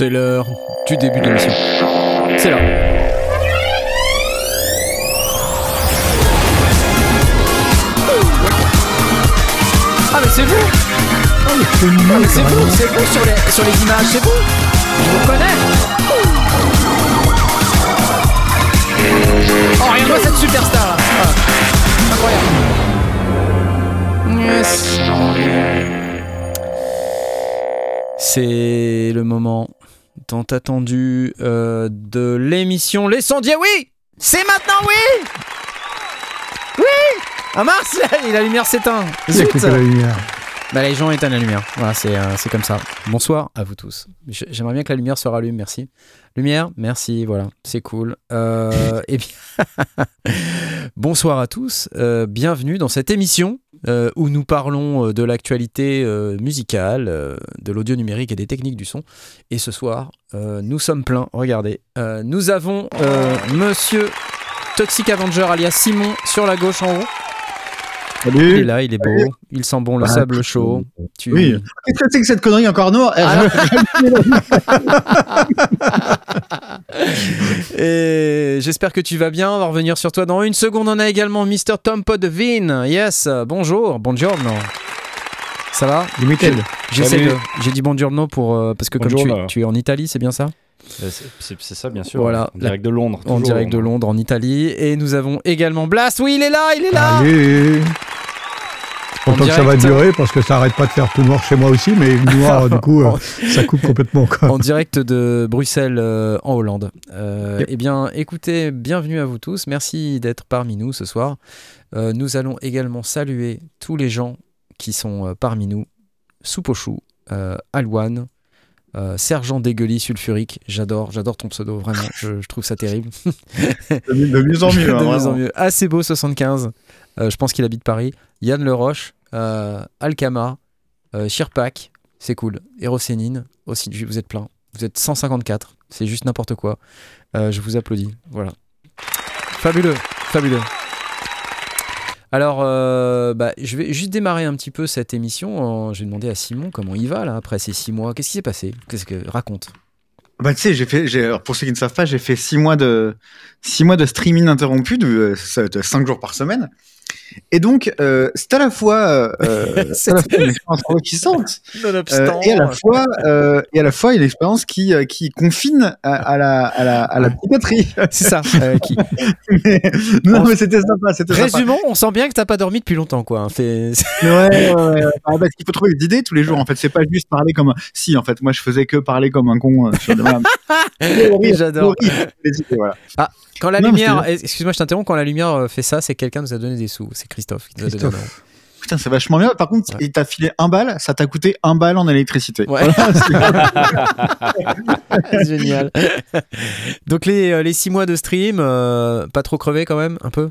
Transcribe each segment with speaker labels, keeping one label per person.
Speaker 1: C'est l'heure du début de l'émission. C'est là. Ah mais c'est vous Ah mais c'est vous, c'est vous sur les, sur les images, c'est vous Je vous connais Oh regarde-moi cette superstar là. Incroyable Yes. C'est le moment tant attendu euh, de l'émission Les Sondiers. Oui C'est maintenant, oui Oui Ah Mars, la lumière s'éteint. Zut.
Speaker 2: la lumière.
Speaker 1: Bah, les gens éteignent la lumière. Voilà, c'est euh, comme ça. Bonsoir à vous tous. J'aimerais bien que la lumière se rallume, merci. Lumière, merci, voilà, c'est cool. Euh, et bien, bonsoir à tous. euh, bienvenue dans cette émission euh, où nous parlons de l'actualité musicale, de l'audio numérique et des techniques du son. Et ce soir, nous sommes pleins. Regardez, nous avons Monsieur Toxic Avenger alias Simon sur la gauche en haut. Il est là, il est beau, il sent bon le
Speaker 2: Ah,
Speaker 1: sable chaud. Tu...
Speaker 2: Oui. Qu'est-ce que c'est que cette connerie encore noire
Speaker 1: Ah. Et j'espère que tu vas bien. On va revenir sur toi dans une seconde. On a également Mr. Tom Podvin. Yes, bonjour, buongiorno. Ça va?
Speaker 2: Limited.
Speaker 1: J'essaie de. J'ai dit buongiorno pour euh, parce que comme tu, es en Italie, c'est bien ça?
Speaker 3: Euh, C'est ça, bien sûr.
Speaker 1: Voilà.
Speaker 3: En direct de Londres.
Speaker 1: En direct de Londres, en Italie. Et nous avons également Blast. Oui, il est là, il est là.
Speaker 2: Allez.
Speaker 1: En
Speaker 2: Content que ça va
Speaker 1: direct.
Speaker 2: durer parce que ça arrête pas de faire tout noir chez moi aussi, mais noir, du coup, euh, ça coupe complètement. Quoi.
Speaker 1: en direct de Bruxelles euh, en Hollande. Euh,
Speaker 2: Yep.
Speaker 1: Eh bien, écoutez, bienvenue à vous tous. Merci d'être parmi nous ce soir. Euh, nous allons également saluer tous les gens qui sont euh, parmi nous. Soupe au chou, euh, Alouane, euh, Sergent Dégueulis Sulfurique. J'adore, j'adore ton pseudo, vraiment. Je, je trouve ça terrible.
Speaker 2: De, mieux en
Speaker 1: de mieux en mieux. Assez beau 75. Euh, je pense qu'il habite Paris. Yann Leroche, euh, Alkama, euh, Shirpak, c'est cool. Hérosénine, aussi, vous êtes plein. Vous êtes 154, c'est juste n'importe quoi. Euh, je vous applaudis. Voilà. Fabuleux, fabuleux. Alors, euh, bah, je vais juste démarrer un petit peu cette émission. vais demander à Simon comment il va là après ces six mois. Qu'est-ce qui s'est passé? Qu'est-ce que raconte?
Speaker 4: Bah tu sais, j'ai fait, j'ai, pour ceux qui ne savent pas, j'ai fait six mois de six mois de streaming interrompu de, euh, de cinq jours par semaine. Et donc, euh, c'est à la fois, euh, c'est à la fois une expérience enrichissante euh, et à la fois, euh, et à la fois une expérience qui euh, qui confine à, à la à la à la psychiatrie.
Speaker 1: c'est ça. euh, qui...
Speaker 4: mais, non, mais c'était sympa, c'était sympa.
Speaker 1: Résumons, on sent bien que t'as pas dormi depuis longtemps, quoi. hein. Fait-
Speaker 4: Ouais, ouais, ouais. Ah, parce qu'il faut trouver des idées tous les jours. En fait, c'est pas juste parler comme un. Si, en fait, moi, je faisais que parler comme un con euh, sur des. Horrible,
Speaker 1: J'adore.
Speaker 4: voilà.
Speaker 1: Quand la
Speaker 4: Non,
Speaker 1: lumière, excuse-moi, je t'interromps, quand la lumière euh, fait ça, c'est que quelqu'un nous a donné des sous. C'est Christophe qui nous a donné
Speaker 2: Christophe.
Speaker 1: un euro.
Speaker 4: Putain, c'est vachement bien. Par contre,
Speaker 1: Ouais.
Speaker 4: il t'a filé un bal, ça t'a coûté un bal en électricité.
Speaker 1: Ouais. Génial. Donc les, euh, les six mois de stream, euh, pas trop crevé quand même, un peu?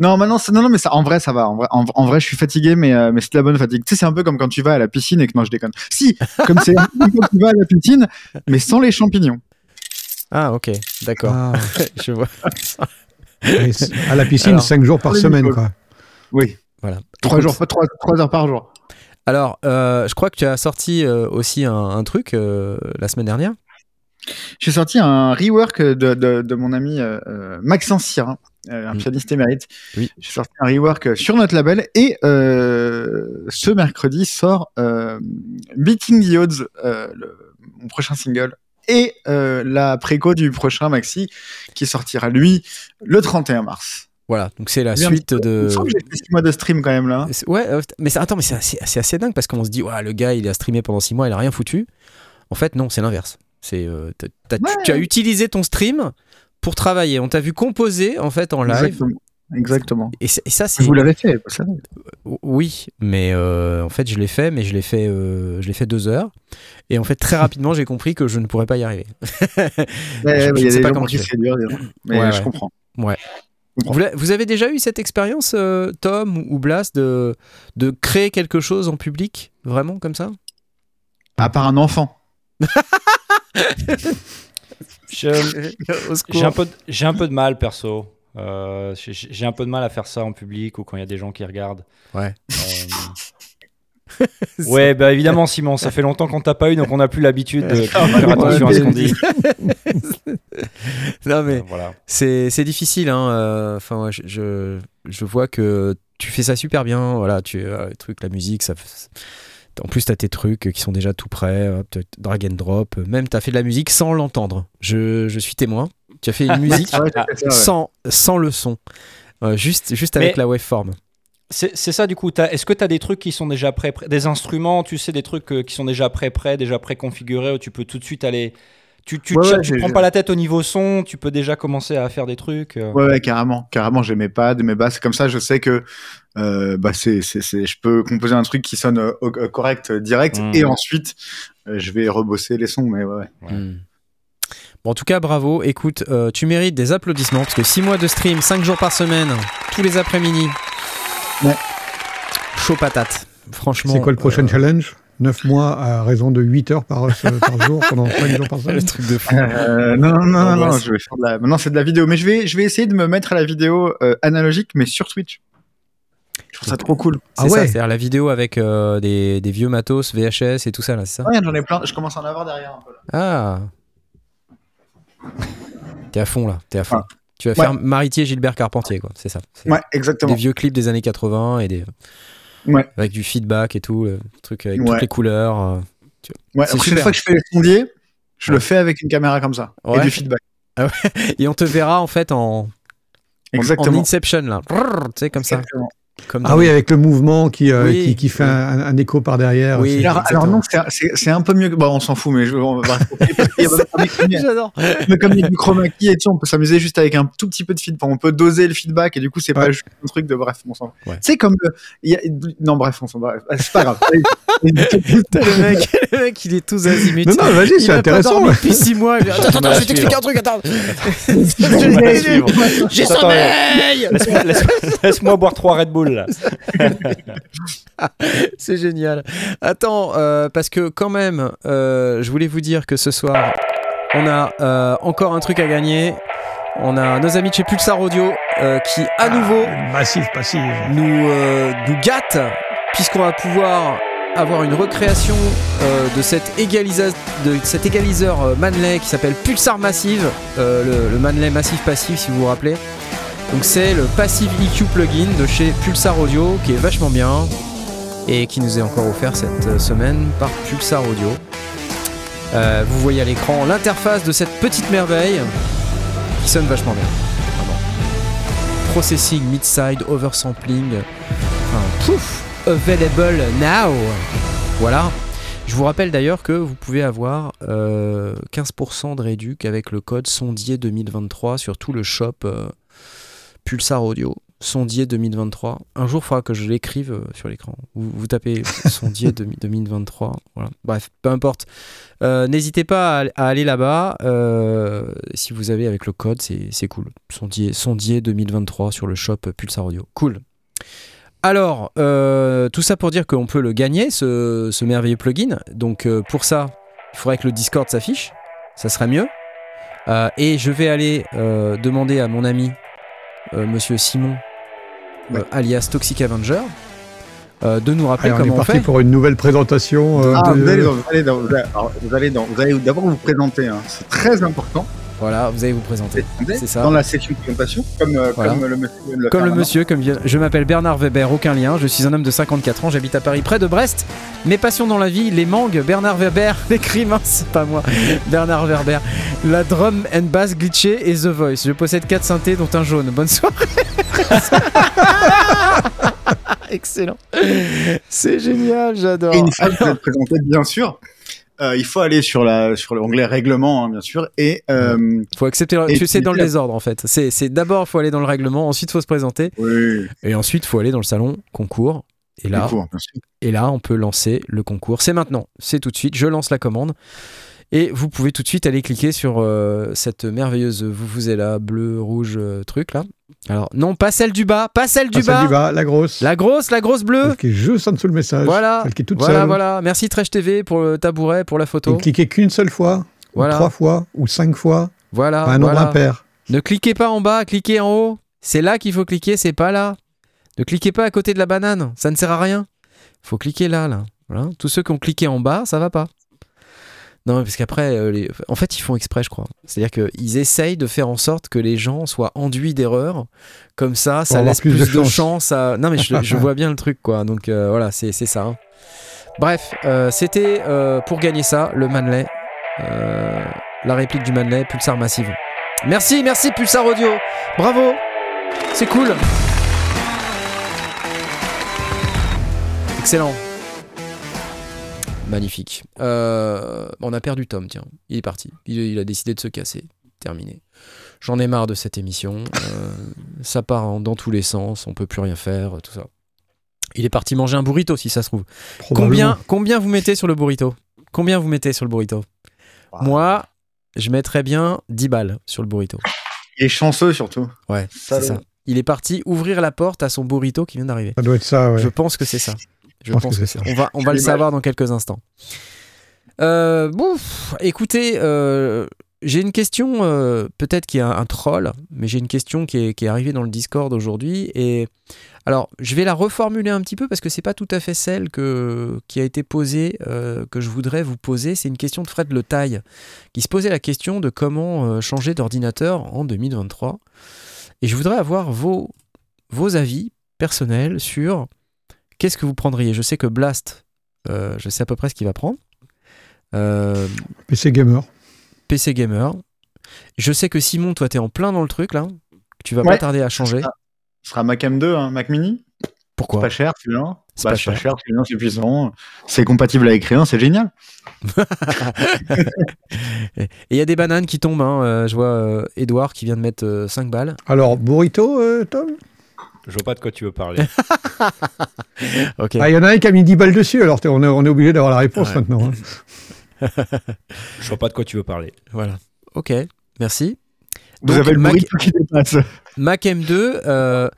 Speaker 4: Non, maintenant, c'est- non, non, mais ça, en vrai, ça va. En vrai, en, en vrai je suis fatigué, mais, euh, mais c'est de la bonne fatigue. Tu sais, c'est un peu comme quand tu vas à la piscine et que non, je déconne. Si, comme c'est un peu quand tu vas à la piscine, mais sans les champignons.
Speaker 1: Ah ok, d'accord.
Speaker 2: Ah,
Speaker 1: Je vois.
Speaker 2: à la piscine,
Speaker 1: Alors,
Speaker 2: 5 jours par semaine. Quoi.
Speaker 4: Oui.
Speaker 1: Voilà.
Speaker 4: Trois
Speaker 1: Écoute,
Speaker 4: jours, trois, trois heures par jour.
Speaker 1: Alors, euh, je crois que tu as sorti euh, aussi un, un truc euh, la semaine dernière.
Speaker 4: J'ai sorti un rework de, de, de mon ami Maxence Sirin, un
Speaker 1: Mm.
Speaker 4: pianiste émérite.
Speaker 1: Oui.
Speaker 4: J'ai sorti un rework sur notre label et ce mercredi sort Beating the Odds, le- mon prochain single, et la préco du prochain maxi qui sortira lui le 31 mars.
Speaker 1: Voilà, donc c'est la suite
Speaker 4: Il
Speaker 1: de.
Speaker 4: me semble que j'ai fait six mois de stream quand même là.
Speaker 1: C'est- Ouais, euh, mais attends, mais c'est assez, assez dingue parce qu'on se dit, ouais, le gars, il a streamé pendant 6 mois, il a rien foutu. En fait, non, c'est l'inverse. C'est, euh, tu-
Speaker 4: Ouais.
Speaker 1: tu, as utilisé ton stream pour travailler. On t'a vu composer en fait en live.
Speaker 4: Exactement. Exactement.
Speaker 1: Et, ça, c'est.
Speaker 4: Vous l'avez fait, vous savez.
Speaker 1: Oui, mais euh, en fait, je l'ai fait, mais je l'ai fait, euh, je l'ai fait deux heures. Et en fait, très rapidement, j'ai compris que je ne pourrais pas y arriver.
Speaker 4: Ouais, il y
Speaker 1: sais
Speaker 4: a des
Speaker 1: pas
Speaker 4: gens pour qui c'est dur, mais
Speaker 1: Ouais,
Speaker 4: je
Speaker 1: ouais.
Speaker 4: comprends.
Speaker 1: L'a- vous avez déjà eu cette expérience, euh, Tom ou Blas, de, de créer quelque chose en public, vraiment comme ça?
Speaker 4: À part un enfant.
Speaker 3: J'ai un, peu de- j'ai un peu de mal, perso. Euh, j'ai- j'ai un peu de mal à faire ça en public ou quand il y a des gens qui regardent.
Speaker 1: Ouais.
Speaker 3: Euh, Ouais, bah évidemment, Simon, ça fait longtemps qu'on t'a pas eu, donc on n'a plus l'habitude de faire attention à ce qu'on dit.
Speaker 1: non, mais
Speaker 3: Voilà.
Speaker 1: c'est c'est difficile. Hein. euh, Enfin, ouais, je, je, vois que tu fais ça super bien. Voilà, tu euh, les trucs, la musique, ça. En plus, t'as tes trucs qui sont déjà tout prêts, hop, drag and drop. Même, t'as fait de la musique sans l'entendre. Je, je suis témoin. Tu as fait une musique
Speaker 4: Ah ouais, t'as fait ça, ouais.
Speaker 1: sans, sans le son. Euh, juste, juste avec
Speaker 3: Mais-
Speaker 1: la waveform.
Speaker 3: C'est ça du coup. Est-ce que tu as des trucs qui sont déjà prêts, prêts- des instruments, tu sais, des trucs euh, qui sont déjà prêts, prêts, déjà préconfigurés où tu peux tout de suite aller. Tu, tu,
Speaker 4: Ouais,
Speaker 3: te-
Speaker 4: ouais,
Speaker 3: tu
Speaker 4: j'ai-
Speaker 3: prends pas la tête au niveau son, tu peux déjà commencer à faire des trucs. euh.
Speaker 4: Ouais, ouais, carrément, carrément. J'ai mes pads, mes basses. Comme ça, je sais que euh, bah c'est, je peux composer un truc qui sonne euh, correct, direct,
Speaker 3: Mm.
Speaker 4: et ensuite euh, je vais rebosser les sons. Mais ouais.
Speaker 1: Hmm. Bon, en tout cas, bravo. Écoute, euh, tu mérites des applaudissements parce que 6 mois de stream, 5 jours par semaine, tous les après-midi.
Speaker 4: Ouais.
Speaker 1: Chaud patate. Franchement.
Speaker 2: C'est quoi le prochain
Speaker 1: euh,
Speaker 2: challenge? 9 mois à raison de 8 heures par, par jour pendant 5 jours par
Speaker 1: Le
Speaker 2: semaine.
Speaker 1: truc de fou.
Speaker 4: Euh, non, non, non, non, non, je vais faire de la. Maintenant, c'est de la vidéo, mais je vais, je vais essayer de me mettre à la vidéo euh, analogique, mais sur Twitch. Je trouve ça trop cool.
Speaker 1: C'est
Speaker 2: Ah
Speaker 1: ça,
Speaker 2: ouais.
Speaker 1: c'est-à-dire la vidéo avec euh, des, des vieux matos, VHS et tout ça, là, c'est ça?
Speaker 4: Ouais, j'en ai plein. Je commence à en avoir derrière un peu. Là.
Speaker 1: Ah T'es à fond, là. T'es à fond.
Speaker 4: Ah.
Speaker 1: Tu vas
Speaker 4: Ouais.
Speaker 1: faire Maritier Gilbert Carpentier, quoi. C'est ça.
Speaker 4: Ouais,
Speaker 1: Des
Speaker 4: exactement.
Speaker 1: vieux clips des années 80 et des.
Speaker 4: Ouais.
Speaker 1: Avec du feedback et tout, le truc avec
Speaker 4: Ouais.
Speaker 1: toutes les couleurs. euh.
Speaker 4: Ouais, la prochaine fois que je fais les sondiers, je le fais avec une caméra comme ça et du feedback.
Speaker 1: Et on te verra en fait en, en, en
Speaker 4: Exactement.
Speaker 1: Inception là. Tu sais, comme ça. Comme
Speaker 2: Ah oui, avec le mouvement qui, euh,
Speaker 1: Oui.
Speaker 2: qui, qui fait un, un écho par derrière.
Speaker 1: Oui.
Speaker 2: C'est-
Speaker 4: Alors, non, c'est- c'est c'est un peu mieux que. Bon, on s'en fout, mais je.
Speaker 1: J'adore.
Speaker 4: Mais comme il y a du chroma key et tout, on peut s'amuser juste avec un tout petit peu de feedback. On peut doser le feedback et du coup, c'est pas
Speaker 2: Ouais.
Speaker 4: juste un truc de bref. On s'en.
Speaker 1: Ouais.
Speaker 4: Sais, comme. le- il y a- Non, bref, on s'en va. C'est pas grave.
Speaker 1: Le mec, le mec, il est tout azimut.
Speaker 2: Non, non, vas-y, c'est
Speaker 1: pas
Speaker 2: intéressant.
Speaker 1: depuis 6 mois. Attends, attends, je vais t'expliquer un truc. Attends. J'ai sommeil.
Speaker 3: Laisse-moi laisse- laisse-moi boire trois Red Bull
Speaker 1: C'est génial. Attends, euh, parce que quand même, euh, je voulais vous dire que ce soir, on a euh, encore un truc à gagner. On a nos amis de chez Pulsar Audio euh, qui, à nouveau,
Speaker 2: Ah, Massif, passive.
Speaker 1: nous, euh, nous gâtent, puisqu'on va pouvoir avoir une recréation euh, de, cet égalisa- de cet égaliseur euh, Manley qui s'appelle Pulsar Massive, euh, le, le Manley Massif Passif si vous vous rappelez. Donc c'est le Passive EQ plugin de chez Pulsar Audio qui est vachement bien et qui nous est encore offert cette euh, semaine par Pulsar Audio. Euh, vous voyez à l'écran l'interface de cette petite merveille qui sonne vachement bien. Processing, mid-side, oversampling. Pouf, available now. Voilà. Je vous rappelle d'ailleurs que vous pouvez avoir euh, 15% de réduc avec le code sondier 2023 sur tout le shop euh, Pulsar Audio. Sondier 2023. Un jour, il faudra que je l'écrive euh, sur l'écran. Vous, tapez Sondier 2023. Voilà. Bref, peu importe. Euh, N'hésitez pas à, aller là-bas. euh, si vous avez avec le code, c'est cool. Sondier, Sondier 2023 sur le shop Pulsar Audio. Cool. Alors, tout ça pour dire qu'on peut le gagner, ce, ce merveilleux plugin. Donc, pour ça, il faudrait que le Discord s'affiche. Ça serait mieux. Et je vais aller demander à mon ami, monsieur Simon, euh,
Speaker 4: Ouais.
Speaker 1: alias Toxic Avenger, euh, de nous rappeler
Speaker 2: Allez, on est
Speaker 1: comment on,
Speaker 2: parti
Speaker 1: fait.
Speaker 2: pour une nouvelle présentation. euh,
Speaker 4: Ah,
Speaker 2: de-
Speaker 4: vous allez dans, vous allez dans, vous allez, alors, vous allez dans- vous allez d'abord vous présenter. hein. C'est très important.
Speaker 1: Voilà, vous allez vous présenter. C'est ça.
Speaker 4: Dans la section présentation, comme, euh,
Speaker 1: Voilà.
Speaker 4: comme le monsieur. le
Speaker 1: Comme le monsieur, comme je m'appelle Bernard Weber, aucun lien, je suis un homme de 54 ans, j'habite à Paris près de Brest. Mes passions dans la vie, les mangues, Bernard Weber, les crimes, c'est pas moi, Bernard Weber, la drum and bass glitchée et The Voice. Je possède 4 synthés dont un jaune. Bonne soirée. Excellent. C'est génial, j'adore.
Speaker 4: Et une fois que vous êtes présenté, bien sûr, euh, il faut aller sur la sur l'onglet règlement, hein, bien sûr, et euh,
Speaker 1: Faut accepter. le- Tu sais, dans le désordre en fait. C'est c'est d'abord faut aller dans le règlement, ensuite faut se présenter,
Speaker 4: oui,
Speaker 1: et ensuite faut aller dans le salon concours. Et là. Et là, on peut lancer le concours. C'est maintenant, c'est tout de suite. Je lance la commande. Et vous pouvez tout de suite aller cliquer sur euh, cette merveilleuse vous vous êtes là, bleu, rouge, euh, truc là. Alors, non, pas celle du bas, pas celle du,
Speaker 2: celle
Speaker 1: bas.
Speaker 2: du bas, la grosse.
Speaker 1: La grosse, la grosse bleue.
Speaker 2: Celle qui est juste en dessous le message.
Speaker 1: Voilà.
Speaker 2: Celle qui est toute
Speaker 1: Voilà,
Speaker 2: seule.
Speaker 1: voilà. Merci Trèche TV pour le tabouret, pour la photo.
Speaker 2: ne cliquez qu'une seule fois,
Speaker 1: Voilà.
Speaker 2: ou trois fois, ou cinq fois,
Speaker 1: Voilà.
Speaker 2: pas un nombre
Speaker 1: voilà.
Speaker 2: impair.
Speaker 1: Ne cliquez pas en bas, cliquez en haut. C'est là qu'il faut cliquer, c'est pas là. Ne cliquez pas à côté de la banane, ça ne sert à rien. Faut cliquer là, là. Voilà. Tous ceux qui ont cliqué en bas, ça va pas. Non, parce qu'après, euh, les- en fait, ils font exprès, je crois. C'est-à-dire qu'ils essayent de faire en sorte que les gens soient enduits d'erreurs. Comme ça, ça laisse
Speaker 2: plus
Speaker 1: plus,
Speaker 2: de chance.
Speaker 1: chance à. Non, mais je, je vois bien le truc, quoi. Donc euh, voilà, c'est c'est ça. hein. Bref, euh, c'était euh, pour gagner ça, le Manley. La réplique du Manley, Pulsar Massive. Merci, merci Pulsar Audio. Bravo. C'est cool. Excellent. Magnifique. Euh, on a perdu Tom, tiens. Il est parti. Il, il a décidé de se casser. Terminé. J'en ai marre de cette émission. Euh, ça part en- dans tous les sens. On peut plus rien faire. Tout ça. Il est parti manger un burrito, si ça se trouve.
Speaker 2: Probablement.
Speaker 1: Combien, combien vous mettez sur le burrito? Combien vous mettez sur le burrito? Moi, je mettrais bien 10 balles sur le burrito.
Speaker 4: Il est chanceux surtout.
Speaker 1: Ouais, c'est ça. Il est parti ouvrir la porte à son burrito qui vient d'arriver.
Speaker 2: Ça doit être ça, ouais.
Speaker 1: Je pense que c'est ça. Je
Speaker 2: pense
Speaker 1: pense
Speaker 2: que
Speaker 1: que
Speaker 2: c'est.
Speaker 1: On va, on va le savoir dans quelques instants. Euh, bon, écoutez, euh, j'ai une question, euh, peut-être qui est un, un troll, mais j'ai une question qui est, qui est arrivée dans le Discord aujourd'hui. Et alors, je vais la reformuler un petit peu parce que c'est pas tout à fait celle que, qui a été posée, euh, que je voudrais vous poser. C'est une question de Fred Le Taille, qui se posait la question de comment euh, changer d'ordinateur en 2023. Et je voudrais avoir vos, vos avis personnels sur qu'est-ce que vous prendriez? Je sais que Blast, euh, je sais à peu près ce qu'il va prendre. Euh,
Speaker 2: PC Gamer.
Speaker 1: PC Gamer. Je sais que Simon, toi, t'es en plein dans le truc là. Tu vas pas tarder à changer.
Speaker 4: Ce sera Mac M2, hein, Mac Mini.
Speaker 1: Pourquoi?
Speaker 4: Pas cher, celui-là.
Speaker 1: C'est
Speaker 4: Bah,
Speaker 1: pas
Speaker 4: c'est
Speaker 1: cher.
Speaker 4: cher, celui-là, c'est puissant. C'est compatible avec rien, c'est génial.
Speaker 1: Et il y a des bananes qui tombent. hein. Euh, je vois Edouard qui vient de mettre 5 balles.
Speaker 2: Alors, Burrito, euh, Tom?
Speaker 3: Je vois pas de quoi tu veux parler.
Speaker 1: Ok.
Speaker 2: Ah, il y en a un qui a mis 10 balles dessus, alors on est, on est obligé d'avoir la réponse
Speaker 1: Ouais.
Speaker 2: maintenant. hein.
Speaker 3: Je vois pas de quoi tu veux parler.
Speaker 1: Voilà. Ok. Merci.
Speaker 4: Vous
Speaker 1: Donc,
Speaker 4: avez le
Speaker 1: Mac-
Speaker 4: qui dépasse.
Speaker 1: Mac M2, euh,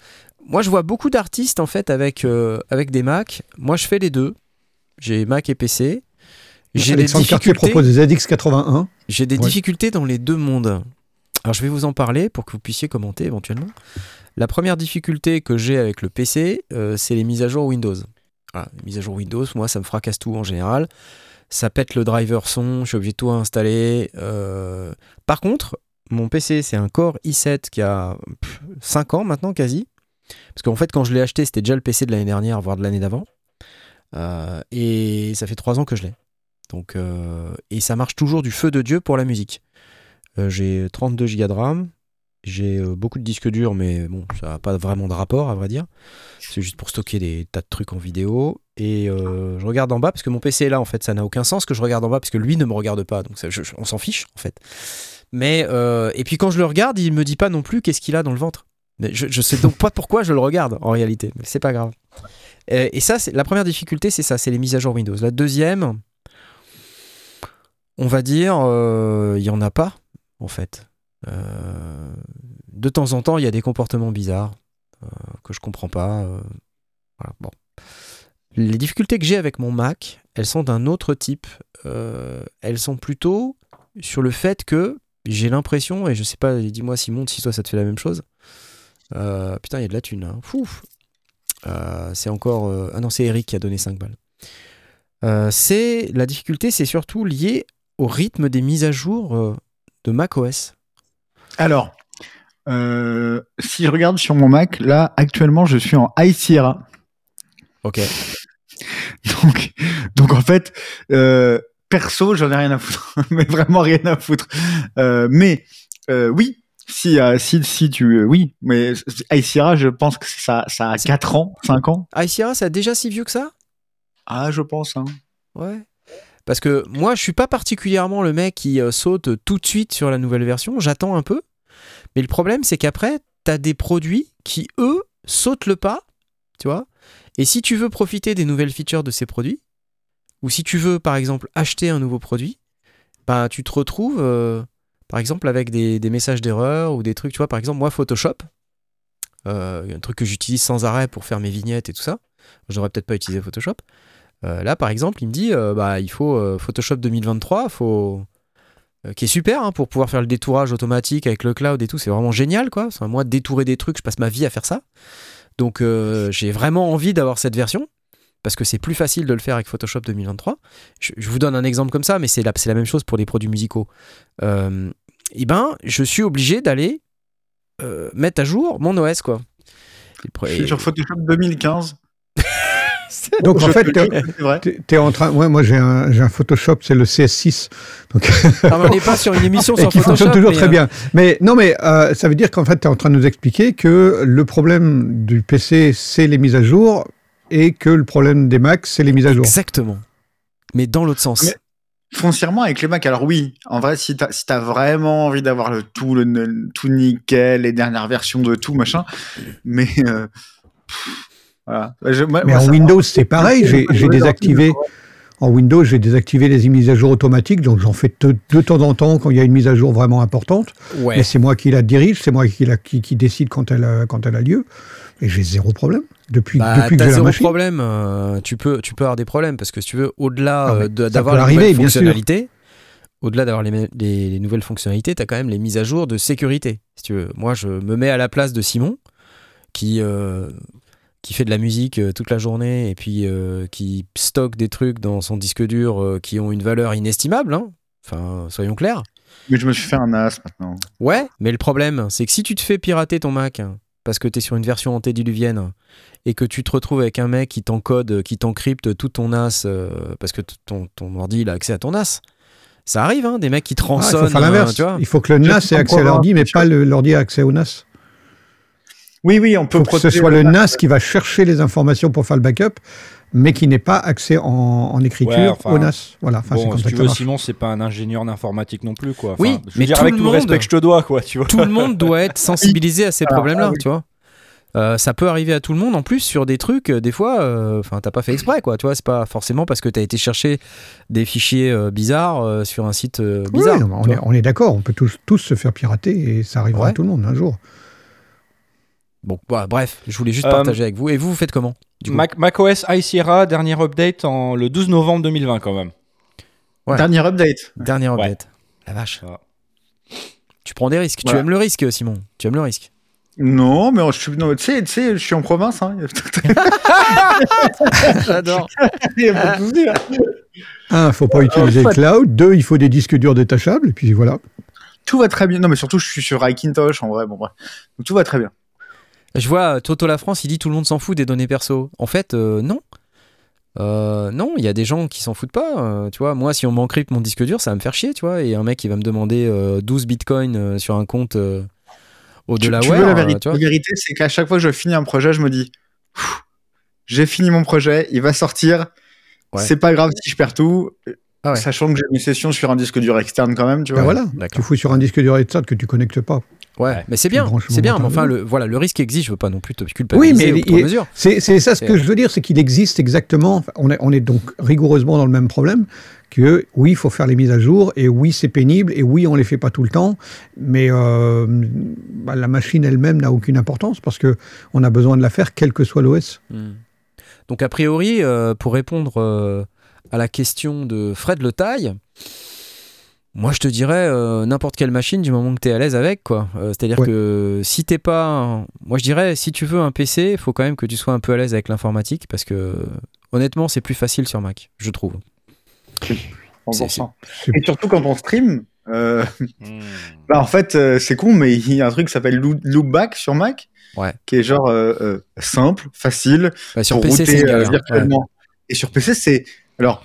Speaker 1: moi je vois beaucoup d'artistes en fait avec, euh, avec des Mac. Moi je fais les deux. J'ai Mac et PC. J'ai des
Speaker 2: Alexandre Cartier
Speaker 1: difficultés.
Speaker 2: propose des ZX81.
Speaker 1: J'ai des
Speaker 2: Ouais.
Speaker 1: difficultés dans les deux mondes. Alors je vais vous en parler pour que vous puissiez commenter éventuellement. La première difficulté que j'ai avec le PC, euh, c'est les mises à jour Windows. Voilà, les mises à jour Windows, moi ça me fracasse tout en général. Ça pète le driver son, je suis obligé de tout installer. Euh, Par contre, mon PC c'est un Core i7 qui a 5 ans maintenant quasi. Parce qu'en fait quand je l'ai acheté c'était déjà le PC de l'année dernière, voire de l'année d'avant. Euh, et ça fait 3 ans que je l'ai. Donc, et ça marche toujours du feu de Dieu pour la musique. J'ai 32 Go de RAM, j'ai euh, beaucoup de disques durs, mais bon, ça n'a pas vraiment de rapport à vrai dire. C'est juste pour stocker des tas de trucs en vidéo. Et euh, je regarde en bas parce que mon PC est là en fait, ça n'a aucun sens que je regarde en bas parce que lui ne me regarde pas, donc on s'en fiche en fait. Mais euh, et puis quand je le regarde, il me dit pas non plus qu'est-ce qu'il a dans le ventre. Mais je, je sais donc pas pourquoi je le regarde en réalité, mais c'est pas grave. Et ça, la première difficulté, c'est ça, c'est les mises à jour Windows. La deuxième, on va dire, il y en a pas en fait. Euh, de temps en temps, il y a des comportements bizarres euh, que je comprends pas. euh, bon. Les difficultés que j'ai avec mon Mac, elles sont d'un autre type. Elles sont plutôt sur le fait que j'ai l'impression, et je sais pas, dis-moi Simon, si toi ça te fait la même chose. Putain, il y a de la thune. Hein. C'est encore. Ah non, c'est Eric qui a donné 5 balles. C'est la difficulté, c'est surtout lié au rythme des mises à jour de macOS.
Speaker 4: Alors, euh, si je regarde sur mon Mac, là, actuellement, je suis en High Sierra.
Speaker 1: Ok.
Speaker 4: Donc, donc en fait, euh, perso, j'en ai rien à foutre, mais vraiment rien à foutre. Euh, mais oui, si, si, si tu, oui, mais High Sierra, je pense que ça, ça a 4 ans, 5 ans.
Speaker 1: Ah, Sierra, c'est déjà si vieux que ça?
Speaker 4: Ah, je pense. Hein.
Speaker 1: Ouais. Parce que moi, je suis pas particulièrement le mec qui saute tout de suite sur la nouvelle version. J'attends un peu. Mais le problème, c'est qu'après, tu as des produits qui, eux, sautent le pas. Tu vois Et si tu veux profiter des nouvelles features de ces produits, ou si tu veux, par exemple, acheter un nouveau produit, bah, tu te retrouves, euh, par exemple, avec des, messages d'erreur ou des trucs. Tu vois, par exemple, moi, Photoshop, euh, un truc que j'utilise sans arrêt pour faire mes vignettes et tout ça. J'aurais peut-être pas utilisé Photoshop. Euh, là, par exemple, il me dit, bah, il faut Photoshop 2023, faut qui est super hein, pour pouvoir faire le détourage automatique avec le cloud et tout. C'est vraiment génial, quoi. Moi, détourer des trucs, je passe ma vie à faire ça. Donc, euh, j'ai vraiment envie d'avoir cette version. parce que c'est plus facile de le faire avec Photoshop 2023. Je, vous donne un exemple comme ça, mais c'est la, la même chose pour les produits musicaux. Euh, eh ben, je suis obligé d'aller euh, mettre à jour mon OS, quoi. Et
Speaker 4: Je sur Photoshop 2015.
Speaker 2: Donc en fait, t'es t'es en train. Ouais, moi j'ai un, Photoshop, c'est le CS6. Donc,
Speaker 1: Ah, on n'est pas sur une émission sur
Speaker 2: qui
Speaker 1: Photoshop.
Speaker 2: fonctionne toujours très
Speaker 1: euh,
Speaker 2: bien. Mais non, mais euh, ça veut dire qu'en fait, tu es en train de nous expliquer que le problème du PC, c'est les mises à jour, et que le problème des Macs, c'est les mises à jour.
Speaker 1: Exactement. Mais dans l'autre sens.
Speaker 4: Mais- Foncièrement avec les Macs, alors oui, en vrai, si t'as si t'as vraiment envie d'avoir le tout, le, le tout nickel, les dernières versions de tout, machin, mais euh, pff, voilà. Je- moi-
Speaker 2: Mais
Speaker 4: moi,
Speaker 2: en Windows, c'est pareil. J'ai désactivé. En Windows, j'ai désactivé les mises à jour automatiques, donc j'en fais de, de temps en temps quand il y a une mise à jour vraiment importante.
Speaker 1: Ouais.
Speaker 2: Mais c'est moi qui la dirige, c'est moi qui, la, qui, qui décide quand elle, a- quand elle a lieu. Et j'ai zéro problème depuis,
Speaker 1: Bah,
Speaker 2: depuis que j'ai la
Speaker 1: zéro
Speaker 2: machine.
Speaker 1: problème. euh, tu, peux, tu peux avoir des problèmes parce que si tu veux, au-delà
Speaker 2: Ah,
Speaker 1: euh, d'avoir les nouvelles fonctionnalités, au-delà d'avoir les, me- les- les nouvelles fonctionnalités, tu as quand même les mises à jour de sécurité. Si tu veux. Moi, je me mets à la place de Simon qui, euh, qui fait de la musique euh, toute la journée et puis euh, qui stocke des trucs dans son disque dur euh, qui ont une valeur inestimable. hein. Enfin, soyons clairs.
Speaker 4: Mais je me suis fait un as maintenant.
Speaker 1: Ouais, mais le problème, c'est que si tu te fais pirater ton Mac hein, parce que tu es sur une version antédiluvienne et que tu te retrouves avec un mec qui t'encode, qui t'encrypte tout ton NAS euh, parce que ton, ton ordi il a accès à ton NAS. Ça arrive, hein, des mecs qui
Speaker 2: Ah, il
Speaker 1: tronçonnent.
Speaker 2: faut faire
Speaker 1: hein,
Speaker 2: l'inverse.
Speaker 1: tu vois.
Speaker 2: il faut que le NAS ait accès à l'ordi, mais pas le- l'ordi ait accès au NAS.
Speaker 4: Oui, oui, on peut
Speaker 2: Il faut que ce soit le NAS qui va chercher les informations pour faire le backup, mais qui n'ait pas accès en, en écriture
Speaker 3: Ouais, enfin,
Speaker 2: au NAS. Voilà, enfin, c'est
Speaker 3: Bon, si tu veux, c'est pas un ingénieur d'informatique non plus, quoi. Enfin,
Speaker 1: Oui,
Speaker 3: je veux
Speaker 1: mais
Speaker 3: dire,
Speaker 1: tout
Speaker 3: avec
Speaker 1: le
Speaker 3: tout le
Speaker 1: monde-
Speaker 3: respect que je te dois, quoi, tu vois.
Speaker 1: Tout le monde doit être sensibilisé à ces problèmes-là,
Speaker 4: ah oui.
Speaker 1: tu vois. Euh, ça peut arriver à tout le monde en plus sur des trucs euh, des fois euh, enfin t'as pas fait exprès quoi tu vois c'est pas forcément parce que t'as été chercher des fichiers euh, bizarres euh, sur un site euh,
Speaker 2: Oui,
Speaker 1: bizarre
Speaker 2: non, mais on, est, on est d'accord, on peut tous, tous se faire pirater et ça arrivera
Speaker 1: Ouais.
Speaker 2: à tout le monde un jour.
Speaker 1: Bon bah, bref je voulais juste
Speaker 3: Euh,
Speaker 1: partager avec vous et vous vous faites comment du coup
Speaker 3: Mac, macOS High Sierra, dernier update en, le 12 novembre 2020, quand même.
Speaker 1: Ouais.
Speaker 4: Dernier update.
Speaker 1: Dernière
Speaker 3: Ouais.
Speaker 1: update. La vache. Tu prends des risques. Tu aimes le risque, Simon. Tu aimes le risque.
Speaker 4: Non, mais je suis, non, tu sais, tu sais, je suis en province. Hein.
Speaker 1: J'adore.
Speaker 4: Il y a pas de souci, hein.
Speaker 2: Un, faut pas utiliser le cloud. Deux, il faut des disques durs détachables. Et puis voilà.
Speaker 4: Tout va très bien. Non, mais surtout, je suis sur Hackintosh en vrai. Bon, bref. Donc, tout va très bien.
Speaker 1: Je vois Toto La France, il dit tout le monde s'en fout des données perso. En fait, euh, non. Euh, non, il y a des gens qui s'en foutent pas. euh, tu vois, moi, si on m'encrypte mon disque dur, ça va me faire chier, tu vois. Et un mec qui va me demander euh, 12 bitcoins euh, sur un compte euh, au
Speaker 4: Tu, la
Speaker 1: euh,
Speaker 4: vérité,
Speaker 1: tu vois.
Speaker 4: la vérité, c'est qu'à chaque fois que je finis un projet, je me dis, j'ai fini mon projet, il va sortir.
Speaker 1: Ouais.
Speaker 4: C'est pas grave si je perds tout,
Speaker 1: Ah ouais.
Speaker 4: sachant que j'ai une session sur un disque dur externe quand même, tu
Speaker 2: Ben
Speaker 4: vois.
Speaker 2: voilà. Tu fous sur un disque dur externe que tu connectes pas.
Speaker 1: Ouais,
Speaker 3: Ouais.
Speaker 1: mais c'est bien, c'est bien. Mais enfin, le, voilà, le risque existe. Je veux pas non plus te culpabiliser
Speaker 2: Oui, mais
Speaker 1: outre
Speaker 2: il-
Speaker 1: mesure.
Speaker 2: C'est c'est ça ce que je veux dire, c'est qu'il existe exactement. enfin, On est, on est donc rigoureusement dans le même problème que oui, il faut faire les mises à jour et oui, c'est pénible et oui, on les fait pas tout le temps. Mais euh, bah, la machine elle-même n'a aucune importance parce que on a besoin de la faire quel que soit l'OS.
Speaker 1: Hmm. Donc a priori, euh, pour répondre euh, à la question de Fred Le Taille, moi je te dirais euh, n'importe quelle machine du moment que tu es à l'aise avec quoi. Euh, C'est-à-dire
Speaker 2: Ouais.
Speaker 1: que si t'es pas, un- moi je dirais si tu veux un PC, il faut quand même que tu sois un peu à l'aise avec l'informatique parce que honnêtement c'est plus facile sur Mac, je trouve.
Speaker 4: 100%.
Speaker 2: c'est-
Speaker 4: Et surtout quand on stream, euh, bah, en fait, euh, c'est con, mais il y a un truc qui s'appelle Loo- Loopback sur Mac,
Speaker 1: Ouais.
Speaker 4: qui est genre euh, euh, simple, facile,
Speaker 1: Bah, sur
Speaker 4: pour
Speaker 1: PC
Speaker 4: router euh.
Speaker 1: Ouais.
Speaker 4: virtuellement. Et sur PC, c'est alors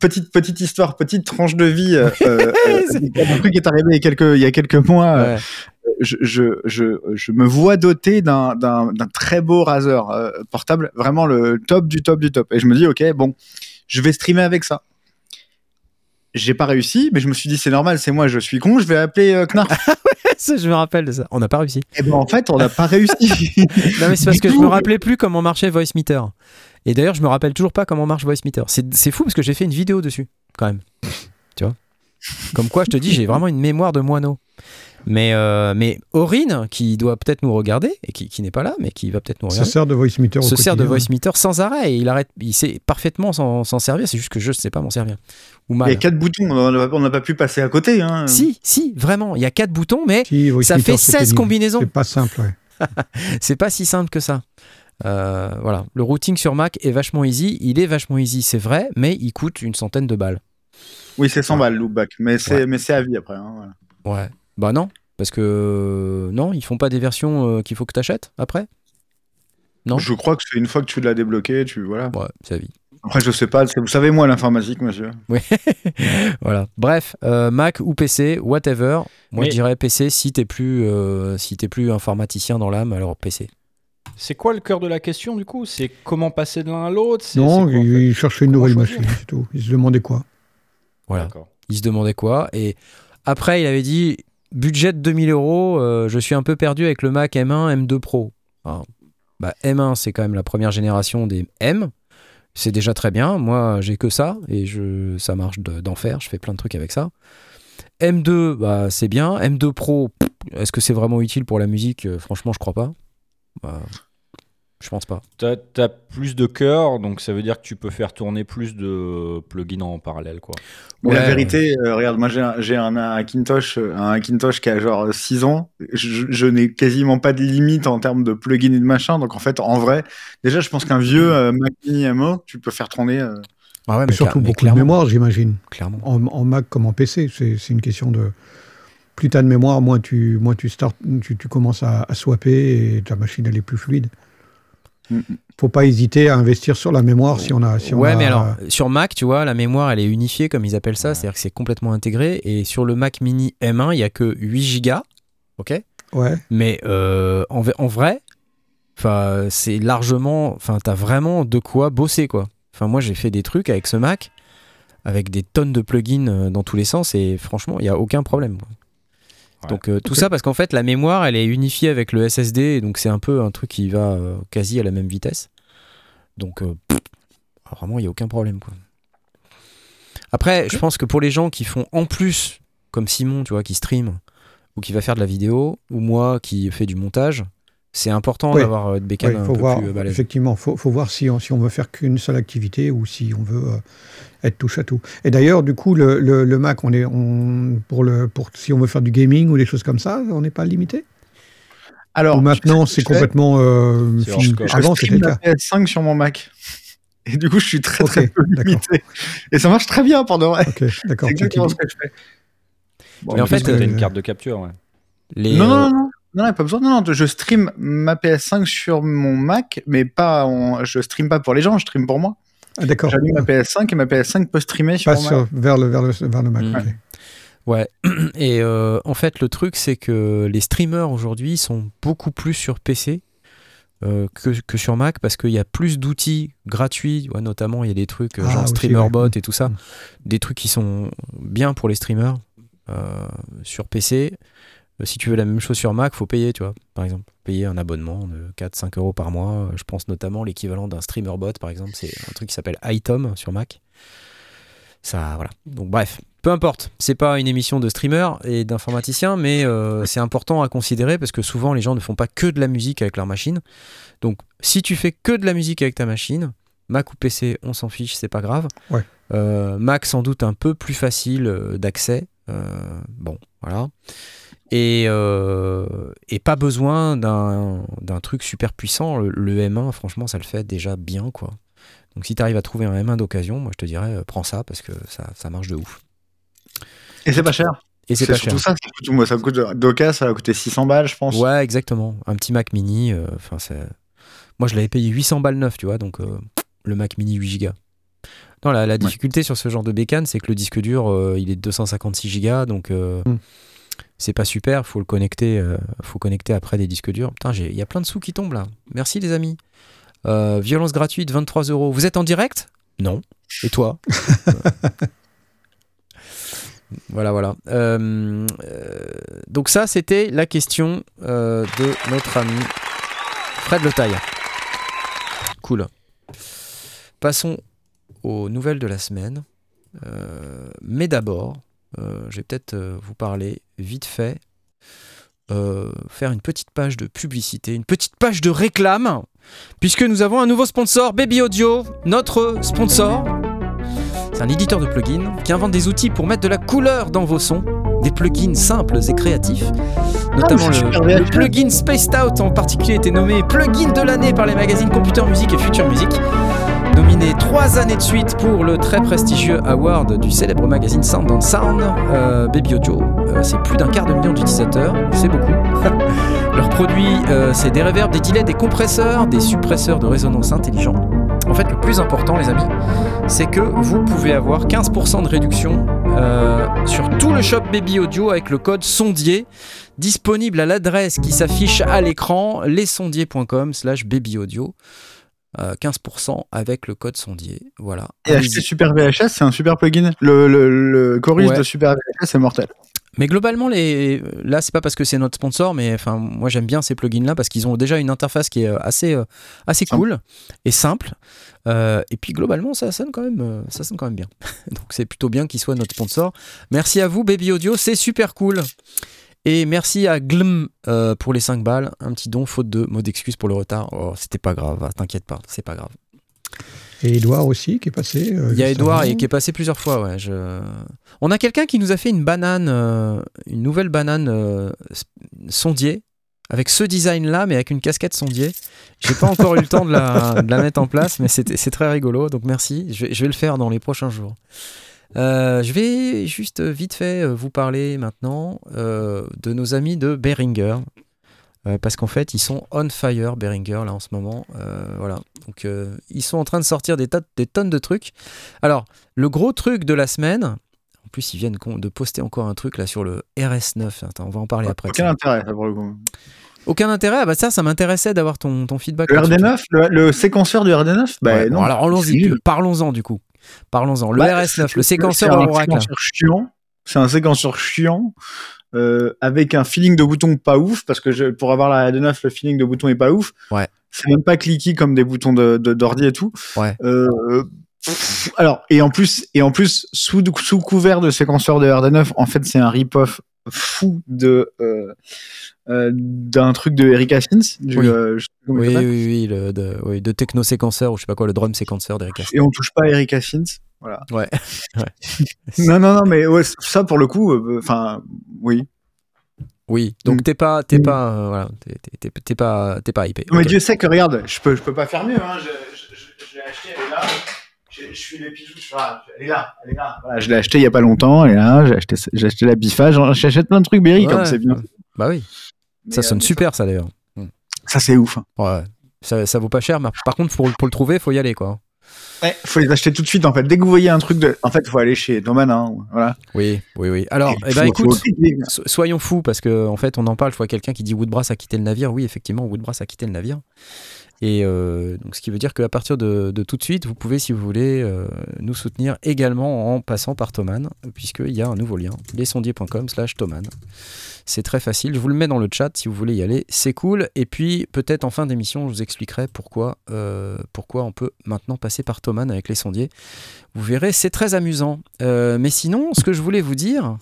Speaker 4: petite petite histoire, petite tranche de vie. euh, euh, euh, un truc qui est arrivé il y a quelques il y a quelques mois. euh,
Speaker 1: Ouais.
Speaker 4: je, je, je, je me vois doté d'un très beau Razer euh, portable, vraiment le top du top du top. Et je me dis ok bon, je vais streamer avec ça. J'ai pas réussi, mais je me suis dit c'est normal, c'est moi, je suis con, je vais appeler euh, Knarf.
Speaker 1: Ça, je me rappelle de ça. On n'a pas réussi.
Speaker 4: Et ben en fait, on n'a pas réussi.
Speaker 1: Non mais c'est parce que je me rappelais plus comment marchait VoiceMeter. Et d'ailleurs je me rappelle toujours pas comment marche VoiceMeter. C'est c'est fou parce que j'ai fait une vidéo dessus quand même. Tu vois? Comme quoi je te dis j'ai vraiment une mémoire de moineau. Mais, euh, mais Aurine, qui doit peut-être nous regarder, et qui, qui n'est pas là, mais qui va peut-être nous
Speaker 2: Ça
Speaker 1: regarder,
Speaker 2: sert de voice meter au
Speaker 1: se sert de
Speaker 2: quotidien.
Speaker 1: VoiceMeter sans arrêt et il arrête, il sait parfaitement s'en servir, c'est juste que je ne sais pas m'en servir. Ou
Speaker 4: Il y a quatre boutons, on n'a pas pu passer à côté. Hein.
Speaker 1: Si, si, vraiment, il y a quatre boutons, mais
Speaker 2: Si, voice
Speaker 1: ça
Speaker 2: meter,
Speaker 1: fait
Speaker 2: c'est
Speaker 1: 16
Speaker 2: pénible.
Speaker 1: combinaisons.
Speaker 2: C'est pas simple. ouais.
Speaker 1: c'est pas si simple que ça. Euh, voilà, le routing sur Mac est vachement easy. Il est vachement easy, c'est vrai, mais il coûte une centaine de balles.
Speaker 4: Oui, c'est 100 balles, loopback, mais c'est mais c'est à vie après. hein, voilà.
Speaker 1: Ouais. Bah non, parce que euh, non, ils font pas des versions euh, qu'il faut que tu achètes après? Non.
Speaker 4: Je crois que c'est une fois que tu l'as débloqué, tu voilà.
Speaker 1: Ouais, c'est à vie.
Speaker 4: Après, je sais pas. Vous savez moi l'informatique, monsieur.
Speaker 1: voilà. Bref, euh, Mac ou PC, whatever. Moi,
Speaker 3: Mais-
Speaker 1: je dirais PC si t'es plus, euh, si t'es plus informaticien dans l'âme, alors PC.
Speaker 3: C'est quoi le cœur de la question du coup? C'est comment passer de l'un à l'autre?
Speaker 2: Non,
Speaker 3: c'est quoi, en
Speaker 2: il,
Speaker 3: fait?
Speaker 2: il cherchait une nouvelle machine, c'est tout. Il se demandait quoi.
Speaker 1: Voilà.
Speaker 3: D'accord.
Speaker 1: Il se demandait quoi. Et après, il avait dit budget de 2000 euros, euh, je suis un peu perdu avec le Mac M1, M2 Pro. Alors, bah, M1, c'est quand même la première génération des M. C'est déjà très bien. Moi, j'ai que ça et je, ça marche de- d'enfer. Je fais plein de trucs avec ça. M2, bah, c'est bien. M2 Pro, est-ce que c'est vraiment utile pour la musique? Euh, Franchement, je crois pas. Bah, je pense pas.
Speaker 3: T'as as plus de cœur, donc ça veut dire que tu peux faire tourner plus de plugins en parallèle, quoi.
Speaker 4: Mais la vérité, euh, regarde, moi j'ai un, j'ai un Hackintosh, euh, un Hackintosh qui a genre 6 ans. Je, je n'ai quasiment pas de limite en termes de plugins et de machin. Donc en fait, en vrai, déjà, je pense qu'un vieux euh, Mac Mini M1, tu peux faire tourner. euh,
Speaker 1: Ah ouais,
Speaker 2: Mais surtout beaucoup de
Speaker 1: clairement,
Speaker 2: mémoire, j'imagine.
Speaker 1: clairement.
Speaker 2: En, en Mac comme en PC, c'est c'est une question de. Plus tu as de mémoire, moins tu, moins tu, start, tu, tu commences à, à swapper et ta machine elle est plus fluide.
Speaker 4: Mm.
Speaker 2: Faut pas hésiter à investir sur la mémoire si on a. Si on
Speaker 1: ouais,
Speaker 2: a-
Speaker 1: mais alors, sur Mac, tu vois, la mémoire, elle est unifiée, comme ils appellent ça,
Speaker 3: Ouais.
Speaker 1: c'est-à-dire que c'est complètement intégré. Et sur le Mac mini M1, il y a que 8 Go, ok?
Speaker 2: Ouais.
Speaker 1: Mais euh, en, vrai, enfin, c'est largement, enfin, t'as vraiment de quoi bosser, quoi. Enfin, moi, j'ai fait des trucs avec ce Mac, avec des tonnes de plugins euh, dans tous les sens, et franchement, il y a aucun problème. quoi.
Speaker 3: Ouais.
Speaker 1: Donc euh, tout ça parce qu'en fait la mémoire elle est unifiée avec le SSD et donc c'est un peu un truc qui va euh, quasi à la même vitesse. Donc euh, pff, vraiment il y a aucun problème quoi. Après je pense que pour les gens qui font en plus comme Simon tu vois qui stream ou qui va faire de la vidéo ou moi qui fais du montage c'est important d'avoir euh, de bécane
Speaker 2: Ouais,
Speaker 1: un
Speaker 2: faut
Speaker 1: peu
Speaker 2: voir,
Speaker 1: plus euh, balèze.
Speaker 2: effectivement, faut, faut voir si on, si on veut faire qu'une seule activité ou si on veut euh, être touche à tout. Et d'ailleurs, du coup, le, le, le Mac, on est, on, pour le, pour, si on veut faire du gaming ou des choses comme ça, on n'est pas limité?
Speaker 4: Alors,
Speaker 2: maintenant, c'est complètement euh, Avant, c'était
Speaker 4: la
Speaker 2: cas.
Speaker 4: PS5 sur mon Mac. Et du coup, je suis très très peu limité. Et ça marche très bien pour de vrai.
Speaker 2: Ok, d'accord.
Speaker 4: C'est exactement
Speaker 2: Tu-
Speaker 4: ce que je fais. Bon,
Speaker 1: Mais en fait,
Speaker 3: T'as
Speaker 2: euh,
Speaker 3: une carte de capture, ouais.
Speaker 1: Les,
Speaker 4: non,
Speaker 1: euh,
Speaker 4: non, non, non, pas besoin. Non, non, je stream ma PS5 sur mon Mac, mais pas en... je stream pas pour les gens, je stream pour moi.
Speaker 2: Ah, d'accord.
Speaker 4: J'allume ma PS5 et ma PS5 peut streamer sur
Speaker 2: Pas
Speaker 4: mon Mac.
Speaker 2: sur, vers, le, vers, le, vers le Mac.
Speaker 1: Mm.
Speaker 2: ok.
Speaker 1: Ouais, et euh, en fait, le truc, c'est que les streamers aujourd'hui sont beaucoup plus sur PC euh, que, que sur Mac parce qu'il y a plus d'outils gratuits, ouais, notamment il y a des trucs euh,
Speaker 2: Ah,
Speaker 1: genre
Speaker 2: aussi,
Speaker 1: StreamerBot
Speaker 2: ouais.
Speaker 1: et tout ça,
Speaker 2: Mm.
Speaker 1: des trucs qui sont bien pour les streamers euh, sur PC. Euh, Si tu veux la même chose sur Mac, faut payer, tu vois, par exemple. Payer un abonnement de 4-5 euros par mois. Euh, Je pense notamment l'équivalent d'un StreamerBot, par exemple. C'est un truc qui s'appelle iTom sur Mac. Ça, voilà. Donc, bref, peu importe. C'est pas une émission de streamer et d'informaticien, mais euh, c'est important à considérer parce que souvent les gens ne font pas que de la musique avec leur machine. Donc, si tu fais que de la musique avec ta machine, Mac ou PC, on s'en fiche, c'est pas grave.
Speaker 2: Ouais.
Speaker 1: Euh, Mac sans doute un peu plus facile d'accès. Euh, bon, voilà. Et, euh, et pas besoin d'un truc super puissant. Le, le M1, franchement, ça le fait déjà bien, quoi. Donc si tu arrives à trouver un M1 d'occasion, moi je te dirais, euh, prends ça parce que ça, ça marche de ouf.
Speaker 4: Et c'est pas cher.
Speaker 1: Et c'est pas cher.
Speaker 4: surtout ça. ça coûte- moi, ça me coûte Doka, ça va coûter 600 balles, je pense.
Speaker 1: Ouais, exactement. Un petit Mac mini. euh, c'est. Moi, je l'avais payé 800 balles neuf, tu vois. Donc, euh, le Mac mini 8 Go. Non, la, la difficulté sur ce genre de bécane, c'est que le disque dur, euh, il est de 256 Go, donc euh,
Speaker 2: Mm.
Speaker 1: C'est pas super. Faut le connecter. euh, faut connecter après des disques durs. Putain, il y a plein de sous qui tombent là. Merci les amis. Euh, violence gratuite, 23 euros. Vous êtes en direct? Non. Et toi? Voilà, voilà. Euh, donc ça, c'était la question de notre ami Fred Le Taille. Cool. Passons aux nouvelles de la semaine. Mais d'abord, euh, je vais peut-être euh, vous parler vite fait, euh, faire une petite page de publicité, une petite page de réclame, puisque nous avons un nouveau sponsor, Baby Audio, notre sponsor. C'est un éditeur de plugins qui invente des outils pour mettre de la couleur dans vos sons, des plugins simples et créatifs. Notamment
Speaker 4: Ah,
Speaker 1: le, le plugin Spaced Out en particulier était nommé plugin de l'année par les magazines Computer Music et Future Music. Nominé trois années de suite pour le très prestigieux award du célèbre magazine Sound on Sound, euh, Baby Audio, euh, c'est plus d'un quart de million d'utilisateurs, c'est beaucoup. Leurs produits, euh, c'est des reverbs, des delays, des compresseurs, des suppresseurs de résonance intelligents. En fait, le plus important, les amis, c'est que vous pouvez avoir 15% de réduction euh, sur tout le shop Baby Audio avec le code sondier disponible à l'adresse qui s'affiche à l'écran lesondier.com slash babyaudio. Euh, 15% avec le code sondier. Voilà.
Speaker 4: Et acheter Super VHS, c'est un super plugin. Le, le, le chorus
Speaker 1: Ouais.
Speaker 4: de Super VHS est mortel.
Speaker 1: Mais globalement, les... là, c'est pas parce que c'est notre sponsor, mais enfin, moi j'aime bien ces plugins-là parce qu'ils ont déjà une interface qui est euh, assez, euh, assez
Speaker 4: Simple.
Speaker 1: cool et simple. Euh, et puis globalement, ça sonne quand même, euh, ça sonne quand même bien. Donc c'est plutôt bien qu'ils soient notre sponsor. Merci à vous, Baby Audio, c'est super cool. Et merci à Glm euh, pour les 5 balles. Un petit don, faute de mot d'excuse pour le retard. Oh, c'était pas grave, ah, t'inquiète pas, c'est pas grave.
Speaker 2: Et Edouard aussi qui est passé. euh,
Speaker 1: Il y a Edouard et qui est passé plusieurs fois. Ouais, je... On a quelqu'un qui nous a fait une banane, euh, une nouvelle banane sondier, avec ce design-là, mais avec une casquette sondier. J'ai pas encore eu le temps de la, de la mettre en place, mais c'est très rigolo. Donc merci. Je vais le faire dans les prochains jours. Euh, je vais juste vite fait euh, vous parler maintenant euh, de nos amis de Behringer. Euh, parce qu'en fait, ils sont on fire, Behringer, là en ce moment. Euh, voilà. Donc, euh, ils sont en train de sortir des, tonnes de trucs. Alors, le gros truc de la semaine, en plus, ils viennent de poster encore un truc là sur le RS9. Attends, on va en parler après.
Speaker 4: Aucun intérêt, ça, pour le coup.
Speaker 1: Aucun intérêt? Ah bah ça, ça m'intéressait d'avoir ton, ton feedback.
Speaker 4: Le
Speaker 1: là-dessus.
Speaker 4: RD9, le, le séquenceur du RD9 bah,
Speaker 1: Ouais, bon,
Speaker 4: non.
Speaker 1: alors allons-y, parlons-en du coup. Parlons-en. Le
Speaker 4: Bah,
Speaker 1: RS9, le séquenceur Oracle.
Speaker 4: C'est un séquenceur chiant. euh, avec un feeling de bouton pas ouf parce que je, pour avoir la RD9 le feeling de bouton est pas ouf
Speaker 1: Ouais.
Speaker 4: c'est même pas clicky comme des boutons de de- d'ordi et tout
Speaker 1: Ouais.
Speaker 4: Euh, pff, alors et en plus et en plus sous sous couvert de séquenceur de RD9 en fait c'est un rip-off fou de euh, euh, d'un truc de du,
Speaker 1: Oui.
Speaker 4: euh,
Speaker 1: Oui, oui, oui, le, de, oui, de techno séquenceur ou je sais pas quoi, le drum séquenceur d'Eric Astor.
Speaker 4: et on touche pas à Sins voilà
Speaker 1: Ouais.
Speaker 4: non non non mais ouais, ça pour le coup euh, enfin oui
Speaker 1: Oui, donc
Speaker 4: Mm.
Speaker 1: t'es pas, t'es
Speaker 4: Mm.
Speaker 1: pas, euh, voilà, t'es, t'es- pas, t'es pas hypé.
Speaker 4: Mais. Dieu sait que regarde, je peux, je peux pas faire mieux. Hein. Je, je, je, je l'ai acheté, elle est là. Je, je suis les pigeons. Voilà, elle est là, elle est là. Voilà, je l'ai acheté il y a pas longtemps. Elle est là. J'ai acheté, j'ai acheté la bifa. J'achète plein de trucs Berry comme
Speaker 1: Ouais.
Speaker 4: c'est bien.
Speaker 1: Bah oui, ça sonne
Speaker 4: euh,
Speaker 1: super ça d'ailleurs.
Speaker 4: Ça, c'est ouf. hein.
Speaker 1: Ouais. Ça, ça vaut pas cher, mais par contre pour, pour le trouver, faut y aller quoi.
Speaker 4: Ouais, faut les acheter tout de suite en fait. Dès que vous voyez un truc de, en fait, faut aller chez Doman. Hein, voilà.
Speaker 1: Oui, oui, oui. Alors, eh ben écoute, so- soyons fous parce que en fait on en parle. Je vois quelqu'un qui dit Woodbrass a quitté le navire. Oui, effectivement, Woodbrass a quitté le navire. Et euh, donc, ce qui veut dire qu'à partir de, de tout de suite, vous pouvez, si vous voulez, euh, nous soutenir également en passant par Thoman, puisqu'il y a un nouveau lien, lesondiers.com slash Thoman. C'est très facile, je vous le mets dans le chat si vous voulez y aller, c'est cool. Et puis, peut-être en fin d'émission, je vous expliquerai pourquoi, euh, pourquoi on peut maintenant passer par Thoman avec les sondiers. Vous verrez, c'est très amusant. Euh, mais sinon, ce que je voulais vous dire,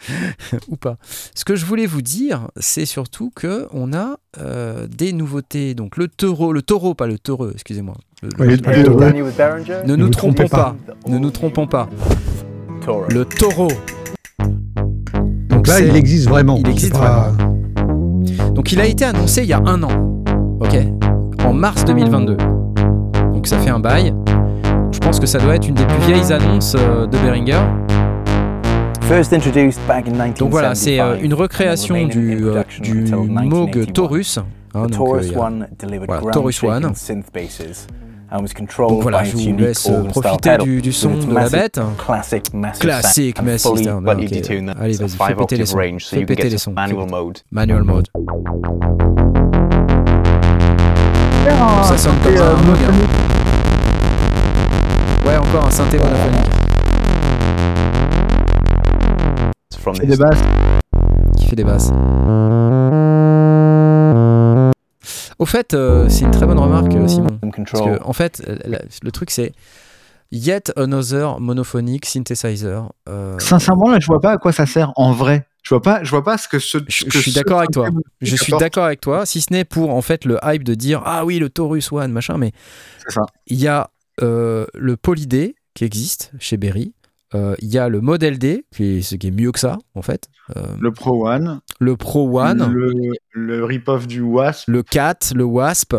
Speaker 1: ou pas, ce que je voulais vous dire, c'est surtout que on a euh, des nouveautés. Donc le taureau, le taureau, pas le taureau, excusez-moi. Ne nous trompons pas. Ne nous trompons pas. Le taureau.
Speaker 2: Donc là,
Speaker 1: c'est-
Speaker 2: il existe vraiment.
Speaker 1: il existe
Speaker 2: pas-
Speaker 1: Donc il a été annoncé il y a un an. Ok En mars 2022. Donc ça fait un bail. Je pense que ça doit être une des plus vieilles annonces euh, de Behringer.
Speaker 5: First introduced back in 1975.
Speaker 1: Donc voilà, c'est euh, une recréation du, euh, du Moog
Speaker 5: 1981.
Speaker 1: Taurus. hein, donc, euh, a-
Speaker 5: One delivered
Speaker 1: voilà, Taurus One.
Speaker 5: Synth basses and was controlled
Speaker 1: Donc voilà,
Speaker 5: by
Speaker 1: je
Speaker 5: its
Speaker 1: vous
Speaker 5: unique
Speaker 1: laisse euh, profiter du, du son de la bête.
Speaker 5: Massive
Speaker 1: Classique, massive. Allez, vas-y, fais péter les sons. Fais péter les sons.
Speaker 6: manual mode.
Speaker 1: Manual mode. Ça sonne comme un Moog. hein. Ouais, encore un synthé monophonique
Speaker 4: C'est
Speaker 6: this
Speaker 4: des basses.
Speaker 1: qui fait des basses. Au fait, euh, c'est une très bonne remarque, euh, Simon. Parce que, en fait, euh, la- le truc, c'est Yet Another Monophonic Synthesizer. euh,
Speaker 4: Sincèrement, là, je vois pas à quoi ça sert en vrai. Je vois pas, je vois pas ce que ce.
Speaker 1: Je-
Speaker 4: ce que
Speaker 1: je suis d'accord avec toi. Je suis d'accord avec toi, si ce n'est pour en fait le hype de dire ah oui le Taurus One machin, mais
Speaker 4: C'est ça.
Speaker 1: il y a euh, le Polydé qui existe chez Berry Euh, Il y a le modèle D, qui est, ce qui est mieux que ça, en fait. Euh,
Speaker 4: Le Pro One.
Speaker 1: le Pro One, le,
Speaker 4: Le, le rip-off du Wasp.
Speaker 1: 4, le Wasp.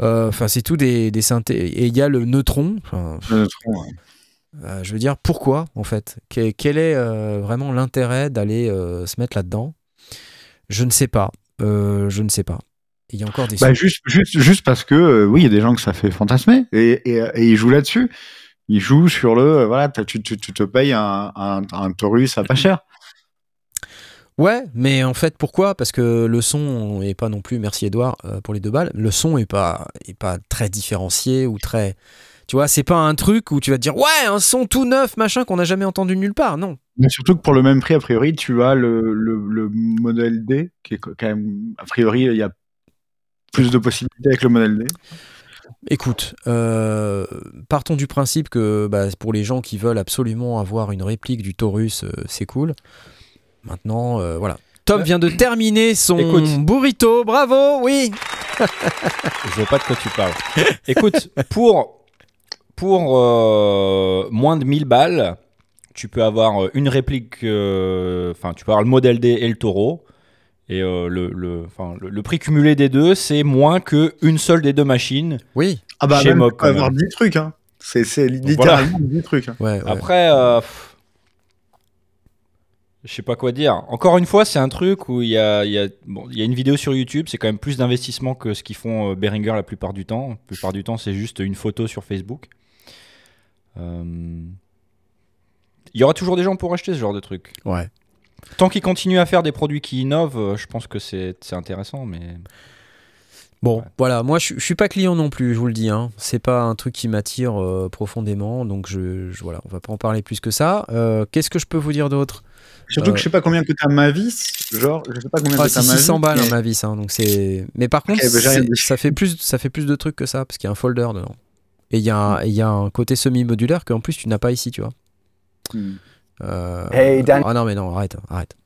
Speaker 1: Euh, Enfin, c'est tout des, des synthés. Et il y a le Neutron.
Speaker 4: Le Neutron, ouais.
Speaker 1: je veux dire, pourquoi, en fait? Que- Quel est vraiment l'intérêt d'aller se mettre là-dedans? Je ne sais pas. Je ne sais pas. Il y a encore des...
Speaker 4: Bah, juste, juste, juste parce que, oui, il y a des gens que ça fait fantasmer et, et, et ils jouent là-dessus. Ils jouent sur le, euh, voilà, tu, tu, tu te payes un, un, un Taurus à pas cher.
Speaker 1: Ouais, mais en fait, pourquoi? Parce que le son est pas non plus, merci Edouard euh, pour les deux balles, le son est pas, est pas très différencié ou très. Tu vois, c'est pas un truc où tu vas te dire, ouais, un son tout neuf, machin, qu'on n'a jamais entendu nulle part. Non.
Speaker 4: Mais surtout que pour le même prix, a priori, tu as le, le, le modèle D, qui est quand même, a priori, il y a plus de possibilités avec le modèle D.
Speaker 1: Écoute, euh, partons du principe que bah, pour les gens qui veulent absolument avoir une réplique du Taurus, euh, c'est cool. Maintenant, euh, voilà. Tom vient de terminer son
Speaker 3: Écoute.
Speaker 1: burrito, bravo, oui.
Speaker 3: Je vois pas de quoi tu parles. Écoute, pour, pour moins de 1000 balles, tu peux avoir une réplique, enfin, tu peux avoir le modèle D et le taureau. Et euh, le, le, enfin, le, le prix cumulé des deux, c'est moins qu'une seule des deux machines.
Speaker 1: Oui.
Speaker 4: Ah bah,
Speaker 3: Chez
Speaker 4: même,
Speaker 3: Moog,
Speaker 4: tu peux avoir 10 trucs, hein. C'est, c'est
Speaker 3: voilà.
Speaker 4: littéralement 10 trucs. hein.
Speaker 1: Ouais, ouais.
Speaker 3: Après, euh, je sais pas quoi dire. Encore une fois, c'est un truc où il y a, il y, a, bon, il y a une vidéo sur YouTube, c'est quand même plus d'investissement que ce qu'ils font euh, Behringer la plupart du temps. La plupart du temps, c'est juste une photo sur Facebook. Euh, Il y aura toujours des gens pour acheter ce genre de truc.
Speaker 1: ouais.
Speaker 3: Tant qu'ils continuent à faire des produits qui innovent, euh, je pense que c'est c'est intéressant. Mais
Speaker 1: Bon,
Speaker 3: Ouais.
Speaker 1: voilà, moi je, je suis pas client non plus, je vous le dis. Hein. C'est pas un truc qui m'attire euh, profondément, donc je, je- voilà, on va pas en parler plus que ça. Euh, Qu'est-ce que je peux vous dire d'autre?
Speaker 4: Surtout
Speaker 1: Euh,
Speaker 4: que je sais pas combien coûte un Mavis. Genre, je sais pas combien
Speaker 1: Ah,
Speaker 4: un Mavis.
Speaker 1: 600 balles
Speaker 4: mais-
Speaker 1: hein, ma vie, ça. Donc c'est. Mais par contre,
Speaker 4: bah,
Speaker 1: ça fait plus, ça fait plus de trucs que ça parce qu'il y a un folder dedans. Et il y un- il y a un côté semi-modulaire qu'en plus tu n'as pas ici, tu vois.
Speaker 4: Hmm.
Speaker 1: Euh,
Speaker 5: Hey, Dan.
Speaker 1: Ah non mais non, arrête, arrête,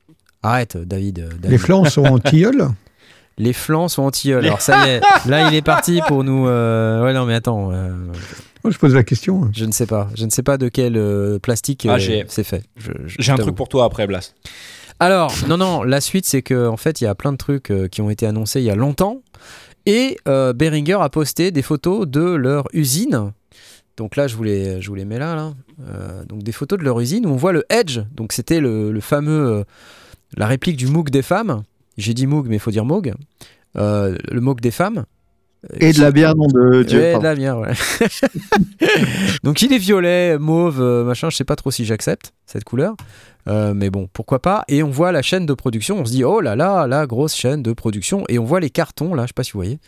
Speaker 1: arrête, David. euh, David.
Speaker 2: Les flancs sont en tilleul.
Speaker 1: Les flancs sont anti-tilleul. Alors ça y est, là il est parti pour nous. euh, Ouais non mais attends. euh,
Speaker 2: Moi, je pose la question.
Speaker 1: Je ne sais pas. Je ne sais pas de quel euh, plastique
Speaker 3: Ah,
Speaker 1: euh, c'est fait.
Speaker 3: J'ai un truc pour toi après, Blast.
Speaker 1: Alors, non, non, la suite, c'est que en fait, il y a plein de trucs euh, qui ont été annoncés il y a longtemps. Et euh, Behringer a posté des photos de leur usine. Donc là, je vous les, je vous les mets là. là. Euh, donc des photos de leur usine où on voit le Edge. Donc c'était le, le fameux, euh, la réplique du Moog des femmes. J'ai dit Moog, mais il faut dire Moog. Euh, le Moog des femmes.
Speaker 4: Et de la bière, non, de Dieu.
Speaker 1: Ouais, de la bière, ouais. Donc il est violet, mauve, machin, je sais pas trop si j'accepte cette couleur. Euh, mais bon, pourquoi pas? Et on voit la chaîne de production, on se dit, oh là là, la grosse chaîne de production. Et on voit les cartons, là, je sais pas si vous voyez.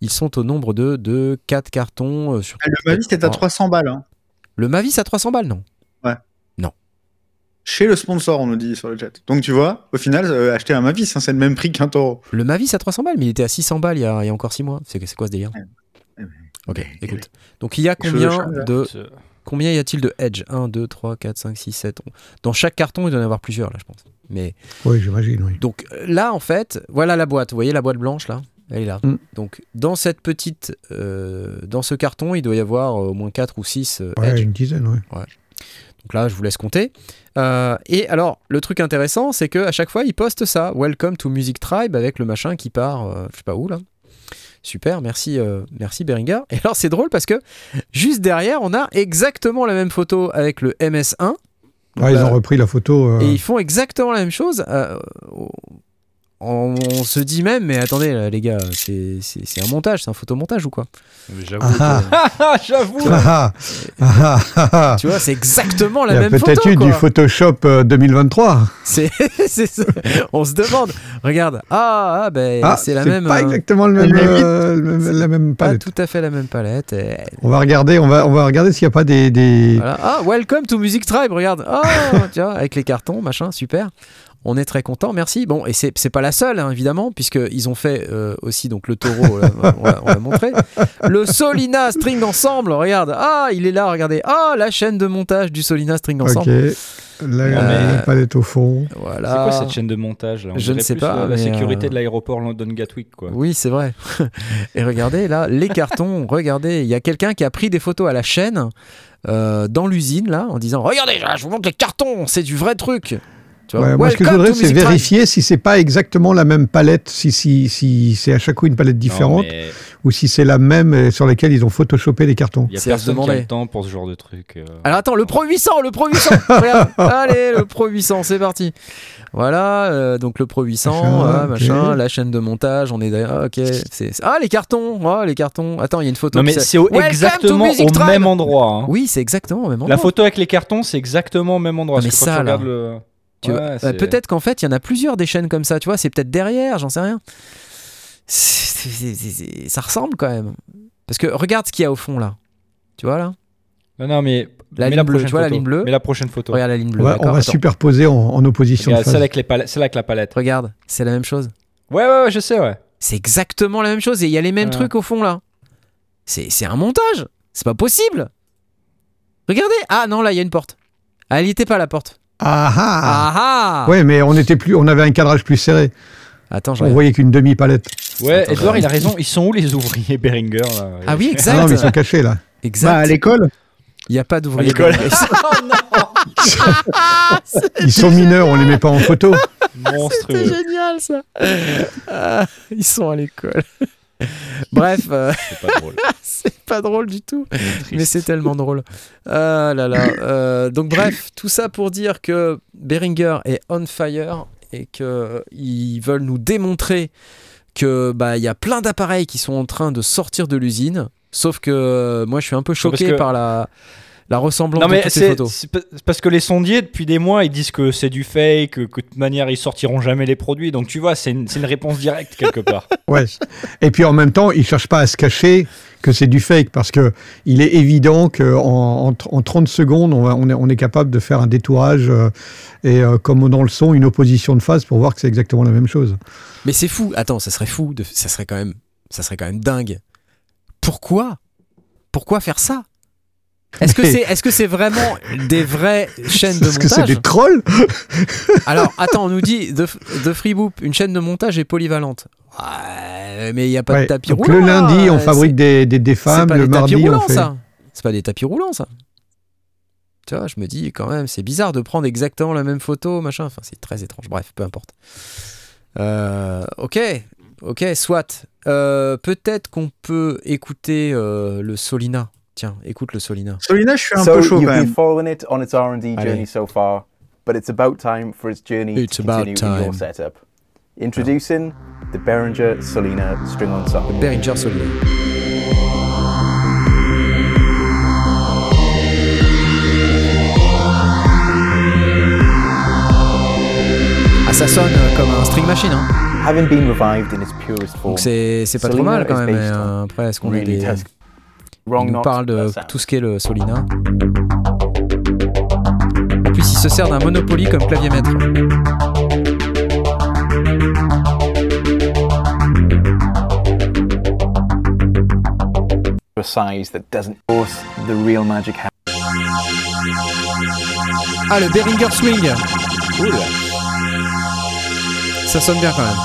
Speaker 1: Ils sont au nombre de, de 4 cartons. euh, sur...
Speaker 4: Ah, Le Mavis, c'était à 300 balles. Hein.
Speaker 1: Le Mavis à 300 balles, non?
Speaker 4: Chez le sponsor, on nous dit sur le chat. Donc tu vois, au final, euh, acheter un Mavis, hein, c'est le même prix qu'un taureau.
Speaker 1: Le Mavis à 300 balles, mais il était à 600 balles il y a, il y a encore 6 mois. C'est quoi ce délire?
Speaker 4: Ouais.
Speaker 1: Ok, écoute. Donc il y a combien de Combien y a-t-il de Edge 1, 2, 3, 4, 5, 6, 7 Dans chaque carton, il doit y en avoir plusieurs, là, je pense. Mais
Speaker 2: Oui, j'imagine, oui.
Speaker 1: donc euh, là, en fait, voilà la boîte. Vous voyez la boîte blanche, là? Elle est là.
Speaker 2: Mm.
Speaker 1: Donc dans cette petite, euh, dans ce carton, il doit y avoir euh, au moins 4 ou 6
Speaker 2: Ouais,
Speaker 1: Edge.
Speaker 2: une dizaine, oui.
Speaker 1: Donc là, je vous laisse compter. Euh, et alors, le truc intéressant, c'est que à chaque fois, ils postent ça. Welcome to Music Tribe avec le machin qui part, euh, je sais pas où là. Super, merci, euh, merci Beringer. Et alors, c'est drôle parce que juste derrière, on a exactement la même photo avec le MS1. Donc
Speaker 2: Ah, ils
Speaker 1: là-
Speaker 2: ont repris la photo. euh,
Speaker 1: et ils font exactement la même chose. euh, on, on se dit même, mais attendez, là, les gars, c'est c'est- c'est un montage, c'est un photomontage ou quoi
Speaker 3: J'avoue.
Speaker 2: Ah,
Speaker 3: Ah, j'avoue.
Speaker 2: ah.
Speaker 1: Tu vois, c'est exactement
Speaker 2: Il
Speaker 1: la
Speaker 2: y a
Speaker 1: même
Speaker 2: peut-être
Speaker 1: photo.
Speaker 2: eu
Speaker 1: quoi.
Speaker 2: du Photoshop euh, 2023.
Speaker 1: C'est c'est ça. On se demande. Regarde. Ah, ah ben
Speaker 2: Ah,
Speaker 1: c'est la même.
Speaker 2: pas
Speaker 1: euh,
Speaker 2: exactement le même, euh, le même- la même
Speaker 1: pas
Speaker 2: palette.
Speaker 1: tout à fait la même palette. et-
Speaker 2: On va regarder, on va, on va regarder s'il n'y a pas des, des-
Speaker 1: voilà. Ah, welcome to Music Tribe. Regarde. Ah, tu vois, avec les cartons, machin, super. On est très content, merci. Bon, et c'est c'est pas la seule, hein, évidemment, puisqu'ils ont fait euh, aussi donc le taureau, on l'a- on l'a montré. Le Solina String Ensemble, regarde. Ah, il est là, regardez. Ah, la chaîne de montage du Solina String Ensemble.
Speaker 2: Ok. La,
Speaker 1: Euh,
Speaker 2: la palette au fond.
Speaker 1: Voilà.
Speaker 3: C'est quoi cette chaîne de montage là? On
Speaker 1: Je ne sais
Speaker 3: plus
Speaker 1: pas,
Speaker 3: La, la sécurité
Speaker 1: euh,
Speaker 3: de l'aéroport London Gatwick, quoi.
Speaker 1: Oui, c'est vrai. Et regardez là, les cartons, regardez, il y a quelqu'un qui a pris des photos à la chaîne euh, dans l'usine là en disant "Regardez, là, je vous montre les cartons, c'est du vrai truc." Tu vois,
Speaker 2: Ouais, moi, ce que je voudrais,
Speaker 1: to
Speaker 2: c'est vérifier si c'est pas exactement la même palette, si, si, si c'est à chaque coup une palette
Speaker 3: Non,
Speaker 2: différente,
Speaker 3: mais
Speaker 2: ou si c'est la même euh, sur laquelle ils ont photoshopé les cartons.
Speaker 3: Il y a personne qui a
Speaker 1: demander.
Speaker 3: le temps pour ce genre de truc. euh.
Speaker 1: Alors attends, le Pro 800, le Pro 800. Regarde. Allez, le Pro 800, c'est parti. Voilà, euh, donc le Pro 800,
Speaker 2: Machin,
Speaker 1: ah,
Speaker 2: ok.
Speaker 1: machin, la chaîne de montage, on est derrière. Ok, c'est ah les cartons, ah les cartons. Attends, il y a une photo.
Speaker 3: Non, mais c'est au- exactement au
Speaker 1: Tribe.
Speaker 3: même endroit. hein.
Speaker 1: Oui, c'est exactement au même endroit.
Speaker 3: La photo avec les cartons, c'est exactement au même endroit.
Speaker 1: Ah, mais ça, là.
Speaker 3: le.
Speaker 1: Tu
Speaker 3: Ouais,
Speaker 1: vois,
Speaker 3: c'est-
Speaker 1: euh, peut-être qu'en fait, il y en a plusieurs des chaînes comme ça, tu vois, c'est peut-être derrière, j'en sais rien. C'est- c'est- c'est- c'est- ça ressemble quand même. Parce que regarde ce qu'il y a au fond là. Tu vois là
Speaker 3: Non, non, mais.
Speaker 1: La ligne bleue, tu vois la ligne bleue
Speaker 3: Mais la prochaine photo.
Speaker 1: Regarde la ligne bleue.
Speaker 2: On va, on
Speaker 1: d'accord
Speaker 2: va
Speaker 1: Attends.
Speaker 2: superposer en, en opposition
Speaker 3: Regarde,
Speaker 2: de
Speaker 3: celle avec, les palettes- celle avec la palette.
Speaker 1: Regarde, c'est la même chose.
Speaker 3: Ouais, ouais, ouais, je sais, ouais.
Speaker 1: C'est exactement la même chose et il y a les mêmes
Speaker 3: Ouais.
Speaker 1: trucs au fond là. C'est c'est un montage. C'est pas possible. Regardez. Ah non, là il y a une porte. Ah, elle y était pas la porte.
Speaker 2: Ah ah
Speaker 1: Ah ah
Speaker 2: Ouais, mais on était plus, on avait un cadrage plus serré.
Speaker 1: Attends,
Speaker 2: On voyait qu'une demi-palette.
Speaker 3: Ouais,
Speaker 1: Attends,
Speaker 3: Edouard, il a raison. Ils sont où les ouvriers Beringer là
Speaker 1: Ah oui,
Speaker 2: Ah
Speaker 1: exact.
Speaker 2: non, mais ils sont cachés là.
Speaker 1: exact.
Speaker 4: Bah, à l'école,
Speaker 1: Il n'y a pas d'ouvrier.
Speaker 3: À l'école.
Speaker 2: Ils sont mineurs, on les met pas en photo.
Speaker 1: C'était génial ça. Ah, ils sont à l'école. Bref, euh,
Speaker 3: C'est pas drôle.
Speaker 1: c'est pas drôle du tout, mais c'est tellement drôle. Ah là là. Euh, donc bref, tout ça pour dire que Behringer est on fire et que ils veulent nous démontrer que bah il y a plein d'appareils qui sont en train de sortir de l'usine. Sauf que moi je suis un peu choqué
Speaker 3: que-
Speaker 1: par la la ressemblance
Speaker 3: Non
Speaker 1: de
Speaker 3: mais
Speaker 1: toutes ces
Speaker 3: c'est
Speaker 1: photos.
Speaker 3: c'est parce que les sondiers depuis des mois ils disent que c'est du fake, que, que de toute manière ils sortiront jamais les produits. Donc tu vois c'est une, réponse directe quelque part.
Speaker 2: Ouais. Et puis en même temps, ils cherchent pas à se cacher que c'est du fake parce que il est évident qu'en en, en 30 secondes, on, va- on est, on est capable de faire un détourage euh, et euh, comme dans le son, une opposition de phase pour voir que c'est exactement la même chose.
Speaker 1: Mais c'est fou. Attends, ça serait fou. De... Ça serait quand même, ça serait quand même dingue. Pourquoi? Pourquoi faire ça? Est-ce que c'est, est-ce que c'est vraiment des vraies chaînes de
Speaker 2: Est-ce que c'est
Speaker 1: montage
Speaker 2: des trolls
Speaker 1: Alors, attends, on nous dit The, The Free Boop, une chaîne de montage est polyvalente. Ouais, mais il n'y a pas
Speaker 2: Ouais.
Speaker 1: de tapis roulant.
Speaker 2: le lundi, on fabrique des, des, femmes,
Speaker 1: pas
Speaker 2: le
Speaker 1: des tapis
Speaker 2: mardi, on
Speaker 1: roulants,
Speaker 2: fait.
Speaker 1: ça. C'est pas des tapis roulants, ça. Tu vois, je me dis quand même, c'est bizarre de prendre exactement la même photo, machin. Enfin, c'est très étrange. Bref, peu importe. Euh, ok, ok, soit. Euh, Peut-être qu'on peut écouter euh, le Solina. Tiens, écoute le Solina.
Speaker 4: Solina, je suis un
Speaker 5: so
Speaker 4: peu chaud
Speaker 5: you've
Speaker 4: quand
Speaker 5: been
Speaker 4: même.
Speaker 5: following it on its R&D journey so far, but it's about time for its journey
Speaker 1: It's
Speaker 5: to
Speaker 1: about
Speaker 5: continue in your setup. Introducing the Behringer Solina string-on socket.
Speaker 1: Behringer Solina. Ah, ça sonne euh, comme un string machine. Hein.
Speaker 5: Having been revived in its purest form,
Speaker 1: Donc c'est pas trop mal quand même. mais, euh, après, est-ce qu'on des.
Speaker 5: Does
Speaker 1: Il
Speaker 5: wrong
Speaker 1: nous parle de
Speaker 5: sound.
Speaker 1: tout ce qu'est le Solina. En plus, il se sert d'un Monopoly comme clavier maître.
Speaker 5: a size that doesn't force the real magic happens.
Speaker 1: Ah, le Behringer Swing
Speaker 3: Cool.
Speaker 1: Ça sonne bien quand même.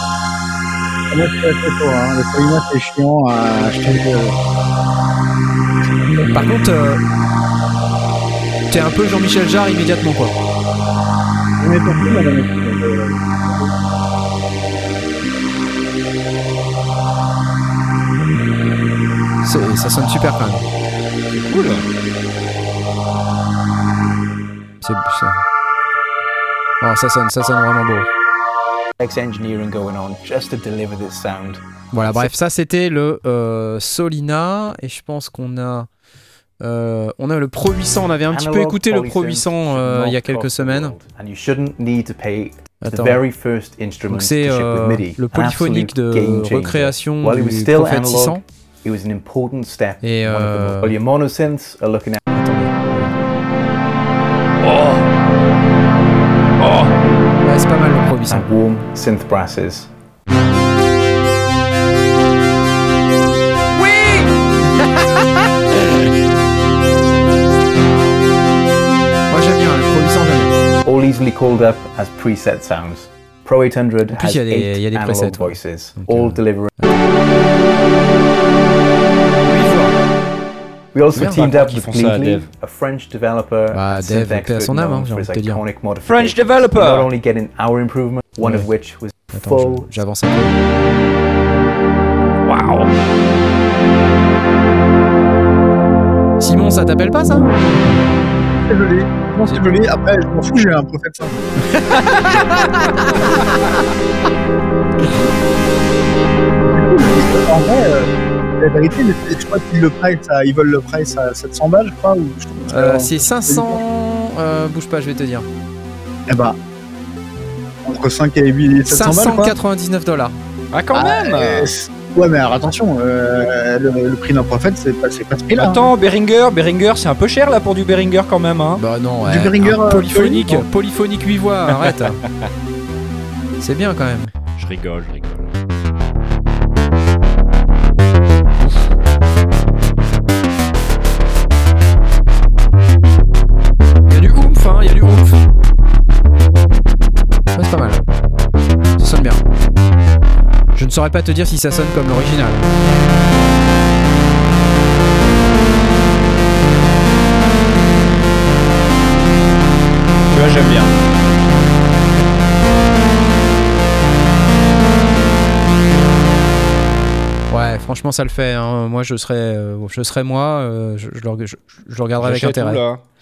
Speaker 4: Assez chaud, hein. Le Solina, c'est chiant à changer.
Speaker 1: Par contre, euh, t'es un peu Jean-Michel Jarre immédiatement quoi.
Speaker 4: Je mets partout, madame.
Speaker 1: C'est- Ça sonne super quand même.
Speaker 3: Cool.
Speaker 1: C'est, c'est- Oh, ça sonne, ça sonne vraiment beau.
Speaker 5: Engineering going on just to deliver this sound.
Speaker 1: Voilà, bref, ça c'était le euh, Solina et je pense qu'on a euh, on a le Pro 800. On avait un petit peu écouté le Pro
Speaker 5: polysynth
Speaker 1: 800
Speaker 5: should
Speaker 1: euh, il y a quelques semaines.
Speaker 5: world, And you shouldn't need to pay the
Speaker 1: Attends. Donc c'est euh, le polyphonique de recréation du Prophet
Speaker 5: analog,
Speaker 1: 600.
Speaker 5: It was an important step.
Speaker 1: Et, euh,
Speaker 5: looking at
Speaker 1: Ouais, c'est pas mal le Pro 800.
Speaker 5: Easily called up as preset sounds. Pro 800
Speaker 1: En plus,
Speaker 5: has
Speaker 1: il y a des-
Speaker 5: eight
Speaker 1: il y a des
Speaker 5: analog
Speaker 1: presets, ouais.
Speaker 5: voices, all
Speaker 1: euh,
Speaker 5: delivering. We also teamed up with
Speaker 3: Dev.
Speaker 5: a French developer
Speaker 1: Bah, Dev, à son
Speaker 5: expert
Speaker 1: âme, hein,
Speaker 5: for
Speaker 1: envie
Speaker 5: his iconic
Speaker 3: French developer.
Speaker 5: Not only getting our improvement, one of which was
Speaker 1: Attends,
Speaker 5: full
Speaker 1: j'avance un peu.
Speaker 3: Waouh
Speaker 1: Simon, ça t'appelle pas ça?
Speaker 4: C'est joli. Non, c'est joli. Après, je m'en fous, j'ai un prophète simple. en vrai, euh, la vérité, le- je crois qu'ils le price à- ils veulent le price à 700 balles, je crois. Ou je
Speaker 1: Euh, C'est 500. euh, bouge pas, je vais te dire.
Speaker 4: Eh ben, entre 5 et 8 700 balles, quoi.
Speaker 1: 599 dollars.
Speaker 3: Ah, quand même
Speaker 4: Euh, c'est- ouais, mais alors attention, euh, le, le prix d'un prophète, c'est pas, pas ce prix-là. hein.
Speaker 3: Attends, Behringer, Behringer, c'est un peu cher là pour du Behringer quand même. Hein.
Speaker 1: Bah non,
Speaker 4: Du
Speaker 1: ouais,
Speaker 4: Behringer,
Speaker 1: un
Speaker 4: euh,
Speaker 1: polyphonique, polyphonique 8 voix, arrête. C'est bien quand même.
Speaker 3: Je rigole, je rigole.
Speaker 1: Saurais pas te dire si ça sonne comme l'original. Franchement, ça le fait. hein. Moi, je serais, euh, je serais moi. euh, je, je le, je- je le regarderai avec intérêt.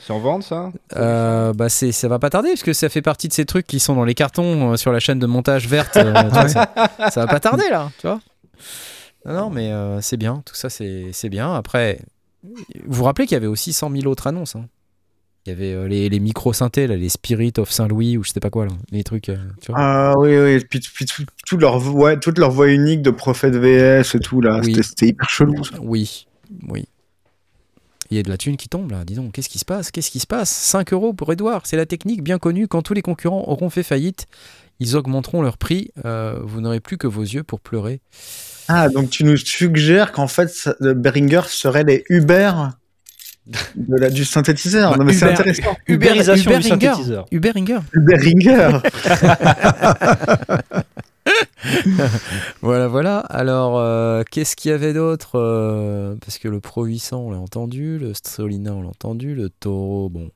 Speaker 3: C'est en vente ça?
Speaker 1: Euh, bah c'est, ça va pas tarder parce que ça fait partie de ces trucs qui sont dans les cartons euh, sur la chaîne de montage verte. euh, vois, ça, ça va pas tarder là, tu vois. Non, non, mais c'est bien. Tout ça, c'est, c'est bien. Après, vous vous rappelez qu'il y avait aussi 100 000 autres annonces. hein. Il y avait euh, les, les micro-synthés, là, les Spirit of Saint-Louis ou je sais pas quoi, là, les trucs. euh, tu vois.
Speaker 4: Ah oui, oui, puis, puis tout- leur voix, toute leur voix unique de prophète VS et tout là,
Speaker 1: Oui.
Speaker 4: c'était- hyper chelou. ça.
Speaker 1: Oui, oui. Il y a de la thune qui tombe là, dis donc, qu'est-ce qui se passe? Qu'est-ce qui se passe? 5 euros pour Edouard, c'est la technique bien connue. Quand tous les concurrents auront fait faillite, ils augmenteront leur prix. Euh, vous n'aurez plus que vos yeux pour pleurer.
Speaker 4: Ah, donc tu nous suggères qu'en fait, Behringer serait les Uber de la, du synthétiseur.
Speaker 1: Bah,
Speaker 4: non, mais c'est
Speaker 1: Uber-
Speaker 4: intéressant.
Speaker 3: Ubérisation du
Speaker 1: Uberinger.
Speaker 3: synthétiseur.
Speaker 1: Uberinger. Voilà, voilà. Alors, euh, qu'est-ce qu'il y avait d'autre Euh, Parce que le Pro 800, on l'a entendu, le Solina, on l'a entendu, le Taureau, bon.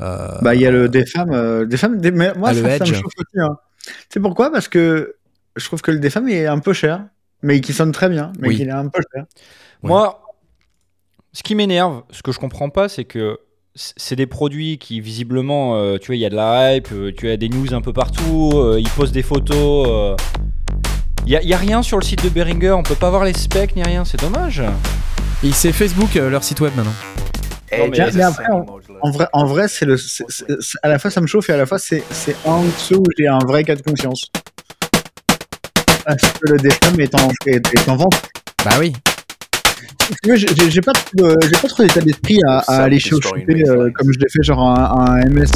Speaker 1: Euh,
Speaker 4: bah, il y a le des femmes, euh, des femmes. Des, mais moi, ça, ça me chauffe aussi. Hein. Tu sais pourquoi? Parce que je trouve que le des femmes est un peu cher, mais qui sonne très bien, mais
Speaker 1: Oui.
Speaker 4: qu'il est un peu cher.
Speaker 1: Ouais.
Speaker 3: Moi, ce qui m'énerve, ce que je comprends pas, c'est que c'est des produits qui visiblement, euh, tu vois, il y a de la hype, euh, tu as des news un peu partout, euh, ils postent des photos. euh. Il y, a- il y a rien sur le site de Behringer, on peut pas voir les specs ni rien, c'est dommage.
Speaker 1: Et c'est Facebook, euh, leur site web maintenant.
Speaker 3: Non, mais-
Speaker 4: après. En vrai, en vrai, c'est le, à la fois ça me chauffe et à la fois c'est, c'est un de ceux où j'ai un vrai cas de conscience. Parce que le DFM est en, est, est en vente.
Speaker 1: Bah oui.
Speaker 4: Si tu veux, J'ai pas trop, de- j'ai pas trop d'état d'esprit à, à aller chez euh, comme je l'ai fait genre un, un MS1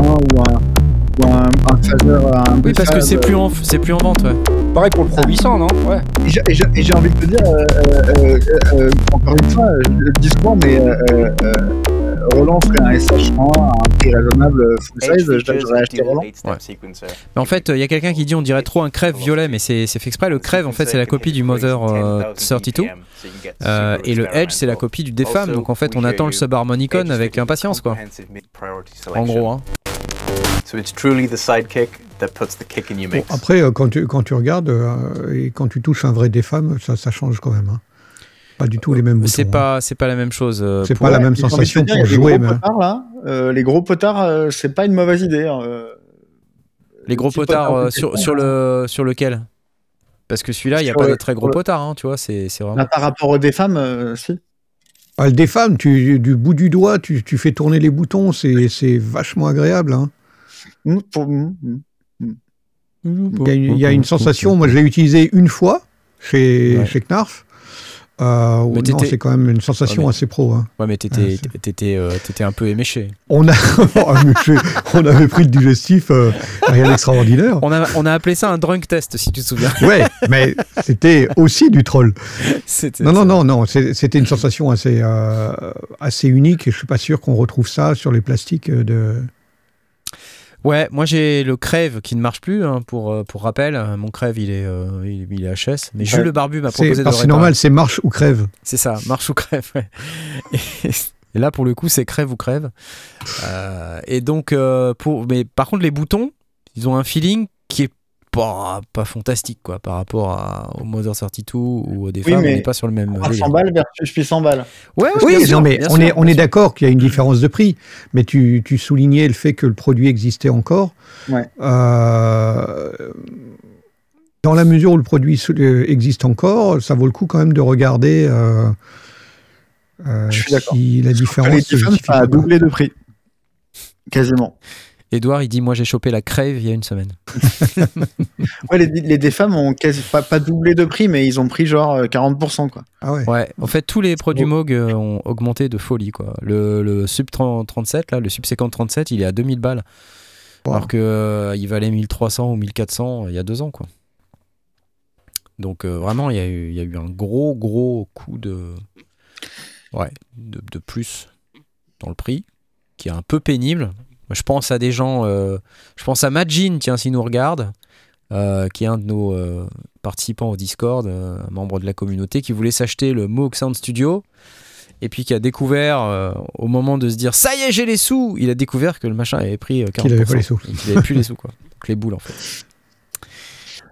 Speaker 4: ou un, ou un, un phaser, un
Speaker 1: Oui, parce que
Speaker 4: Bessaz,
Speaker 1: c'est plus en, c'est plus en vente, ouais.
Speaker 3: Pareil pour le Pro 800, non? Ouais.
Speaker 4: Et j'ai- et j'ai et j'ai envie de te dire, euh, euh, euh, euh, encore une fois, je le dis souvent, mais euh, euh, euh, Roland ferait un SH100 à un prix raisonnable euh, full size, j'aurais acheté Roland.
Speaker 1: Ouais. Mais en fait, il y a quelqu'un qui dit on dirait trop un crève violet, mais c'est c'est fait exprès. Le crève, en fait, c'est la copie du Mother euh, 32. Euh, et le Edge, c'est la copie du DFAM. Donc en fait, on attend le subharmonicon avec impatience, quoi. En gros, hein.
Speaker 5: So it's truly the sidekick that puts the kick in your
Speaker 2: Bon,
Speaker 5: mix.
Speaker 2: après, euh, quand tu, quand tu regardes euh, et quand tu touches un vrai des femmes, ça, ça change quand même. hein. Pas du tout les mêmes boutons.
Speaker 1: C'est
Speaker 2: hein.
Speaker 1: pas, c'est pas la même chose. euh,
Speaker 2: C'est pas la même sensation
Speaker 4: dire,
Speaker 2: pour jouer.
Speaker 4: gros
Speaker 2: mais-
Speaker 4: potards, là. Euh, les gros potards, euh, c'est pas une mauvaise idée. hein, euh.
Speaker 1: Les gros potards
Speaker 4: potard
Speaker 1: euh, sur, sur, le, sur lequel? Parce que celui-là, il n'y a pas
Speaker 4: le-
Speaker 1: de très gros potards, hein, tu vois. C'est c'est vraiment.
Speaker 4: Là, par rapport aux des femmes, euh, si.
Speaker 2: Ah, des femmes, tu, du bout du doigt, tu, tu fais tourner les boutons, c'est c'est vachement agréable. hein. Il y, a une- il y a une sensation, moi je l'ai utilisé une fois chez,
Speaker 1: Ouais.
Speaker 2: chez Knarf. Euh,
Speaker 1: Mais
Speaker 2: non, c'est quand même une sensation
Speaker 1: Ouais, mais-
Speaker 2: assez pro. hein.
Speaker 1: Ouais, mais t'étais t'étais, euh, t'étais un peu éméché.
Speaker 2: On, a, on avait pris le digestif, euh, rien d'extraordinaire.
Speaker 1: On a, on a appelé ça un drunk test, si tu te souviens.
Speaker 2: Ouais, mais c'était aussi du troll. Non, non, non, non, c'était une sensation assez, euh, assez unique et je suis pas sûr qu'on retrouve ça sur les plastiques de.
Speaker 1: Ouais, moi j'ai le crève qui ne marche plus. hein, pour, euh, pour rappel, mon crève il est, euh, il, il est HS. Mais Jules
Speaker 4: Ouais.
Speaker 1: Le Barbu m'a proposé de le
Speaker 2: c'est normal, c'est marche ou crève.
Speaker 1: C'est ça, marche ou crève. ouais. Et, et là, pour le coup, c'est crève ou crève. Euh, et donc, euh, pour, mais par contre, les boutons, ils ont un feeling qui est pas, pas fantastique quoi, par rapport à, au Mother 32 ou au des
Speaker 4: Oui,
Speaker 1: femmes. On n'est pas sur le même. délire.
Speaker 4: 300 balles versus 800 balles.
Speaker 1: Ouais,
Speaker 2: Oui, non, mais on
Speaker 1: sûr,
Speaker 2: est, on est d'accord qu'il y a une différence de prix, mais tu, tu soulignais le fait que le produit existait encore.
Speaker 4: Ouais.
Speaker 2: Euh, dans la mesure où le produit euh, existe encore, ça vaut le coup quand même de regarder euh, euh,
Speaker 4: Je suis d'accord.
Speaker 2: si la différence
Speaker 4: les
Speaker 2: se
Speaker 4: ça a doublé de prix. Quasiment.
Speaker 1: Edouard, il dit Moi, j'ai chopé la crève il y a une semaine.
Speaker 4: Ouais, les, les DFAM ont quasi pas, pas doublé de prix, mais ils ont pris genre euh, 40%. Quoi.
Speaker 2: Ah ouais.
Speaker 1: Ouais, en fait, tous les produits Moog euh, ont augmenté de folie. Quoi. Le, le Sub 30 37, là, le Subséquent 37, il est à 2000 balles.
Speaker 2: Wow.
Speaker 1: Alors que euh, il valait 1300 ou 1400 il y a deux ans. Quoi. Donc, euh, vraiment, il y, a eu, il y a eu un gros, gros coup de, ouais, de, de plus dans le prix, qui est un peu pénible. Je pense à des gens. euh, je pense à Majin, tiens, s'il nous regarde, euh, qui est un de nos euh, participants au Discord, un membre de la communauté, qui voulait s'acheter le Moog Sound Studio. Et puis qui a découvert, au moment de se dire ça y est, j'ai les sous, il a découvert que le machin avait pris euh, 40%.
Speaker 2: Qu'il avait pas les sous.
Speaker 1: Qu'il avait plus les sous, quoi. Donc les boules, en fait.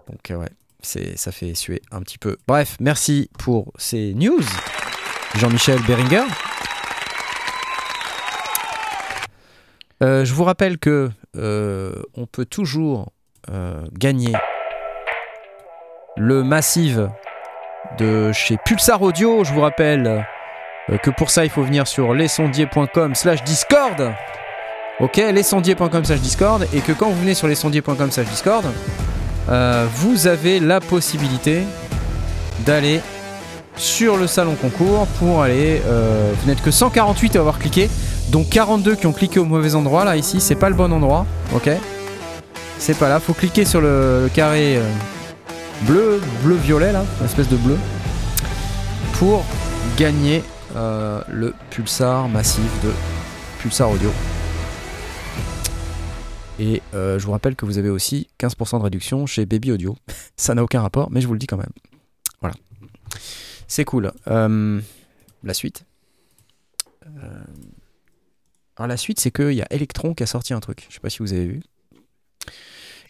Speaker 1: Donc, ouais, c'est, ça fait suer un petit peu. Bref, merci pour ces news. Jean-Michel Beringer. Euh, je vous rappelle que euh, on peut toujours euh, gagner le Massive de chez Pulsar Audio. Je vous rappelle que pour ça, il faut venir sur lesondiers.com slash discord. Ok, lesondiers.com slash discord. Et que quand vous venez sur lesondiers.com slash discord, vous avez la possibilité d'aller sur le salon concours pour aller. vous n'êtes que 148 à avoir cliqué, donc 42 qui ont cliqué au mauvais endroit. Là, ici, c'est pas le bon endroit. Ok C'est pas là. Faut cliquer sur le, carré euh, bleu, bleu-violet, là, espèce de bleu, pour gagner euh, le pulsar massif de Pulsar Audio. Et euh, je vous rappelle que vous avez aussi 15% de réduction chez Baby Audio. Ça n'a aucun rapport, mais je vous le dis quand même. Voilà. C'est cool. La suite. Alors la suite, c'est qu'il y a Electron qui a sorti un truc. Je sais pas si vous avez vu.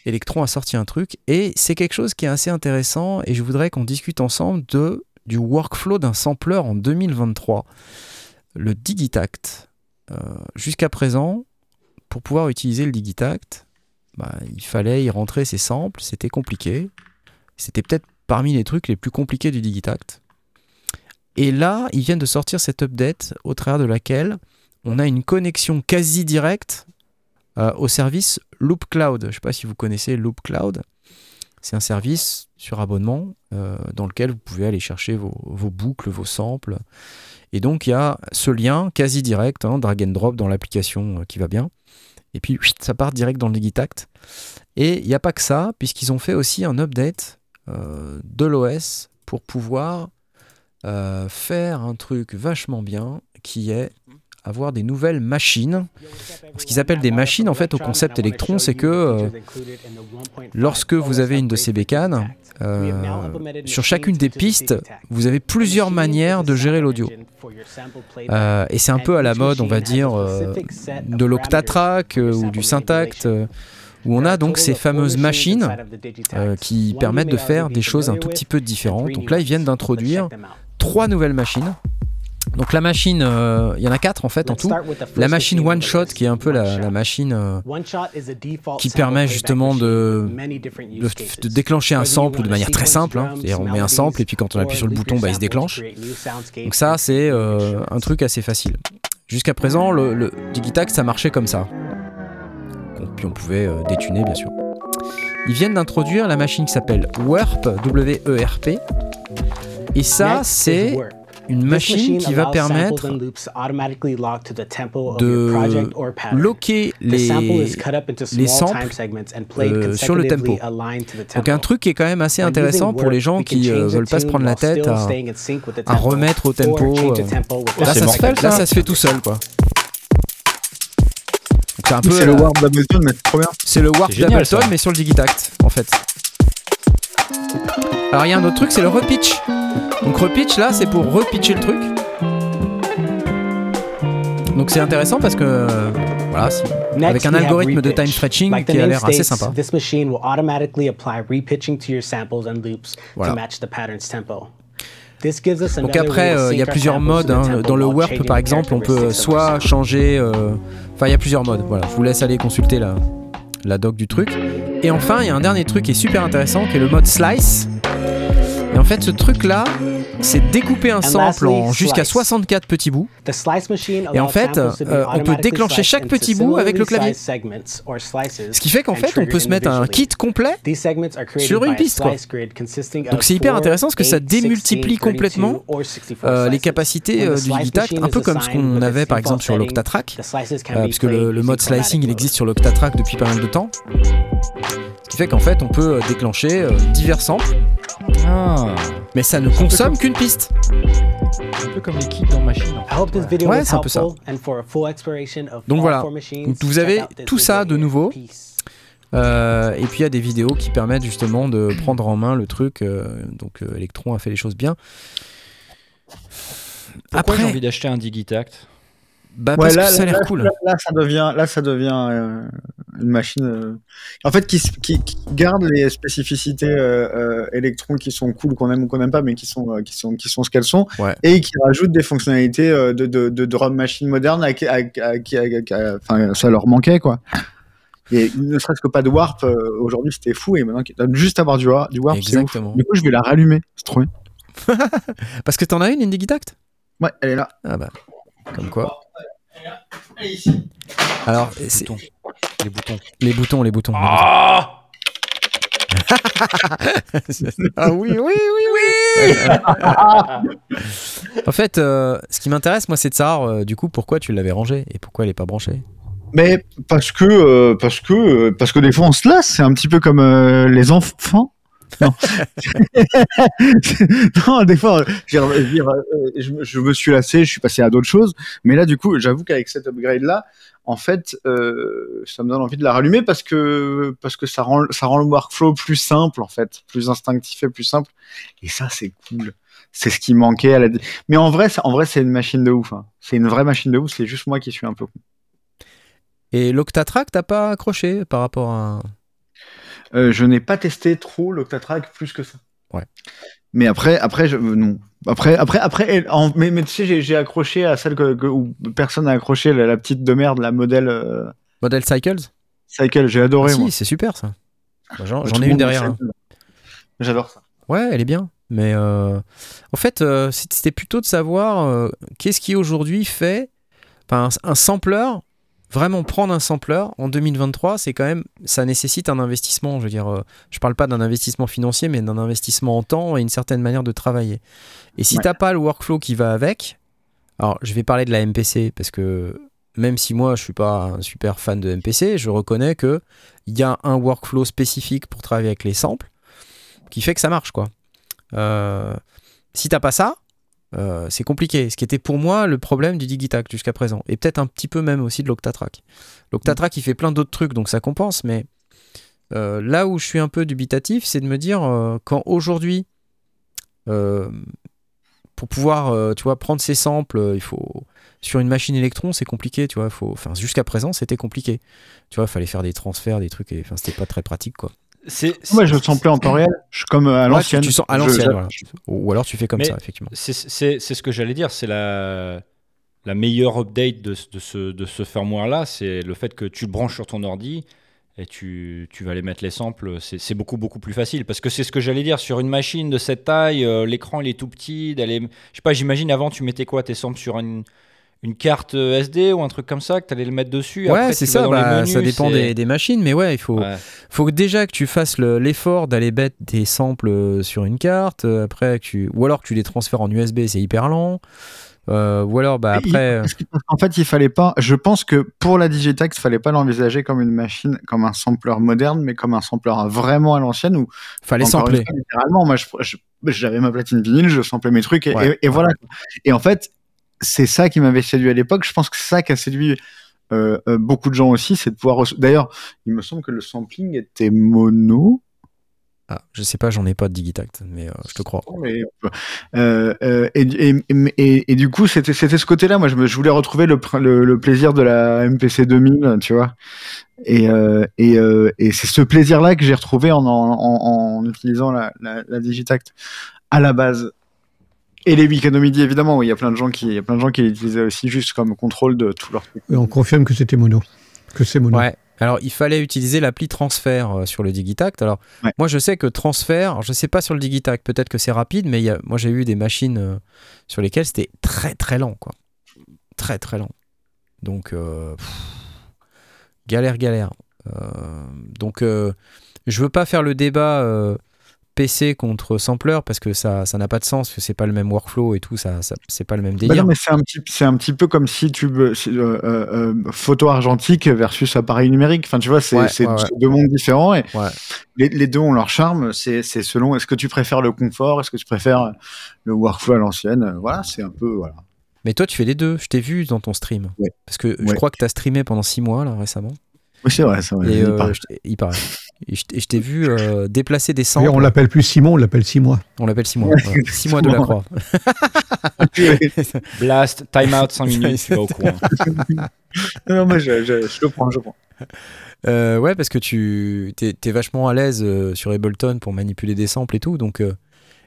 Speaker 1: Electron a sorti un truc et c'est quelque chose qui est assez intéressant et je voudrais qu'on discute ensemble de, du workflow d'un sampler en 2023. Le Digitact. Euh, Jusqu'à présent, pour pouvoir utiliser le Digitact, bah, il fallait y rentrer ses samples, c'était compliqué. C'était peut-être parmi les trucs les plus compliqués du Digitact. Et là, ils viennent de sortir cette update au travers de laquelle on a une connexion quasi directe euh, au service Loop Cloud. Je ne sais pas si vous connaissez Loop Cloud. C'est un service sur abonnement euh, dans lequel vous pouvez aller chercher vos, boucles, vos samples. Et donc il y a ce lien quasi direct, hein, drag and drop dans l'application euh, qui va bien. Et puis ça part direct dans le Digitact. Et il n'y a pas que ça, puisqu'ils ont fait aussi un update de l'OS pour pouvoir faire un truc vachement bien qui est avoir des nouvelles machines. Ce qu'ils appellent des machines, en fait, au concept Electron, c'est que euh, lorsque vous avez une de ces bécanes, euh, sur chacune des pistes, vous avez plusieurs manières de gérer l'audio. Euh, et c'est un peu à la mode, on va dire, de l'octatrack ou du syntact, où on a donc ces fameuses machines qui permettent de faire des choses un tout petit peu différentes. Donc là, ils viennent d'introduire trois nouvelles machines. Donc la machine, euh, il y en a quatre en fait en tout. La machine One Shot, qui est un peu la, la machine euh, qui permet justement de, de, de déclencher un sample de manière très simple. hein. C'est-à-dire on met un sample et puis quand on appuie sur le bouton, bah, il se déclenche. Donc ça, c'est euh, un truc assez facile. Jusqu'à présent, le, le Digitact, ça marchait comme ça. Bon, puis on pouvait détuner, bien sûr. Ils viennent d'introduire la machine qui s'appelle WERP, W-E-R-P. Et ça, c'est une machine qui va permettre de loquer les, les samples euh, sur le tempo. Donc un truc qui est quand même assez intéressant pour les gens qui euh, veulent pas se prendre la tête à, à remettre au tempo. euh. Là, ça se fait, là,
Speaker 3: ça.
Speaker 1: se fait tout seul, quoi. C'est un peu
Speaker 4: C'est le Warp d'Ableton, mais c'est trop bien.
Speaker 1: C'est le Warp
Speaker 3: C'est génial,
Speaker 1: d'Ableton,
Speaker 3: ça.
Speaker 1: mais sur le Digitact, en fait. Alors, il y a un autre truc, c'est le repitch. Donc, repitch, là, c'est pour repitcher le truc. Donc, c'est intéressant parce que, voilà, avec un algorithme de time stretching
Speaker 7: Like
Speaker 1: qui a l'air assez sympa.
Speaker 7: This machine will automatically apply repitching to your samples and loops
Speaker 1: Voilà.
Speaker 7: to match the pattern's tempo. This gives us
Speaker 1: Donc après, euh, il y a plusieurs modes. hein. Dans le Warp, par exemple, on peut soit changer. euh, Enfin, il y a plusieurs modes. Voilà, je vous laisse aller consulter la, la doc du truc. Et enfin, il y a un dernier truc qui est super intéressant, qui est le mode slice. Et en fait, ce truc-là, c'est découper un sample en jusqu'à
Speaker 7: slice.
Speaker 1: 64 petits bouts. Et en fait, euh, on peut déclencher chaque petit bout avec le clavier. Ce qui fait qu'en fait, on peut se mettre un kit complet. Sur une piste, quoi. Donc c'est hyper intéressant parce que ça démultiplie
Speaker 7: 16, 32
Speaker 1: complètement
Speaker 7: or 64
Speaker 1: euh, les capacités euh, du
Speaker 7: machine
Speaker 1: un peu comme ce qu'on avait par exemple sur l'Octatrack. parce que le, le mode slicing il existe sur l'Octatrack depuis pas mal de temps. Ce qui fait qu'en fait on peut déclencher divers samples,
Speaker 3: Ah,
Speaker 1: mais ça ne consomme qu'une piste.
Speaker 3: un peu comme les kits dans machine. en
Speaker 7: I
Speaker 3: fait.
Speaker 7: hope this video
Speaker 1: Ouais, c'est un peu ça. Donc voilà. Donc vous avez tout ça de nouveau. Euh, et puis il y a des vidéos qui permettent justement de prendre en main le truc. euh, donc euh, Electron a fait les choses bien.
Speaker 3: Pourquoi j'ai
Speaker 1: Après,
Speaker 3: envie d'acheter un Digitact?
Speaker 1: Bah,
Speaker 4: Ouais, là,
Speaker 1: que ça a l'air cool.
Speaker 4: Là, là, ça devient, là, ça devient euh, une machine. euh, En fait, qui, qui, qui garde les spécificités euh, Electron qui sont cool, qu'on aime ou qu'on n'aime pas, mais qui sont, qui sont, qui sont ce qu'elles sont,
Speaker 1: Ouais.
Speaker 4: et qui rajoute des fonctionnalités de, de, de drum machine moderne à, qui- à, enfin, ça leur manquait, quoi. Et ne serait-ce que pas de warp, aujourd'hui c'était fou, et maintenant qu'ils donnent juste avoir du, war- du warp, c'est ouf.
Speaker 1: Exactement.
Speaker 4: Du coup, je vais la rallumer, c'est trop bien.
Speaker 1: Parce que t'en as une, une Digitact
Speaker 4: Ouais, elle est là.
Speaker 1: Ah bah, comme quoi.
Speaker 4: Ici.
Speaker 1: Alors,
Speaker 3: boutons. Les boutons.
Speaker 1: les boutons, les boutons.
Speaker 3: Ah
Speaker 1: ah oui, oui, oui, oui. en fait, euh, ce qui m'intéresse, moi, c'est de savoir, euh, du coup, pourquoi tu l'avais rangée et pourquoi elle est pas branchée.
Speaker 4: Mais parce que euh, parce que euh, parce que des fois on se lasse, c'est un petit peu comme euh, les enfants. Non. des fois, euh, je me- suis lassé, je suis passé à d'autres choses. Mais là, du coup, j'avoue qu'avec cet upgrade-là, en fait, euh, ça me donne envie de la rallumer parce que parce que ça rend ça rend le workflow plus simple, en fait, plus instinctif et plus simple. Et ça, c'est cool. C'est ce qui manquait. Mais en vrai, en vrai, c'est une machine de ouf. hein. C'est une vraie machine de ouf. C'est juste moi qui suis un peu.
Speaker 1: Et l'Octatrack, t'as pas accroché par rapport à.
Speaker 4: Euh, je n'ai pas testé trop l'Octatrack plus que ça.
Speaker 1: Ouais.
Speaker 4: Mais après, après, je, non. Après, après, après, en- mais, mais tu sais, j'ai- accroché à celle que, que- où personne n'a accroché, la, la petite de merde, la modèle euh,
Speaker 1: Model Cycles
Speaker 4: Cycle. J'ai adoré,
Speaker 1: Ah,
Speaker 4: moi.
Speaker 1: Si, c'est super ça. Bah, J'en
Speaker 4: le
Speaker 1: ai une derrière.
Speaker 4: Cycle. J'adore ça.
Speaker 1: Ouais, elle est bien. Mais euh, en fait, euh, c'était plutôt de savoir euh, qu'est-ce qui aujourd'hui fait. Un, un sampler, vraiment prendre un sampler en 2023, c'est quand même. Ça nécessite un investissement. Je veux dire, euh, je parle pas d'un investissement financier, mais d'un investissement en temps et une certaine manière de travailler. Et si
Speaker 4: Ouais.
Speaker 1: t'as pas le workflow qui va avec. Alors, je vais parler de la MPC parce que même si moi je suis pas un super fan de MPC, je reconnais que il y a un workflow spécifique pour travailler avec les samples qui fait que ça marche quoi. Euh, si t'as pas ça, euh, c'est compliqué. Ce qui était pour moi le problème du Digitac jusqu'à présent, et peut-être un petit peu même aussi de l'Octatrack. L'Octatrack il fait plein d'autres trucs donc ça compense, mais euh, là où je suis un peu dubitatif, c'est de me dire euh, quand aujourd'hui euh, pour pouvoir tu vois prendre ces samples, il faut sur une machine électron, c'est compliqué, tu vois, faut enfin jusqu'à présent, c'était compliqué. Tu vois, fallait faire des transferts, des trucs et enfin c'était pas très pratique quoi.
Speaker 3: C'est
Speaker 4: Moi, je samplais en temps réel. Je suis comme euh, à
Speaker 1: Ouais,
Speaker 4: l'ancienne.
Speaker 1: tu, tu sens à
Speaker 4: Je-
Speaker 1: l'ancienne,
Speaker 4: je-
Speaker 1: voilà. Ou alors tu fais comme
Speaker 3: Mais-
Speaker 1: ça, effectivement.
Speaker 3: C'est- C'est c'est ce que j'allais dire, c'est la, la meilleure update de, ce- de ce, de ce firmware-là, c'est le fait que tu le branches sur ton ordi et tu, tu vas aller mettre les samples, c'est c'est beaucoup beaucoup plus facile. Parce que c'est ce que j'allais dire, sur une machine de cette taille, euh, l'écran il est tout petit, d'aller, je sais pas, j'imagine avant tu mettais quoi, tes samples sur une, une carte euh, SD ou un truc comme ça, que tu allais le mettre dessus.
Speaker 1: Ouais, c'est ça,
Speaker 3: dans les
Speaker 1: bah,
Speaker 3: menus,
Speaker 1: ça dépend des, des machines, mais ouais, il faut,
Speaker 3: Ouais.
Speaker 1: faut que déjà que tu fasses le- l'effort d'aller mettre des samples euh, sur une carte, euh, après que tu, ou alors que tu les transfères en USB, c'est hyper lent, euh, ou alors bah
Speaker 4: il-
Speaker 1: après,
Speaker 4: qu'en fait, il fallait pas. Je pense que pour la Digitax, il fallait pas l'envisager comme une machine, comme un sampler moderne, mais comme un sampler vraiment à l'ancienne où
Speaker 1: fallait sampler.
Speaker 4: fois, littéralement, moi, j'avais ma platine vinyle, je samplais mes trucs, et,
Speaker 1: Ouais.
Speaker 4: et- et voilà. Et en fait, c'est ça qui m'avait séduit à l'époque. Je pense que c'est ça qui a séduit euh, euh, beaucoup de gens aussi, c'est de pouvoir. D'ailleurs, il me semble que le sampling était mono.
Speaker 1: Ah, je sais pas, j'en ai pas de Digitact, mais euh, je te crois.
Speaker 4: Mais, euh, et, et, et, et du coup, c'était ce côté-là. Moi, je, me- je voulais retrouver le, pr- le, le plaisir de la MPC 2000, tu vois. Et, c'est ce plaisir-là que j'ai retrouvé en, en, en, en utilisant la, la, la Digitact à la base. Et les week-ends au midi, évidemment. oui, Il y a plein de gens qui, il y a plein de gens qui l'utilisaient aussi juste comme contrôle de tout leur truc.
Speaker 2: Et on confirme que c'était mono. Que c'est mono.
Speaker 1: Ouais. Alors, il fallait utiliser l'appli Transfert euh, sur le Digitact. Alors,
Speaker 4: Ouais.
Speaker 1: moi, je sais que Transfert, je sais pas sur le Digitact, peut-être que c'est rapide, mais il y a, moi, j'ai eu des machines euh, sur lesquelles c'était très très lent, quoi. Très très lent. Donc, euh, pff, galère, galère. Euh, donc, euh, je veux pas faire le débat euh, PC contre sampler parce que ça ça n'a pas de sens, que c'est pas le même workflow et tout, ça, ça c'est pas le même
Speaker 4: Bah
Speaker 1: délire.
Speaker 4: non, mais c'est un petit, c'est un petit peu comme si tu euh, euh, euh, photo argentique versus appareil numérique. Enfin, tu vois, c'est
Speaker 1: Ouais, ouais, ouais.
Speaker 4: deux mondes différents et
Speaker 1: Ouais.
Speaker 4: les, les deux ont leur charme. C'est c'est selon. Est-ce que tu préfères le confort Est-ce que tu préfères le workflow à l'ancienne? Euh, Voilà, c'est un peu voilà.
Speaker 1: Mais toi, tu fais les deux. Je t'ai vu dans ton stream.
Speaker 4: Ouais.
Speaker 1: Parce que je
Speaker 4: Ouais.
Speaker 1: crois que tu as streamé pendant six mois là récemment.
Speaker 4: Oui, c'est vrai, c'est vrai.
Speaker 1: Et
Speaker 4: il
Speaker 1: euh,
Speaker 4: paraît.
Speaker 1: je t'ai- il paraît. Et je t'ai- et je t'ai vu euh, déplacer des samples.
Speaker 2: on l'appelle plus Simon, on l'appelle six mois.
Speaker 1: On l'appelle six mois. Voilà. Six mois de la croix.
Speaker 3: Blast, timeout, 5 minutes, tu vas au coin.
Speaker 4: non, moi, je, je, je le prends, je le prends.
Speaker 1: Euh, ouais, parce que tu t'es, t'es vachement à l'aise euh, sur Ableton pour manipuler des samples et tout. Donc, euh,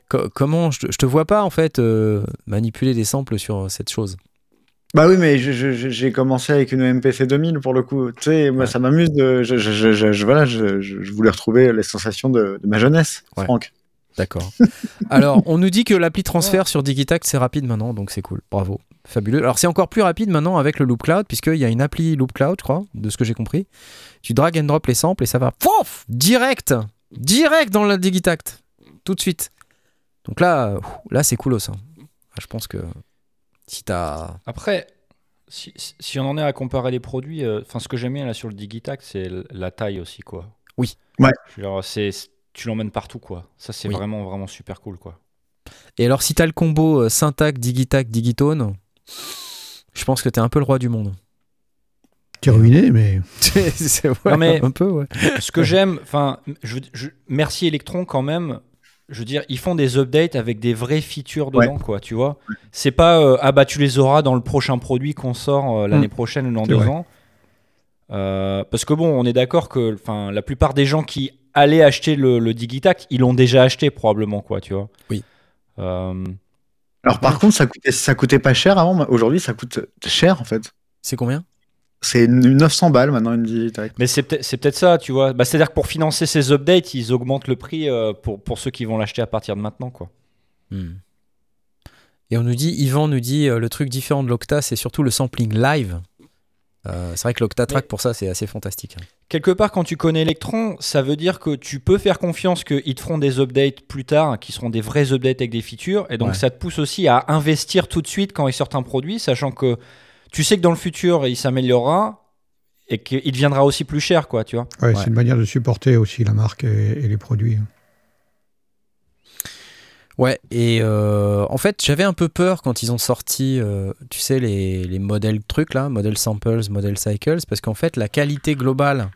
Speaker 1: co- comment je, te- je te vois pas en fait euh, manipuler des samples sur cette chose?
Speaker 4: Bah oui, mais j'ai commencé avec une MPC 2000 pour le coup. Tu sais, moi,
Speaker 1: Ouais.
Speaker 4: ça m'amuse. De, je, je, je, je- je- voilà, je, voulais retrouver les sensations de, de ma jeunesse,
Speaker 1: Ouais.
Speaker 4: Franck.
Speaker 1: D'accord. Alors, on nous dit que l'appli transfert sur Digitact, c'est rapide maintenant, donc c'est cool. Bravo. Fabuleux. Alors, c'est encore plus rapide maintenant avec le Loop Cloud, puisqu'il y a une appli Loop Cloud, je crois, de ce que j'ai compris. Tu drag and drop les samples et ça va pouf, direct, direct dans le Digitact, tout de suite. Donc là, là c'est cool ça. Je pense que si t'as.
Speaker 3: Après, si, si- on en est à comparer les produits, euh, enfin, ce que j'aime bien là sur le Digitac, c'est la taille aussi, quoi.
Speaker 1: Oui.
Speaker 4: Ouais.
Speaker 3: Tu l'emmènes partout, quoi. Ça, c'est
Speaker 1: Oui.
Speaker 3: vraiment, vraiment super cool, quoi.
Speaker 1: Et alors, si t'as le combo euh, Syntac, Digitac, Digitone, je pense que t'es un peu le roi du monde.
Speaker 2: T'es ruiné, mais
Speaker 1: C'est- c'est- ouais,
Speaker 3: Non, mais-
Speaker 1: un peu, ouais.
Speaker 3: Ce que j'aime, enfin, je, je- merci Electron quand même. Je veux dire, ils font des updates avec des vraies features
Speaker 4: Ouais.
Speaker 3: dedans, quoi. Tu vois, c'est pas euh, ah bah tu les auras dans le prochain produit qu'on sort euh, l'année
Speaker 2: Mm.
Speaker 3: prochaine ou dans deux
Speaker 2: vrai.
Speaker 3: ans. Euh, parce que bon, on est d'accord que, enfin, la plupart des gens qui allaient acheter le, le Digitac, ils l'ont déjà acheté probablement, quoi. Tu vois.
Speaker 1: Oui.
Speaker 3: Euh,
Speaker 4: Alors par contre, ça coûtait, ça coûtait pas cher avant. mais Aujourd'hui, ça coûte cher en fait.
Speaker 1: C'est combien?
Speaker 4: C'est une- 900 balles maintenant une Digitac.
Speaker 3: Mais c'est peut-être ça, tu vois. Bah, C'est-à-dire que pour financer ces updates, ils augmentent le prix euh, pour, pour ceux qui vont l'acheter à partir de maintenant, quoi.
Speaker 1: Hmm. Et on nous dit, Yvan nous dit, euh, le truc différent de l'Octa, c'est surtout le sampling live. Euh, c'est vrai que l'Octatrack,
Speaker 3: Mais-
Speaker 1: pour ça, c'est assez fantastique. hein.
Speaker 3: Quelque part, quand tu connais Electron, ça veut dire que tu peux faire confiance qu'ils te feront des updates plus tard, qui seront des vrais updates avec des features. Et donc,
Speaker 1: Ouais.
Speaker 3: ça te pousse aussi à investir tout de suite quand ils sortent un produit, sachant que tu sais que dans le futur, il s'améliorera et qu'il deviendra aussi plus cher, quoi, tu vois.
Speaker 2: ouais,
Speaker 1: Ouais.
Speaker 2: c'est une manière de supporter aussi la marque et, et les produits.
Speaker 1: Ouais, et euh, en fait, j'avais un peu peur quand ils ont sorti, euh, tu sais, les, les modèles trucs là, modèles samples, modèles cycles, parce qu'en fait, la qualité globale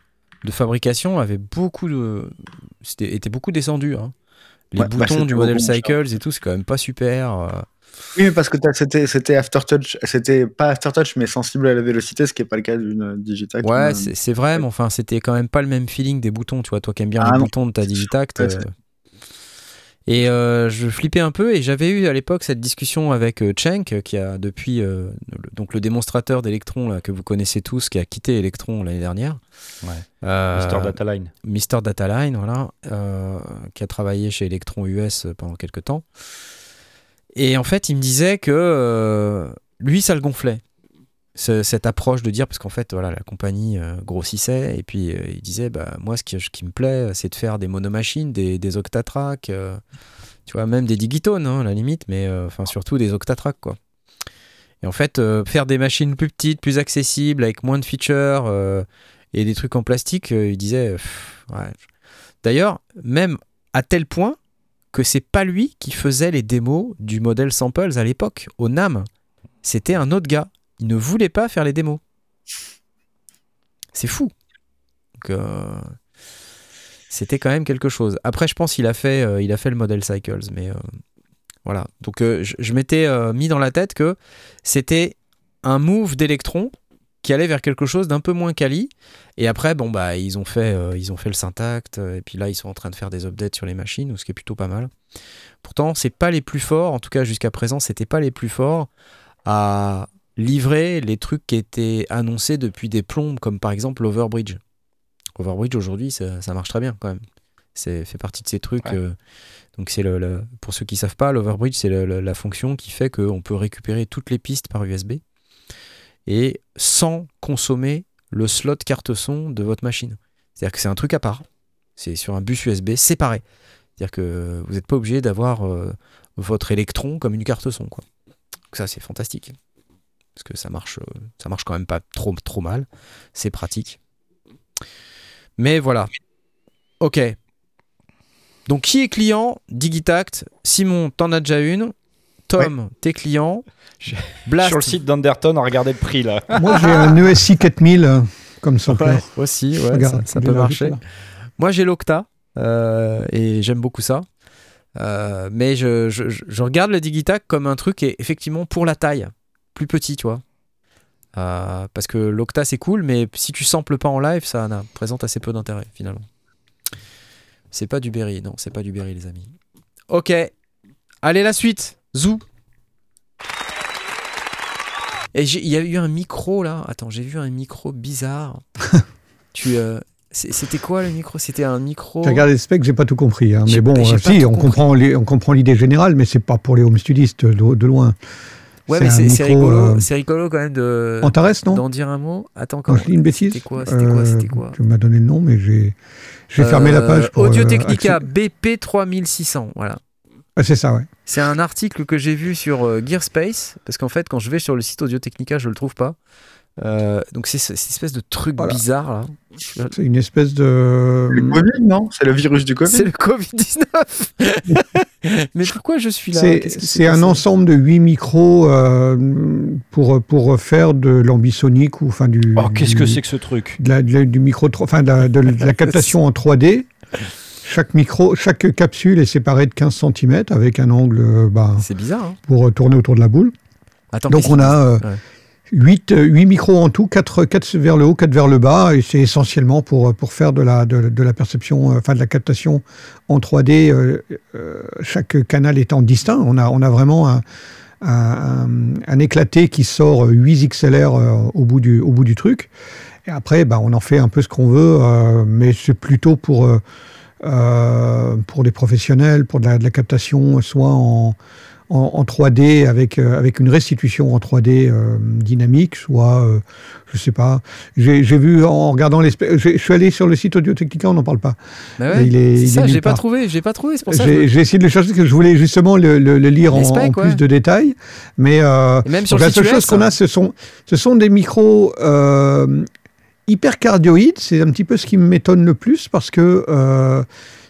Speaker 1: de fabrication avait beaucoup de. C'était, était beaucoup descendue. hein. Les
Speaker 4: Ouais, bah,
Speaker 1: boutons du modèle
Speaker 4: bon
Speaker 1: cycles et tout, c'est quand même pas super.
Speaker 4: Oui, parce que c'était, c'était aftertouch, c'était pas aftertouch, mais sensible à la vélocité, ce qui est pas le cas d'une Digitac.
Speaker 1: Ouais,
Speaker 4: Euh,
Speaker 1: c'est, c'est vrai, mais enfin, c'était quand même pas le même feeling des boutons, tu vois. Toi qui aimes bien
Speaker 4: Ah
Speaker 1: les
Speaker 4: non.
Speaker 1: boutons de ta Digitact.
Speaker 4: Ouais,
Speaker 1: euh. Et euh, je flippais un peu, et j'avais eu à l'époque cette discussion avec euh, Cenk, qui a depuis, euh, le- donc le démonstrateur d'Electron, là, que vous connaissez tous, qui a quitté Electron l'année dernière.
Speaker 3: Ouais.
Speaker 1: Euh,
Speaker 3: Mister Dataline.
Speaker 1: Mister Dataline, voilà, euh, qui a travaillé chez Electron US pendant quelques temps. Et en fait, il me disait que euh, lui, ça le gonflait. Ce- cette approche de dire, parce qu'en fait, voilà, la compagnie euh, grossissait, et puis euh, il disait, bah, moi, ce qui, me plaît, c'est de faire des monomachines, des, des octatracks, tu vois, même des digitones, hein, à la limite, mais enfin, surtout des octatracks, quoi. Et en fait, faire des machines plus petites, plus accessibles, avec moins de features, et des trucs en plastique, il disait, ouais. D'ailleurs, même à tel point que c'est pas lui qui faisait les démos du modèle Samples à l'époque, au NAM. C'était un autre gars. Il ne voulait pas faire les démos. C'est fou. Donc, euh, c'était quand même quelque chose. Après, je pense qu'il a fait, euh, il a fait le model Cycles, mais euh, voilà. Donc, je, je m'étais mis dans la tête que c'était un move d'Electron qui allait vers quelque chose d'un peu moins quali. Et après, bon bah, ils ont fait, euh, ils ont fait le syntact. euh, Et puis là, ils sont en train de faire des updates sur les machines, ce qui est plutôt pas mal. Pourtant, c'est pas les plus forts. En tout cas, jusqu'à présent, c'était pas les plus forts à livrer les trucs qui étaient annoncés depuis des plombes, comme par exemple l'Overbridge. Overbridge aujourd'hui, ça, ça marche très bien quand même. C'est fait partie de ces trucs.
Speaker 3: Ouais.
Speaker 1: euh, donc c'est le, le- pour ceux qui savent pas, l'Overbridge c'est la fonction qui fait qu'on peut récupérer toutes les pistes par USB et sans consommer le slot carte son de votre machine. C'est-à-dire que c'est un truc à part. C'est sur un bus USB séparé. C'est-à-dire que vous n'êtes pas obligé d'avoir euh, votre électron comme une carte son. Ça c'est fantastique. Parce que ça marche, euh, ça marche quand même pas trop, trop mal. C'est pratique. Mais voilà. Ok. Donc qui est client? Digitact. Simon, t'en as déjà une. Tom, t'es client.
Speaker 3: Je-
Speaker 1: Blast.
Speaker 3: Sur le site d'Underton, regardez le prix là.
Speaker 2: Moi, j'ai un ESI 4000 euh, comme sampler.
Speaker 1: Ouais, aussi, ouais,
Speaker 2: Regarde,
Speaker 1: ça, peut marcher.
Speaker 2: là.
Speaker 1: Moi, j'ai l'Octa euh, et j'aime beaucoup ça. Euh, mais je, je- je- je regarde le Digitac comme un truc qui est effectivement pour la taille, plus petit, tu vois. Euh, parce que l'Octa c'est cool, mais si tu samples pas en live, ça n'a- présente assez peu d'intérêt finalement. C'est pas du Berry, non, c'est pas du Berry, les amis. Ok, allez la suite, Zou. Et il y a eu un micro là. Attends, j'ai vu un micro bizarre. tu, euh, c'était quoi le micro? C'était un micro.
Speaker 2: Tu regardes les specs, j'ai pas tout compris. hein. Mais bon, euh, si, on
Speaker 1: compris.
Speaker 2: comprend, les- on comprend l'idée générale, mais c'est pas pour les home studistes de, de loin.
Speaker 1: Ouais,
Speaker 2: c'est
Speaker 1: mais c'est rigolo.
Speaker 2: euh,
Speaker 1: C'est rigolo quand même de
Speaker 2: Antares, non?
Speaker 1: d'en dire un mot. Attends,
Speaker 2: Quand je dis une bêtise
Speaker 1: C'était quoi C'était quoi?
Speaker 2: euh,
Speaker 1: C'était quoi
Speaker 2: Tu m'as donné le nom, mais j'ai j'ai fermé la page. Pour,
Speaker 1: Audio Technica BP 3600. Voilà.
Speaker 2: C'est ça, ouais.
Speaker 1: C'est un article que j'ai vu sur euh, Gearspace, parce qu'en fait, quand je vais sur le site Audio Technica, je le trouve pas. Euh, donc c'est ce- cette espèce de truc
Speaker 2: Voilà.
Speaker 1: bizarre là.
Speaker 2: C'est une espèce de.
Speaker 4: Le Covid, non? C'est le virus du Covid?
Speaker 1: C'est le Covid-19 Mais pourquoi je suis là?
Speaker 2: C'est un ensemble de 8 micros euh, pour, pour faire de l'ambisonique ou enfin du.
Speaker 3: Oh, qu'est-ce que c'est que ce truc?
Speaker 2: de la- de la- du micro, enfin de la, de la captation en 3D. Chaque micro, chaque capsule est séparée de 15 cm avec un angle euh, bah,
Speaker 1: C'est bizarre. Hein
Speaker 2: pour euh, tourner autour de la boule.
Speaker 1: Attends,
Speaker 2: Donc on a euh,
Speaker 1: Ouais.
Speaker 2: 8, micros en tout, 4, vers le haut, 4 vers le bas, et c'est essentiellement pour, pour faire de la, de, de la perception, euh, enfin de la captation en 3D, euh, euh, chaque canal étant distinct. On a, on a vraiment un, un, un éclaté qui sort 8 XLR euh, au, bout du, au bout du truc. Et après, bah, on en fait un peu ce qu'on veut, euh, mais c'est plutôt pour, euh, pour des professionnels, pour de la, de la captation, soit en, en, en 3D avec, euh, avec une restitution en 3D euh, dynamique, soit, je sais pas, j'ai vu en regardant les... spé- j'ai- Je suis allé sur le site Audio Technica, on n'en parle pas.
Speaker 1: Bah ouais,
Speaker 2: Il est- il
Speaker 1: ça, j'ai pas trouvé, j'ai pas trouvé, c'est pour ça.
Speaker 2: J'ai
Speaker 1: je-
Speaker 2: essayé de le chercher parce que je voulais justement le, le- le lire en,
Speaker 1: Les specs,
Speaker 2: en plus
Speaker 1: ouais.
Speaker 2: de détails. Mais
Speaker 1: même sur
Speaker 2: la seule chose qu'on a, ce sont, ce sont des micros hypercardioïdes. C'est un petit peu ce qui m'étonne le plus parce que euh,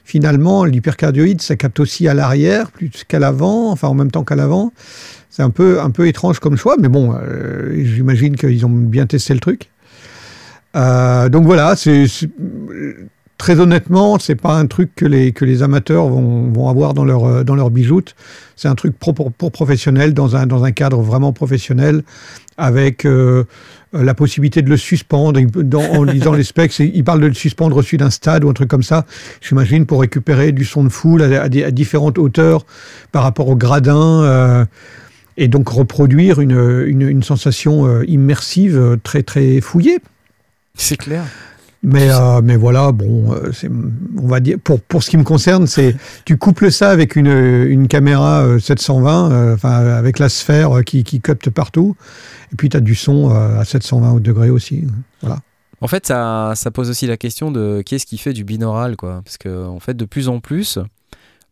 Speaker 2: finalement, l'hypercardioïde, ça capte aussi à l'arrière plus qu'à l'avant, enfin en même temps qu'à l'avant. C'est un peu, un peu étrange comme choix, mais bon, euh, j'imagine qu'ils ont bien testé le truc. Euh, donc voilà, c'est- très honnêtement, c'est pas un truc que les, que les amateurs vont, vont avoir dans leur, euh, dans leur bijoute. C'est un truc pro, pour, pour professionnels, dans un, dans un cadre vraiment professionnel, avec euh, euh, la possibilité de le suspendre. En lisant les specs, il parle de le suspendre au-dessus d'un stade ou un truc comme ça, j'imagine, pour récupérer du son de foule à, différentes hauteurs par rapport au gradin. et donc reproduire une, une, une sensation immersive très très fouillée.
Speaker 1: C'est clair.
Speaker 2: Mais, euh, mais voilà, bon, euh, on va dire, pour, pour ce qui me concerne, c'est tu couples ça avec une, une caméra euh, 720, euh, enfin avec la sphère qui, qui capte partout, et puis tu as du son à 720 degrés aussi. Voilà.
Speaker 1: En fait, ça, ça pose aussi la question de qu'est-ce qui fait du binaural, quoi? Parce que, en fait, de plus en plus,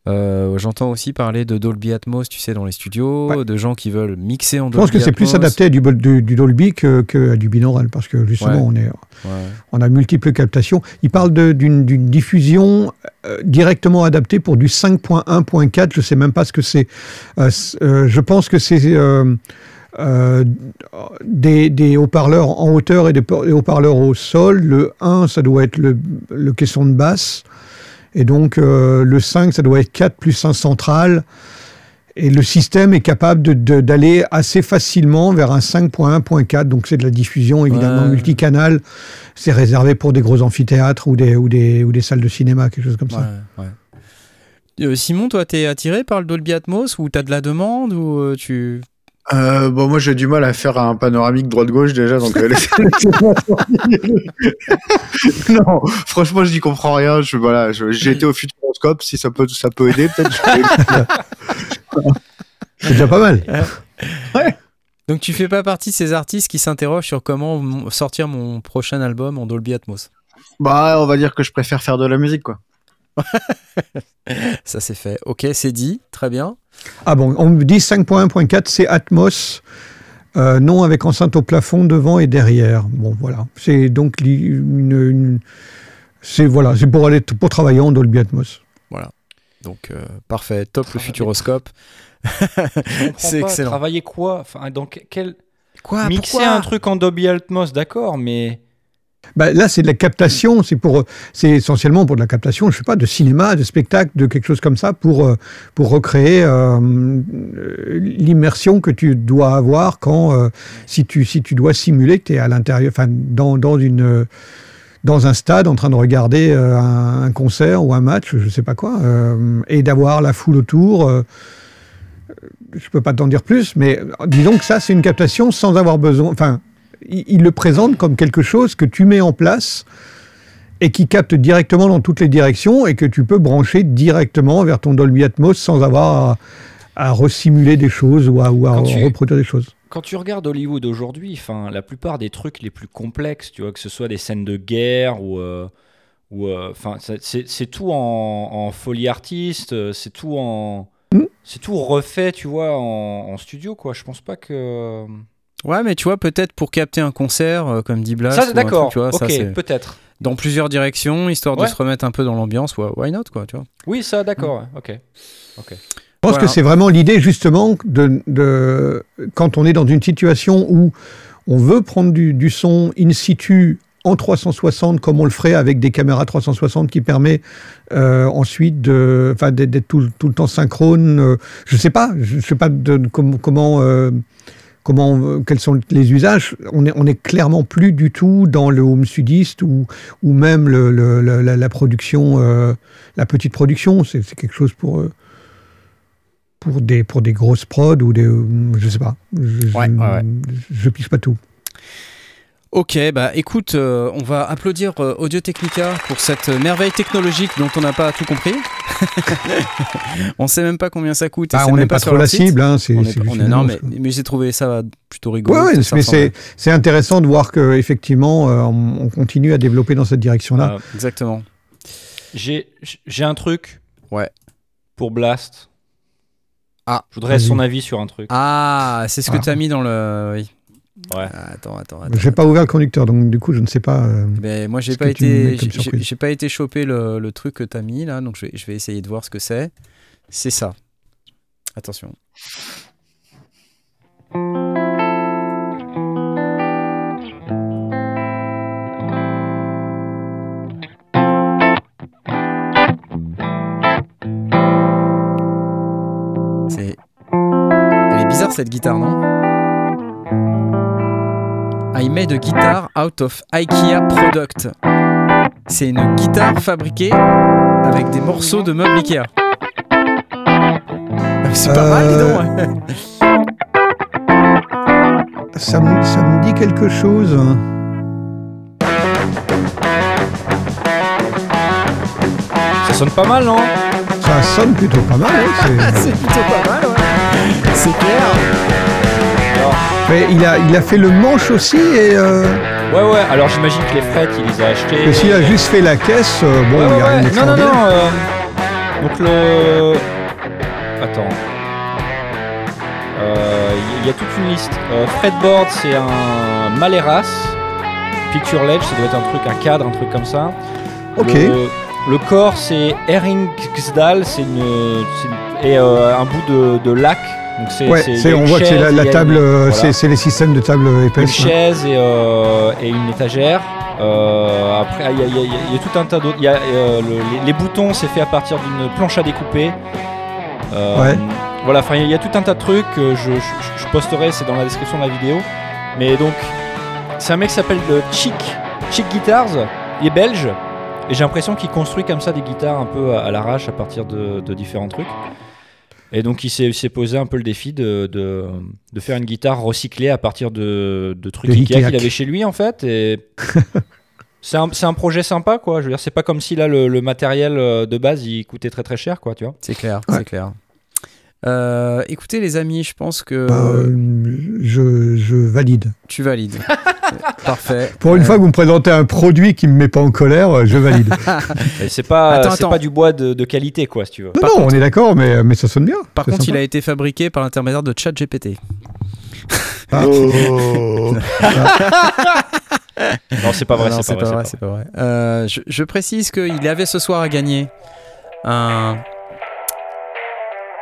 Speaker 1: euh, j'entends aussi parler de Dolby Atmos, tu sais, dans les studios,
Speaker 2: Ouais.
Speaker 1: de gens qui veulent mixer en
Speaker 2: Je
Speaker 1: Dolby
Speaker 2: pense que c'est plus
Speaker 1: Atmos.
Speaker 2: adapté à du, bol- du, du Dolby que, que à du binaural, parce que justement,
Speaker 1: Ouais.
Speaker 2: on, est,
Speaker 1: Ouais.
Speaker 2: on a multiples captations. Il parle d'une diffusion euh, directement adaptée pour du 5.1.4, je sais même pas ce que c'est. Euh, euh, je pense que c'est... euh, euh, des, des haut-parleurs en hauteur et des haut-parleurs au sol. Le 1, ça doit être le, le caisson de basse. Et donc, euh, le 5, ça doit être 4 plus un central. Et le système est capable de- de- d'aller assez facilement vers un 5.1.4. Donc, c'est de la diffusion évidemment
Speaker 1: Ouais.
Speaker 2: multicanal. C'est réservé pour des gros amphithéâtres ou des, ou des, ou des salles de cinéma, quelque chose comme ça.
Speaker 1: Ouais. Euh, Simon, toi, t'es attiré par le Dolby Atmos ou t'as de la demande ou euh, tu
Speaker 4: Euh, bon, moi j'ai du mal à faire un panoramique droite-gauche déjà, donc euh. Non, franchement, je n'y comprends rien. Je, voilà, j'ai été au Futuroscope, si ça peut, ça peut aider, peut-être.
Speaker 2: C'est déjà pas mal.
Speaker 1: Donc tu fais pas partie de ces artistes qui s'interrogent sur comment sortir mon prochain album en Dolby Atmos?
Speaker 4: bah, on va dire que je préfère faire de la musique, quoi.
Speaker 1: Ça c'est fait. Ok, c'est dit, très bien.
Speaker 2: Ah bon, on me dit 5.1.4, c'est Atmos. euh, non avec enceinte au plafond devant et derrière. Bon voilà, c'est donc une, une- c'est voilà, c'est pour aller pour travailler en Dolby Atmos.
Speaker 1: Donc euh, parfait, top le. Futuroscope. C'est excellent.
Speaker 3: Travailler quoi? Enfin, dans que- quel
Speaker 1: Quoi?
Speaker 3: Mixer
Speaker 1: pourquoi?
Speaker 3: un truc en Dolby Atmos, d'accord, mais
Speaker 2: Bah, là, c'est de la captation, c'est pour, c'est essentiellement pour de la captation, je sais pas, de cinéma, de spectacle, de quelque chose comme ça, pour euh, pour recréer euh, euh, l'immersion que tu dois avoir quand euh, si tu si tu dois simuler que tu es à l'intérieur, enfin dans dans une euh, dans un stade en train de regarder euh, un, un concert ou un match, je sais pas quoi, euh, et d'avoir la foule autour. euh, je peux pas t'en dire plus, mais disons que ça, c'est une captation sans avoir besoin. Enfin, il, il le présente comme quelque chose que tu mets en place et qui capte directement dans toutes les directions et que tu peux brancher directement vers ton Dolby Atmos sans avoir à, à resimuler des choses ou à, ou à
Speaker 3: Quand tu-
Speaker 2: reproduire des choses.
Speaker 3: quand tu regardes Hollywood aujourd'hui, enfin, la plupart des trucs les plus complexes, tu vois, que ce soit des scènes de guerre ou, euh, ou, euh, enfin, c'est tout en, en folie artiste, euh, c'est tout en,
Speaker 2: Mm.
Speaker 3: c'est tout refait, tu vois, en, en studio, quoi. Je pense pas que
Speaker 1: Ouais, mais tu vois, peut-être pour capter un concert, euh, comme dit Blas.
Speaker 3: ça, d'accord.
Speaker 1: tu vois, ça,
Speaker 3: Ok,
Speaker 1: c'est
Speaker 3: peut-être.
Speaker 1: dans plusieurs directions, histoire de se remettre un peu dans l'ambiance. ouais, Why not, quoi, tu vois.
Speaker 3: Oui, ça, d'accord. ouais, Ok. Ok.
Speaker 2: Je pense
Speaker 1: Voilà.
Speaker 2: que c'est vraiment l'idée justement de, de quand on est dans une situation où on veut prendre du, du son in situ en 360 comme on le ferait avec des caméras 360 qui permet euh, ensuite de, enfin, d'être d'être tout, tout le temps synchrone. euh, je sais pas, je sais pas de, de- com- comment. euh, Comment, quels sont les usages On est, on est clairement plus du tout dans le home studiste ou, ou même le, le- le- la, la production, euh, la petite production. C'est quelque chose pour, euh, pour des, pour des grosses prods ou des. euh, Je sais pas. Je,
Speaker 1: Ouais,
Speaker 2: je,
Speaker 1: ouais, ouais.
Speaker 2: je pige pas tout.
Speaker 1: Ok, bah écoute, euh, on va applaudir euh, Audio Technica pour cette euh, merveille technologique dont on n'a pas tout compris. on sait même pas combien ça coûte. et
Speaker 2: Ah, on n'est pas,
Speaker 1: sur
Speaker 2: trop la
Speaker 1: site.
Speaker 2: cible. Hein, c'est,
Speaker 1: On est,
Speaker 2: c'est
Speaker 1: on est- non, mais, mais j'ai trouvé ça plutôt rigolo.
Speaker 2: Ouais,
Speaker 1: que
Speaker 2: mais c'est, c'est intéressant de voir qu'effectivement, on, on continue à développer dans cette direction-là.
Speaker 3: Euh,
Speaker 1: Exactement.
Speaker 3: J'ai j'ai un truc.
Speaker 1: Ouais.
Speaker 3: Pour Blast.
Speaker 1: Ah,
Speaker 3: Je voudrais
Speaker 2: vas-y.
Speaker 3: son avis sur un truc.
Speaker 1: Ah, c'est ce que
Speaker 2: Ah.
Speaker 1: tu as mis dans le. Oui.
Speaker 3: Ouais.
Speaker 1: Ah, Attends, attends, attends.
Speaker 2: J'ai pas ouvert le conducteur, donc du coup, je ne sais pas. euh,
Speaker 1: Mais moi, j'ai pas été, j'ai- pas été choper le, le truc que t'as mis là, donc je vais, je vais essayer de voir ce que c'est. C'est ça. Attention. C'est. Elle est bizarre cette guitare, non? I made a guitar out of IKEA product. C'est une guitare fabriquée avec des morceaux de meubles Ikea. C'est pas mal, dis donc. ouais.
Speaker 2: ça, me, ça me dit quelque chose.
Speaker 3: Ça sonne pas mal, non?
Speaker 2: Ça sonne plutôt pas mal. hein, c'est-
Speaker 1: C'est plutôt pas mal, ouais. C'est clair.
Speaker 2: Mais il a, il a fait le manche aussi et euh,
Speaker 3: Ouais, ouais. Alors j'imagine que les frettes, il les a achetées.
Speaker 2: que s'il a juste fait la caisse, euh, bon,
Speaker 3: Ouais,
Speaker 2: il y
Speaker 3: ouais,
Speaker 2: a rien
Speaker 3: ouais. Non, non, non. euh, donc le. Attends. Euh, Il y a toute une liste. Fretboard, c'est un Maleras. Picture Ledge, ça doit être un truc, un cadre, un truc comme ça.
Speaker 2: Ok.
Speaker 3: Le, le corps, c'est Eringsdal, c'est une, et un bout de, de lac Donc c'est,
Speaker 2: Ouais,
Speaker 3: c'est-
Speaker 2: on
Speaker 3: une
Speaker 2: voit que c'est la,
Speaker 3: chaise,
Speaker 2: table,
Speaker 3: une-
Speaker 2: euh,
Speaker 3: voilà.
Speaker 2: c'est les systèmes de table
Speaker 3: une
Speaker 2: épaisse. hein.
Speaker 3: chaise et, euh, et une étagère. Euh, après, il y, a- y y y tout un tas d'autres. euh, le- les, les boutons, c'est fait à partir d'une planche à découper. Euh,
Speaker 2: Ouais.
Speaker 3: Voilà, enfin, il y a tout un tas de trucs. que Je, je- je posterai, c'est dans la description de la vidéo. Mais donc, c'est un mec qui s'appelle euh, Chic, Chic Guitars. Il est belge. Et j'ai l'impression qu'il construit comme ça des guitares un peu à, à l'arrache à partir de, de différents trucs. Et donc il s'est posé un peu le défi de, de, de faire une guitare recyclée à partir de, de trucs
Speaker 2: De
Speaker 3: Ikea
Speaker 2: Ikea.
Speaker 3: qu'il avait chez lui en fait. Et c'est un, c'est un projet sympa quoi. Je veux dire, c'est pas comme si là le, le matériel euh, de base il coûtait très très cher quoi, tu vois.
Speaker 1: C'est clair,
Speaker 2: Ouais.
Speaker 1: c'est clair. Euh, écoutez les amis, je pense que
Speaker 2: Euh, je, je valide.
Speaker 1: tu valides. Parfait.
Speaker 2: Pour une
Speaker 1: Euh,
Speaker 2: fois que vous me présentez un produit qui me met pas en colère, je valide.
Speaker 3: C'est pas,
Speaker 1: Attends,
Speaker 3: c'est
Speaker 1: attends.
Speaker 3: pas du bois de, de qualité quoi si tu veux.
Speaker 2: non, non, on est d'accord, mais, mais ça sonne bien.
Speaker 1: Par contre, il a été fabriqué par l'intermédiaire de ChatGPT.
Speaker 2: Ah.
Speaker 6: Oh.
Speaker 3: Non c'est pas vrai, c'est pas, vrai.
Speaker 1: c'est pas vrai. Euh, je, je précise qu'il avait ce soir à gagner un,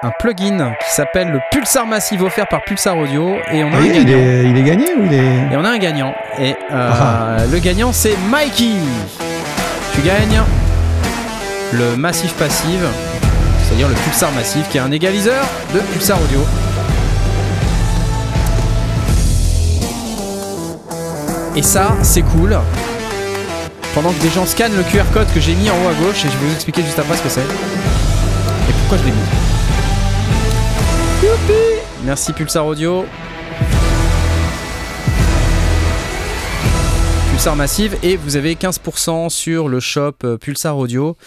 Speaker 1: un plugin qui s'appelle le Pulsar Massive offert par Pulsar Audio et on a
Speaker 2: Ah,
Speaker 1: un
Speaker 2: il,
Speaker 1: gagnant.
Speaker 2: est, il est gagné ou il est.
Speaker 1: Et on a un gagnant. Et euh,
Speaker 2: Ah.
Speaker 1: le gagnant, c'est Mikey. Tu gagnes le Massif Passive, c'est-à-dire le Pulsar Massif, qui est un égaliseur de Pulsar Audio. Et ça, c'est cool. Pendant que des gens scannent le QR code que j'ai mis en haut à gauche, et je vais vous expliquer juste après ce que c'est. Et pourquoi je l'ai mis. Merci Pulsar Audio. Pulsar Massive et vous avez 15% sur le shop euh, Pulsar Audio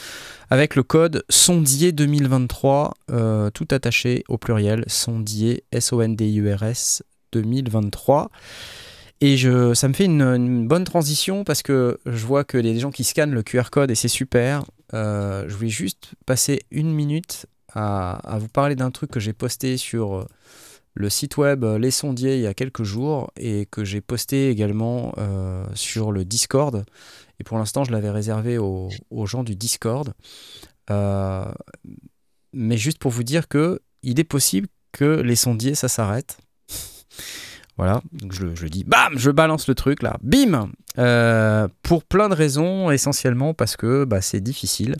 Speaker 1: avec le code sondier 2023 euh, tout attaché au pluriel sondier S O N D I U R S 2023 et je, ça me fait une, bonne transition parce que je vois a des gens qui scannent le QR code et c'est super. Euh, je voulais juste passer une minute à, vous parler d'un truc que j'ai posté sur euh, le site web euh, Les Sondiers il y a quelques jours et que j'ai posté également euh, sur le Discord. Et pour l'instant, je l'avais réservé aux, gens du Discord. Mais juste pour vous dire que il est possible que les sondiers, ça s'arrête. Voilà, donc je, je dis, bam, je balance le truc là, bim Pour plein de raisons, essentiellement parce que bah, c'est difficile.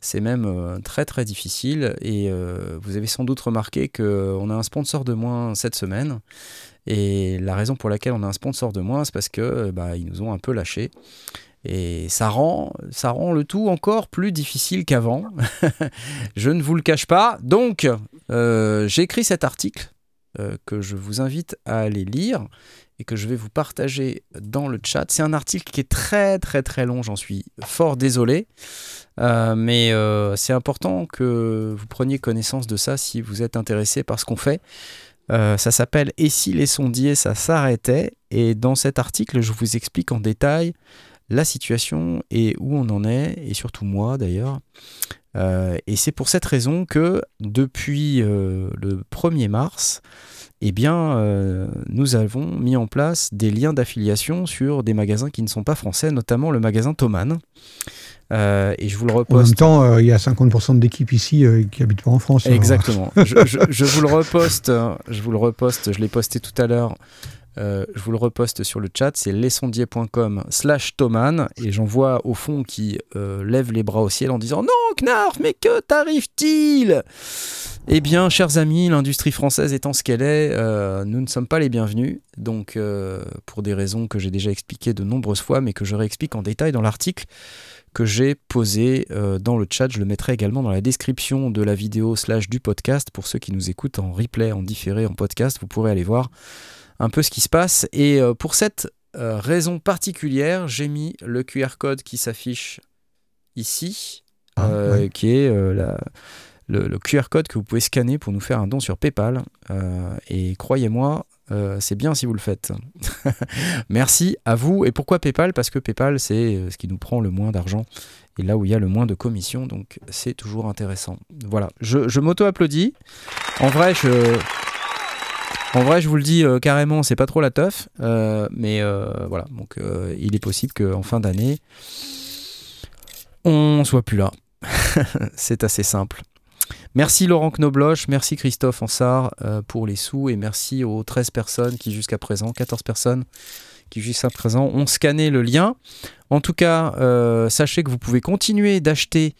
Speaker 1: C'est même euh, très très difficile et euh, vous avez sans doute remarqué qu'on a un sponsor de moins cette semaine. Et la raison pour laquelle on a un sponsor de moins, c'est parce que euh, bah, ils nous ont un peu lâchés. Et ça rend, ça rend le tout encore plus difficile qu'avant. je ne vous le cache pas. Donc, euh, j'ai écrit cet article euh, que je vous invite à aller lire et que je vais vous partager dans le chat. C'est un article qui est très très très long, j'en suis fort désolé. Euh, mais euh, c'est important que vous preniez connaissance de ça si vous êtes intéressé par ce qu'on fait. Euh, ça s'appelle Et si les sondiers, ça s'arrêtait? Et dans cet article, je vous explique en détail la situation et où on en est, et surtout moi d'ailleurs. Et c'est pour cette raison que depuis le 1er mars, eh bien, euh, nous avons mis en place des liens d'affiliation sur des magasins qui ne sont pas français, notamment le magasin Thomann. Euh, et je vous le
Speaker 2: En même
Speaker 1: reposte.
Speaker 2: temps, euh, il y a 50% d'équipes ici euh, qui habitent pas en France. alors.
Speaker 1: Exactement. je, je- je vous le reposte. euh, Je vous le reposte. Je l'ai posté tout à l'heure. Euh, je vous le reposte sur le chat. C'est lesondier.com slash Thoman. Et j'en vois au fond qui euh, lève les bras au ciel en disant Non, Knarf, mais que t'arrive-t-il? Eh bien, chers amis, l'industrie française étant ce qu'elle est, euh, nous ne sommes pas les bienvenus. Donc, pour des raisons que j'ai déjà expliquées de nombreuses fois, mais que je réexplique en détail dans l'article que j'ai posé dans le chat. Je le mettrai également dans la description de la vidéo slash du podcast. Pour ceux qui nous écoutent en replay, en différé, en podcast, vous pourrez aller voir un peu ce qui se passe. Et euh, pour cette euh, raison particulière, j'ai mis le QR code qui s'affiche ici,
Speaker 2: Ah,
Speaker 1: euh,
Speaker 2: ouais.
Speaker 1: qui est la- le, le QR code que vous pouvez scanner pour nous faire un don sur PayPal. Et croyez-moi, euh, c'est bien si vous le faites. Merci à vous. Et pourquoi PayPal? Parce que PayPal, c'est ce qui nous prend le moins d'argent et là où il y a le moins de commissions, donc c'est toujours intéressant. Voilà, je, je m'auto-applaudis. En vrai, je... En vrai, je vous le dis euh, carrément, c'est pas trop la teuf, euh, mais euh, voilà. Donc, il est possible qu'en fin d'année, on soit plus là. c'est assez simple. Merci Laurent Knobloch, merci Christophe Ansart euh, pour les sous et merci aux 13 personnes qui jusqu'à présent, 14 personnes qui jusqu'à présent ont scanné le lien. En tout cas, sachez que vous pouvez continuer d'acheter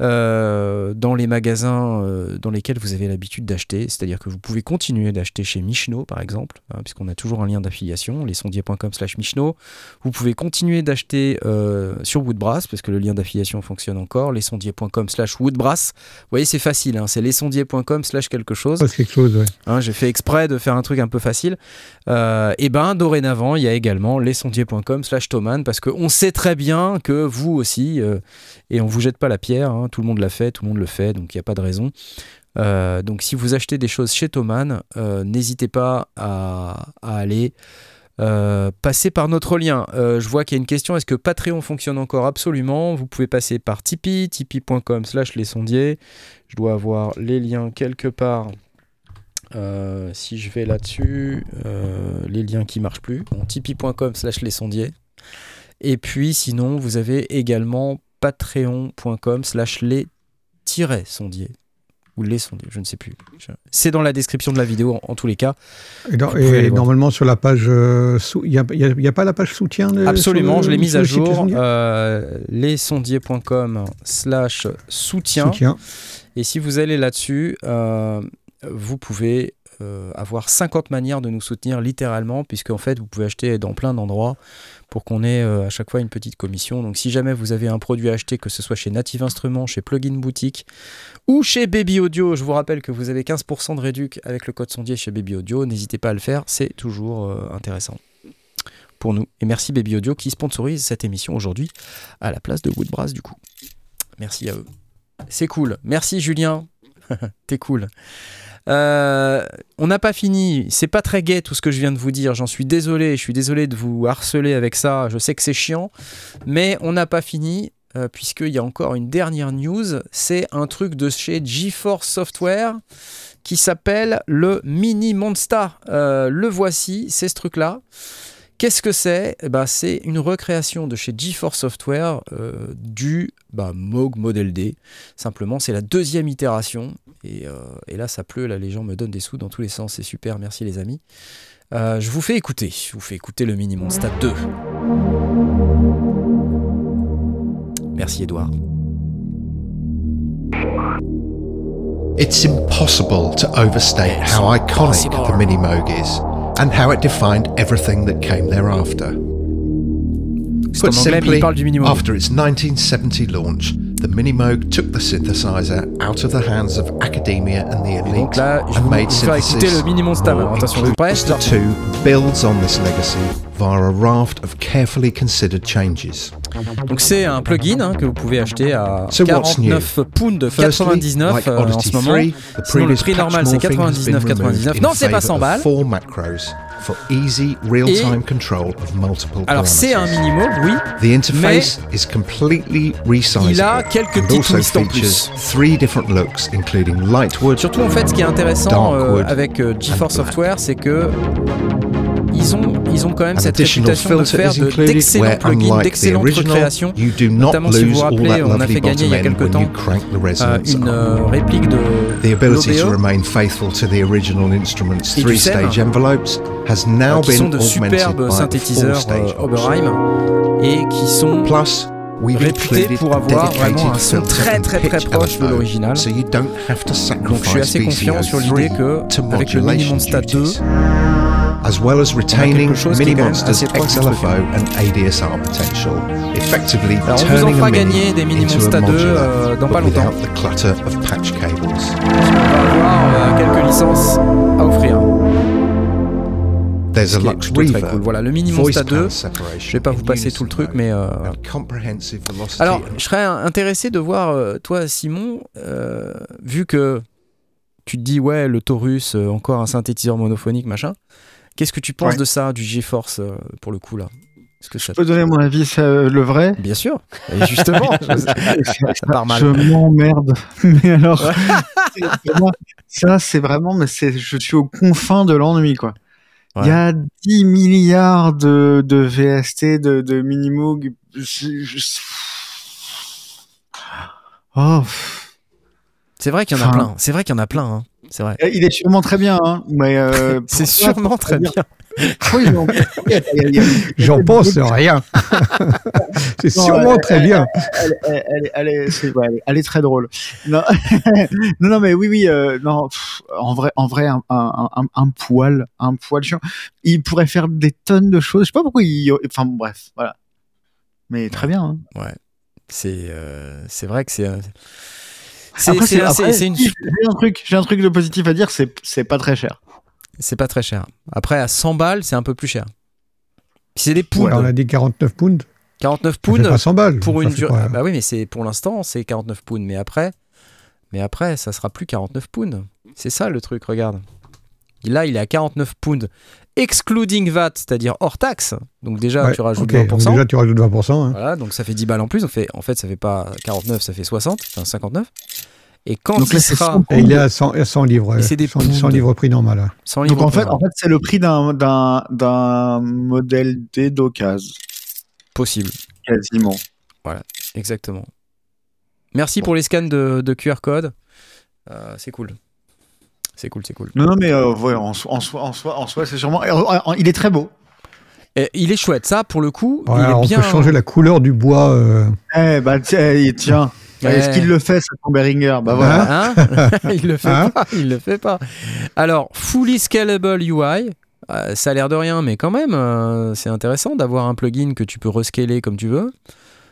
Speaker 1: euh, dans les magasins euh, dans lesquels vous avez l'habitude d'acheter. C'est-à-dire que vous pouvez continuer d'acheter chez Michno, par exemple, hein, puisqu'on a toujours un lien d'affiliation, lesondiers.com slash Michno. Vous pouvez continuer d'acheter euh, sur Woodbrass, parce que le lien d'affiliation fonctionne encore, lesondiers.com slash Woodbrass. Vous voyez, c'est facile, hein, c'est lesondiers.com slash quelque chose.
Speaker 2: Quelque chose, ouais.
Speaker 1: Hein, J'ai fait exprès de faire un truc un peu facile. Et ben, dorénavant, il y a également lesondiers.com slash Thoman, parce qu'on sait très bien que vous aussi, et on vous jette pas la pierre, tout le monde l'a fait, tout le monde le fait, donc il n'y a pas de raison. Euh, donc si vous achetez des choses chez Thoman, euh, n'hésitez pas à, aller euh, passer par notre lien. Euh, je vois qu'il y a une question, est-ce que Patreon fonctionne encore Absolument? Vous pouvez passer par Tipeee, tipeee.com slash les sondiers. Je dois avoir les liens quelque part. Si je vais là-dessus, les liens qui marchent plus, bon, tipeee.com slash les sondiers. Et puis sinon, vous avez également patreon.com slash les sondiers. Ou les sondiers, je ne sais plus. C'est dans la description de la vidéo en, en tous les cas.
Speaker 2: Et, dans- normalement, sur la page. euh, Il n'y a, pas la page soutien de,
Speaker 1: Absolument, je l'ai mise à
Speaker 2: le
Speaker 1: jour. Euh, lesondiers.com slash soutien.
Speaker 2: Soutien.
Speaker 1: Et si vous allez là-dessus, euh, vous pouvez euh, avoir 50 manières de nous soutenir littéralement, puisque en fait, vous pouvez acheter dans plein d'endroits pour qu'on ait euh, à chaque fois une petite commission. Donc si jamais vous avez un produit à acheter, que ce soit chez Native Instruments, chez Plugin Boutique ou chez Baby Audio, je vous rappelle que vous avez 15% de réduc avec le code sondier chez Baby Audio. N'hésitez pas à le faire, c'est toujours euh, intéressant pour nous. Et merci Baby Audio qui sponsorise cette émission aujourd'hui à la place de Woodbrass du coup. Merci à eux. C'est cool. Merci Julien. T'es cool. Euh, on n'a pas fini. C'est pas très gai tout ce que je viens de vous dire. J'en suis désolé. Je suis désolé de vous harceler avec ça. Je sais que c'est chiant. Mais on n'a pas fini. euh, Puisqu'il y a encore une dernière news, c'est un truc de chez GeForce Software qui s'appelle le Mini Monster. Euh, le voici, c'est ce truc-là. Qu'est-ce que c'est? Eh ben, C'est une recréation de chez GeForce Software euh, du bah, Moog Model D. Simplement, c'est la deuxième itération. Et, euh, et là, ça pleut. Là, les gens me donnent des sous dans tous les sens. C'est super. Merci, les amis. Euh, je vous fais écouter. Je vous fais écouter le Mini Monster 2. Merci, Edouard.
Speaker 8: It's impossible to overstate how iconic the Mini Moog is and how it defined everything that came thereafter. Put simply, after its 1970 launch, the Mini Moog took the synthesizer out of the hands of academia and the elite
Speaker 1: donc là, je
Speaker 8: and
Speaker 1: vous,
Speaker 8: made
Speaker 1: faire écouter
Speaker 8: synthesis
Speaker 1: le Mini Monster. Attention.
Speaker 8: The two builds on this legacy via a raft of carefully considered changes.
Speaker 1: Donc c'est un plugin hein, que vous pouvez acher à
Speaker 8: So what's new?
Speaker 1: 49 pounds
Speaker 8: Firstly,
Speaker 1: 99
Speaker 8: like
Speaker 1: euh, en ce moment.
Speaker 8: 3, the
Speaker 1: Sinon le prix normal c'est
Speaker 8: patch morphing has been
Speaker 1: 99,99.
Speaker 8: removed
Speaker 1: Non, c'est pas 100
Speaker 8: favour of
Speaker 1: balles.
Speaker 8: Four macros for easy real-time control of multiple
Speaker 1: Alors c'est un minimo, oui.
Speaker 8: The interface is completely resizable.
Speaker 1: Il a quelques
Speaker 8: also
Speaker 1: twists en
Speaker 8: features
Speaker 1: plus.
Speaker 8: three different looks, including lightwood.
Speaker 1: Surtout en fait, ce qui est intéressant euh, avec euh, GeForce. Software, c'est que ils ont, ils ont quand même cette réputation de faire d'excellents plugins, d'excellentes recréations. Notamment, si vous vous rappelez, on a fait gagner il y a
Speaker 8: you
Speaker 1: temps euh, une euh, réplique de Et du SEM, euh, qui sont de superbes synthétiseurs euh, Oberheim et qui sont
Speaker 8: included
Speaker 1: pour avoir vraiment un son très très très proche de l'original. Donc je suis assez confiant sur
Speaker 8: VCO3
Speaker 1: l'idée que avec le Mini Monster 2,
Speaker 8: duties. As well as retaining Mini Monster's XLFO and ADSR potential, effectively
Speaker 1: Alors,
Speaker 8: turning a Mini
Speaker 1: des Mini
Speaker 8: into a
Speaker 1: Monster 2,
Speaker 8: modular,
Speaker 1: euh, dans pas longtemps.
Speaker 8: without the clutter of patch cables.
Speaker 1: on va avoir euh, quelques licences à offrir.
Speaker 8: There's a Lux Reverb,
Speaker 1: cool. Voilà, le Mini Monster 2,
Speaker 8: pan separation
Speaker 1: je vais pas vous passer tout le truc, mais euh, Alors, je serais intéressé de voir, euh, toi, Simon, euh, vu que tu te dis, ouais, le Taurus, encore un synthétiseur monophonique, machin. Qu'est-ce que tu penses
Speaker 4: Ouais.
Speaker 1: de ça, du GeForce, euh, pour le coup, là? Que ça...
Speaker 4: Je peux donner mon avis, c'est euh, le vrai
Speaker 1: Bien sûr, et justement, ça part mal.
Speaker 4: Je m'emmerde. Mais alors, ça, c'est vraiment, mais c'est, je suis aux confins de l'ennui, quoi. Il y a 10 milliards de, de VST, de, de Minimoog. Je- Oh, pff.
Speaker 1: C'est vrai qu'il y en a
Speaker 4: Enfin.
Speaker 1: plein. C'est vrai qu'il y en a plein. hein. C'est vrai.
Speaker 4: Il est sûrement très bien, hein, mais euh,
Speaker 1: C'est sûrement très bien.
Speaker 2: J'en pense rien. c'est sûrement
Speaker 4: elle-
Speaker 2: très bien.
Speaker 4: elle, elle- elle- elle est, c'est- ouais, elle est- elle est très drôle. Non, non, non, mais oui, oui, euh, non. pff, en vrai, en vrai, un, un, un, un poil, un poil chiant. Il pourrait faire des tonnes de choses. Je sais pas pourquoi il. Enfin, bref, voilà. Mais très bien. hein.
Speaker 1: Ouais. C'est euh, c'est vrai que c'est. C'est une.
Speaker 4: J'ai un truc, j'ai un truc de positif à dire. C'est, c'est pas très cher.
Speaker 1: C'est pas très cher. Après, à 100 balles, c'est un peu plus cher. C'est des pounds.
Speaker 2: Ouais, on a dit 49 pounds.
Speaker 1: 49
Speaker 2: Ça fait
Speaker 1: pounds
Speaker 2: pas 100 balles.
Speaker 1: pour une durée.
Speaker 2: pas-
Speaker 1: Bah oui, mais c'est pour l'instant, c'est 49 pounds. Mais après, mais après, ça sera plus 49 pounds. C'est ça le truc, regarde. Là, il est à 49 pounds, excluding VAT, c'est-à-dire hors taxe. Donc déjà,
Speaker 2: Ouais,
Speaker 1: tu rajoutes
Speaker 2: ok, donc
Speaker 1: 20%.
Speaker 2: Déjà, tu rajoutes 20%. hein.
Speaker 1: Voilà, donc ça fait 10 balles en plus. Fait, en fait, ça fait pas 49, ça fait 60, enfin 59. Et quand
Speaker 4: Donc
Speaker 1: il sera
Speaker 4: 100
Speaker 2: Et il est à 100, à 100 livres.
Speaker 1: Et c'est des
Speaker 2: 100, 100
Speaker 1: pounds.
Speaker 2: livres prix normal. hein.
Speaker 4: Donc en fait,
Speaker 1: pour-
Speaker 4: en fait, c'est le prix d'un, d'un, d'un modèle D d'occasion,
Speaker 1: possible.
Speaker 4: quasiment.
Speaker 1: Exactement. Merci pour les scans de, de QR code. Euh, c'est cool. C'est cool, c'est cool.
Speaker 4: Non, non, mais euh, ouais, en, soi, en soi, en soi, en soi, c'est sûrement. il est très beau.
Speaker 1: Et il est chouette, ça, pour le coup.
Speaker 2: Ouais,
Speaker 1: il est
Speaker 2: on
Speaker 1: bien.
Speaker 2: peut changer la couleur du bois. euh,
Speaker 4: Eh bah tiens, tiens.
Speaker 1: Ouais.
Speaker 4: Est-ce qu'il le fait, ça ton Behringer Bah voilà.
Speaker 1: Hein? Il le fait
Speaker 2: Hein?
Speaker 1: pas, il le fait pas. Alors, fully scalable UI, euh, ça a l'air de rien, mais quand même, euh, c'est intéressant d'avoir un plugin que tu peux rescaler comme tu veux.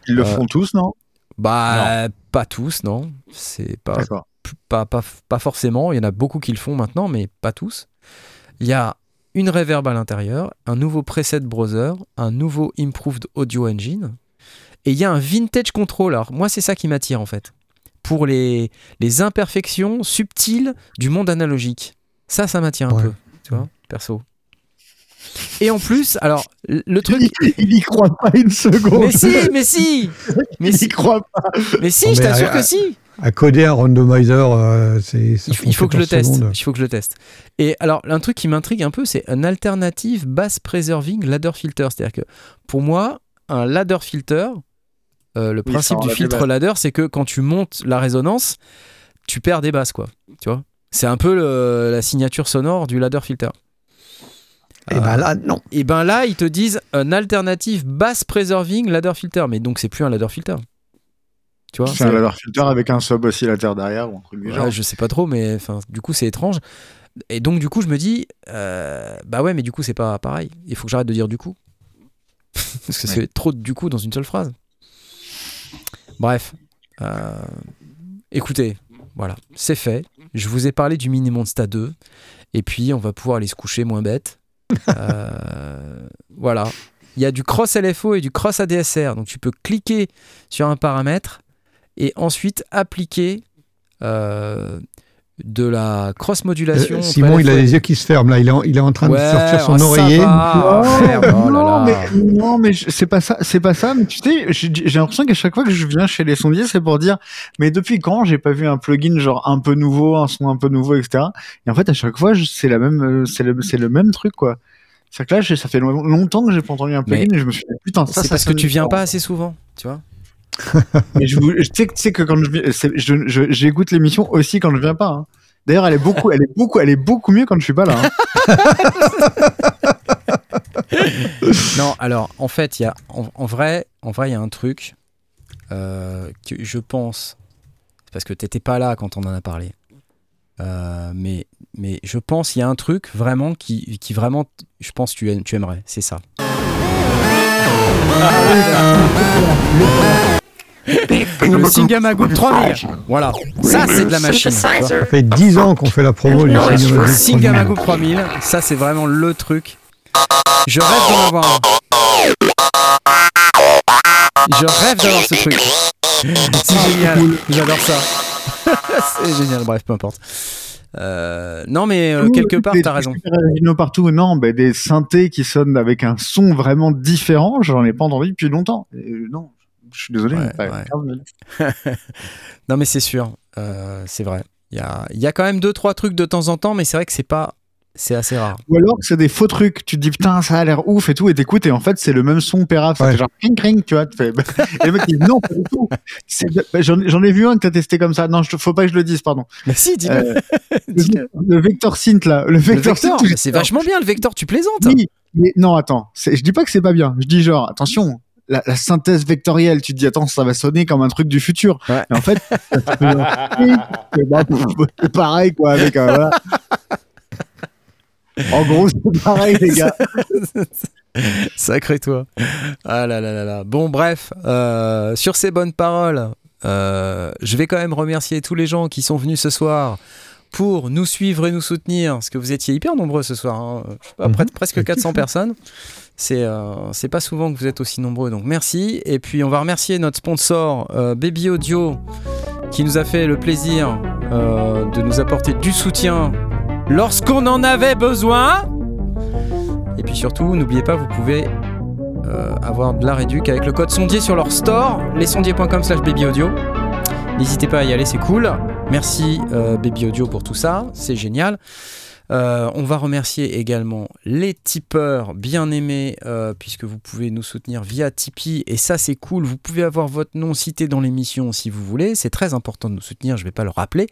Speaker 4: Ils le
Speaker 1: Euh,
Speaker 4: font tous, non?
Speaker 1: Bah, pas tous, non. C'est pas,
Speaker 4: D'accord.
Speaker 1: Pas, pas, pas forcément. Il y en a beaucoup qui le font maintenant, mais pas tous. Il y a une reverb à l'intérieur, un nouveau preset browser, un nouveau improved audio engine, et il y a un vintage control. Alors, moi, c'est ça qui m'attire en fait. Pour les, les imperfections subtiles du monde analogique. Ça, ça m'attire un
Speaker 2: Ouais.
Speaker 1: peu, tu vois, perso. Et en plus, alors, le truc.
Speaker 4: Il, il y croit pas une seconde.
Speaker 1: Mais si, mais si Mais
Speaker 4: Il
Speaker 1: si,
Speaker 4: croit pas.
Speaker 1: mais si je t'assure que si
Speaker 2: à coder un randomizer, euh, c'est.
Speaker 1: il, faut que je le
Speaker 2: 14
Speaker 1: teste.
Speaker 2: secondes.
Speaker 1: Il faut que je le teste. Et alors, un truc qui m'intrigue un peu, c'est un alternative bass preserving ladder filter. C'est-à-dire que pour moi, un ladder filter, euh, le
Speaker 4: Oui,
Speaker 1: principe du filtre ladder, c'est que quand tu montes la résonance, tu perds des basses, quoi. Tu vois? C'est un peu le- la signature sonore du ladder filter.
Speaker 2: Et ben là, non.
Speaker 1: Et ben là, ils te disent un alternative bass preserving ladder filter. Mais donc, c'est plus un ladder filter. Tu vois
Speaker 4: C'est un ladder filter avec un sub oscillateur derrière ou un truc du
Speaker 1: Ouais,
Speaker 4: genre.
Speaker 1: je sais pas trop, mais enfin, du coup, c'est étrange. Et donc, du coup, je me dis, euh, bah ouais, mais du coup, c'est pas pareil. Il faut que j'arrête de dire du coup. Parce que c'est trop de du coup dans une seule phrase. Bref. euh, écoutez, voilà, c'est fait. Je vous ai parlé du Mini Monsta 2. Et puis, on va pouvoir aller se coucher moins bête. Euh, voilà. Il y a du cross LFO et du cross ADSR. Donc, tu peux cliquer sur un paramètre et ensuite appliquer euh, de la cross modulation.
Speaker 2: Euh, Simon, il a les yeux qui se ferment là. Il est en, il est en train de sortir son oreiller.
Speaker 1: Oh, merde, oh là
Speaker 4: non,
Speaker 1: là.
Speaker 4: mais, non, mais c'est pas ça, c'est pas ça. Mais tu sais, j'ai l'impression qu'à chaque fois que je viens chez les sondiers, c'est pour dire, mais depuis quand j'ai pas vu un plugin genre un peu nouveau, un son un peu nouveau, etc. Et en fait, à chaque fois, c'est la même, euh, c'est le, c'est le même truc, quoi. C'est que là, ça fait long- longtemps que j'ai pas entendu un plugin et je me suis dit, putain, ça,
Speaker 1: C'est
Speaker 4: ça
Speaker 1: parce que tu viens pas assez souvent, tu vois.
Speaker 4: Mais je, vous- je sais, que- tu sais que quand je, vi- c'est- je- je- j'écoute l'émission aussi quand je viens pas. hein. D'ailleurs, elle est beaucoup, elle est beaucoup, elle est beaucoup mieux quand je suis pas là. hein.
Speaker 1: Non, alors en fait, il y a en, en vrai, en vrai, il y a un truc euh, que je pense parce que t'étais pas là quand on en a parlé. Euh, mais mais je pense il y a un truc vraiment qui, qui vraiment je pense tu, aimes- tu aimerais c'est ça le Singamagoop 3000 voilà ça c'est de la machine.
Speaker 2: Ça fait 10 ans qu'on fait la promo du
Speaker 1: Le
Speaker 2: Singamagoop 3000.
Speaker 1: Singamagoop 3000, ça c'est vraiment le truc. Je rêve d'en avoir un. Je rêve d'avoir ce truc. C'est génial, j'adore ça. c'est génial, bref, peu importe. Euh, non mais euh, quelque part
Speaker 4: Des
Speaker 1: t'as raison.
Speaker 4: originaux partout. Non, ben, des synthés qui sonnent avec un son vraiment différent, j'en ai pas entendu depuis longtemps. Et, euh, non, je suis désolé.
Speaker 1: Ouais,
Speaker 4: mais pas-
Speaker 1: ouais. Non mais c'est sûr, euh, c'est vrai. Il y a, il y a quand même deux trois trucs de temps en temps, mais c'est vrai que c'est pas c'est assez rare.
Speaker 4: Ou alors c'est des faux trucs. Tu te dis putain, ça a l'air ouf et tout, et t'écoutes, et en fait, c'est le même son pérave. Ça
Speaker 2: Ouais.
Speaker 4: genre cring cring, tu vois. tu fais- Et le mec dit non, pas du tout. Bah, J'en ai vu un que t'as testé comme ça. Non, je, faut pas que je le dise, pardon.
Speaker 1: Mais si, dis-le.
Speaker 4: Euh, le, le Vector Synth là. Le
Speaker 1: Le
Speaker 4: Vector, Synth,
Speaker 1: c'est vachement bien le Vector, tu plaisantes.
Speaker 4: Oui, mais non, attends. Je dis pas que c'est pas bien. Je dis genre, attention, la, la synthèse vectorielle, tu te dis, attends, ça va sonner comme un truc du futur.
Speaker 1: Ouais.
Speaker 4: Mais en fait, bah, c'est pareil, quoi, avec un, voilà. En gros, c'est pareil, les gars.
Speaker 1: Sacré toi. Ah là là là là. Bon, bref, euh, sur ces bonnes paroles, euh, je vais quand même remercier tous les gens qui sont venus ce soir pour nous suivre et nous soutenir, parce que vous étiez hyper nombreux ce soir, hein. Pas,
Speaker 2: Mhm.
Speaker 1: presque 400 personnes. C'est euh, c'est pas souvent que vous êtes aussi nombreux, donc merci. Et puis on va remercier notre sponsor euh, Baby Audio qui nous a fait le plaisir euh, de nous apporter du soutien lorsqu'on en avait besoin. Et puis surtout, n'oubliez pas, vous pouvez avoir de la réduc avec le code sondier sur leur store, lesondiers.com slash babyaudio. N'hésitez pas à y aller, c'est cool. Merci euh, Baby Audio pour tout ça, c'est génial. Euh, on va remercier également les tipeurs bien aimés, euh, puisque vous pouvez nous soutenir via Tipeee, et ça c'est cool. Vous pouvez avoir votre nom cité dans l'émission si vous voulez. C'est très important de nous soutenir, je ne vais pas le rappeler.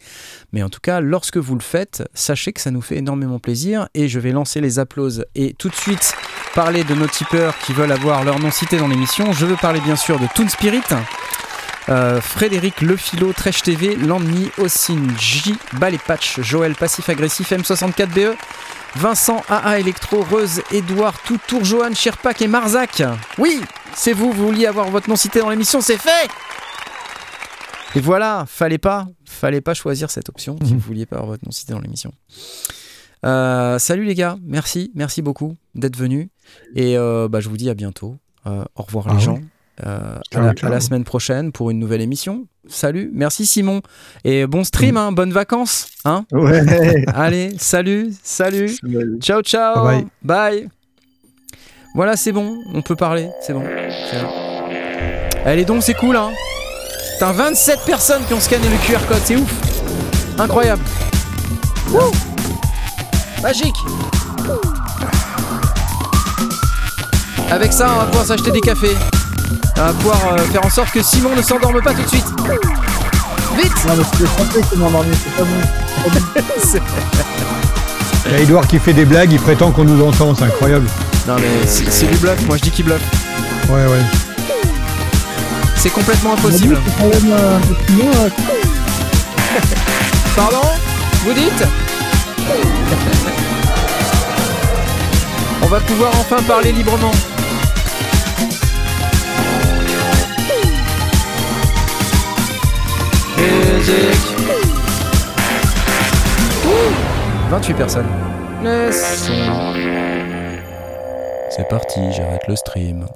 Speaker 1: Mais en tout cas, lorsque vous le faites, sachez que ça nous fait énormément plaisir, et je vais lancer les applauses et tout de suite parler de nos tipeurs qui veulent avoir leur nom cité dans l'émission. Je veux parler bien sûr de Toon Spirit. Euh, Frédéric Lefilo, Trèche TV, Landny, Ossine, J, Patch, Joël Passif Agressif, M64BE, E, Vincent AA Electro, Reuse, Edouard, Toutour, Johan, Sherpak et Marzac. Oui, c'est vous, vous vouliez avoir votre nom cité dans l'émission, c'est fait Et voilà, fallait pas, fallait pas choisir cette option si vous vouliez pas avoir votre nom cité dans l'émission. Euh, salut les gars, merci, merci beaucoup d'être venus. Et euh, bah, je vous dis à bientôt. Euh, au revoir
Speaker 2: Ah
Speaker 1: les
Speaker 2: oui.
Speaker 1: gens. Euh, à, la,
Speaker 2: ciao.
Speaker 1: à la semaine prochaine pour une nouvelle émission. Salut, merci Simon. Et bon stream, hein, bonnes vacances. Hein
Speaker 4: Ouais.
Speaker 1: Allez, salut, salut. Ciao, ciao.
Speaker 2: Bye
Speaker 1: Bye. Voilà, c'est bon, on peut parler, c'est bon. Allez donc, c'est cool, hein. Putain, 27 personnes qui ont scanné le QR code, c'est ouf. Incroyable. Wouh. Magique. Avec ça, on va pouvoir s'acheter des cafés. On va pouvoir euh, faire en sorte que Simon ne s'endorme pas tout de suite. Vite
Speaker 4: Non, mais c'est le français qui m'a endormi, c'est pas bon.
Speaker 2: Il y a Edouard qui fait des blagues, il prétend qu'on nous entend, c'est incroyable.
Speaker 1: Non mais c'est c'est du bluff, moi je dis qu'il bluffe.
Speaker 2: Ouais, ouais.
Speaker 1: C'est complètement impossible. Pardon? Vous dites? On va pouvoir enfin parler librement. Musique. Ouh, 28 personnes. Laissons. C'est parti, j'arrête le stream.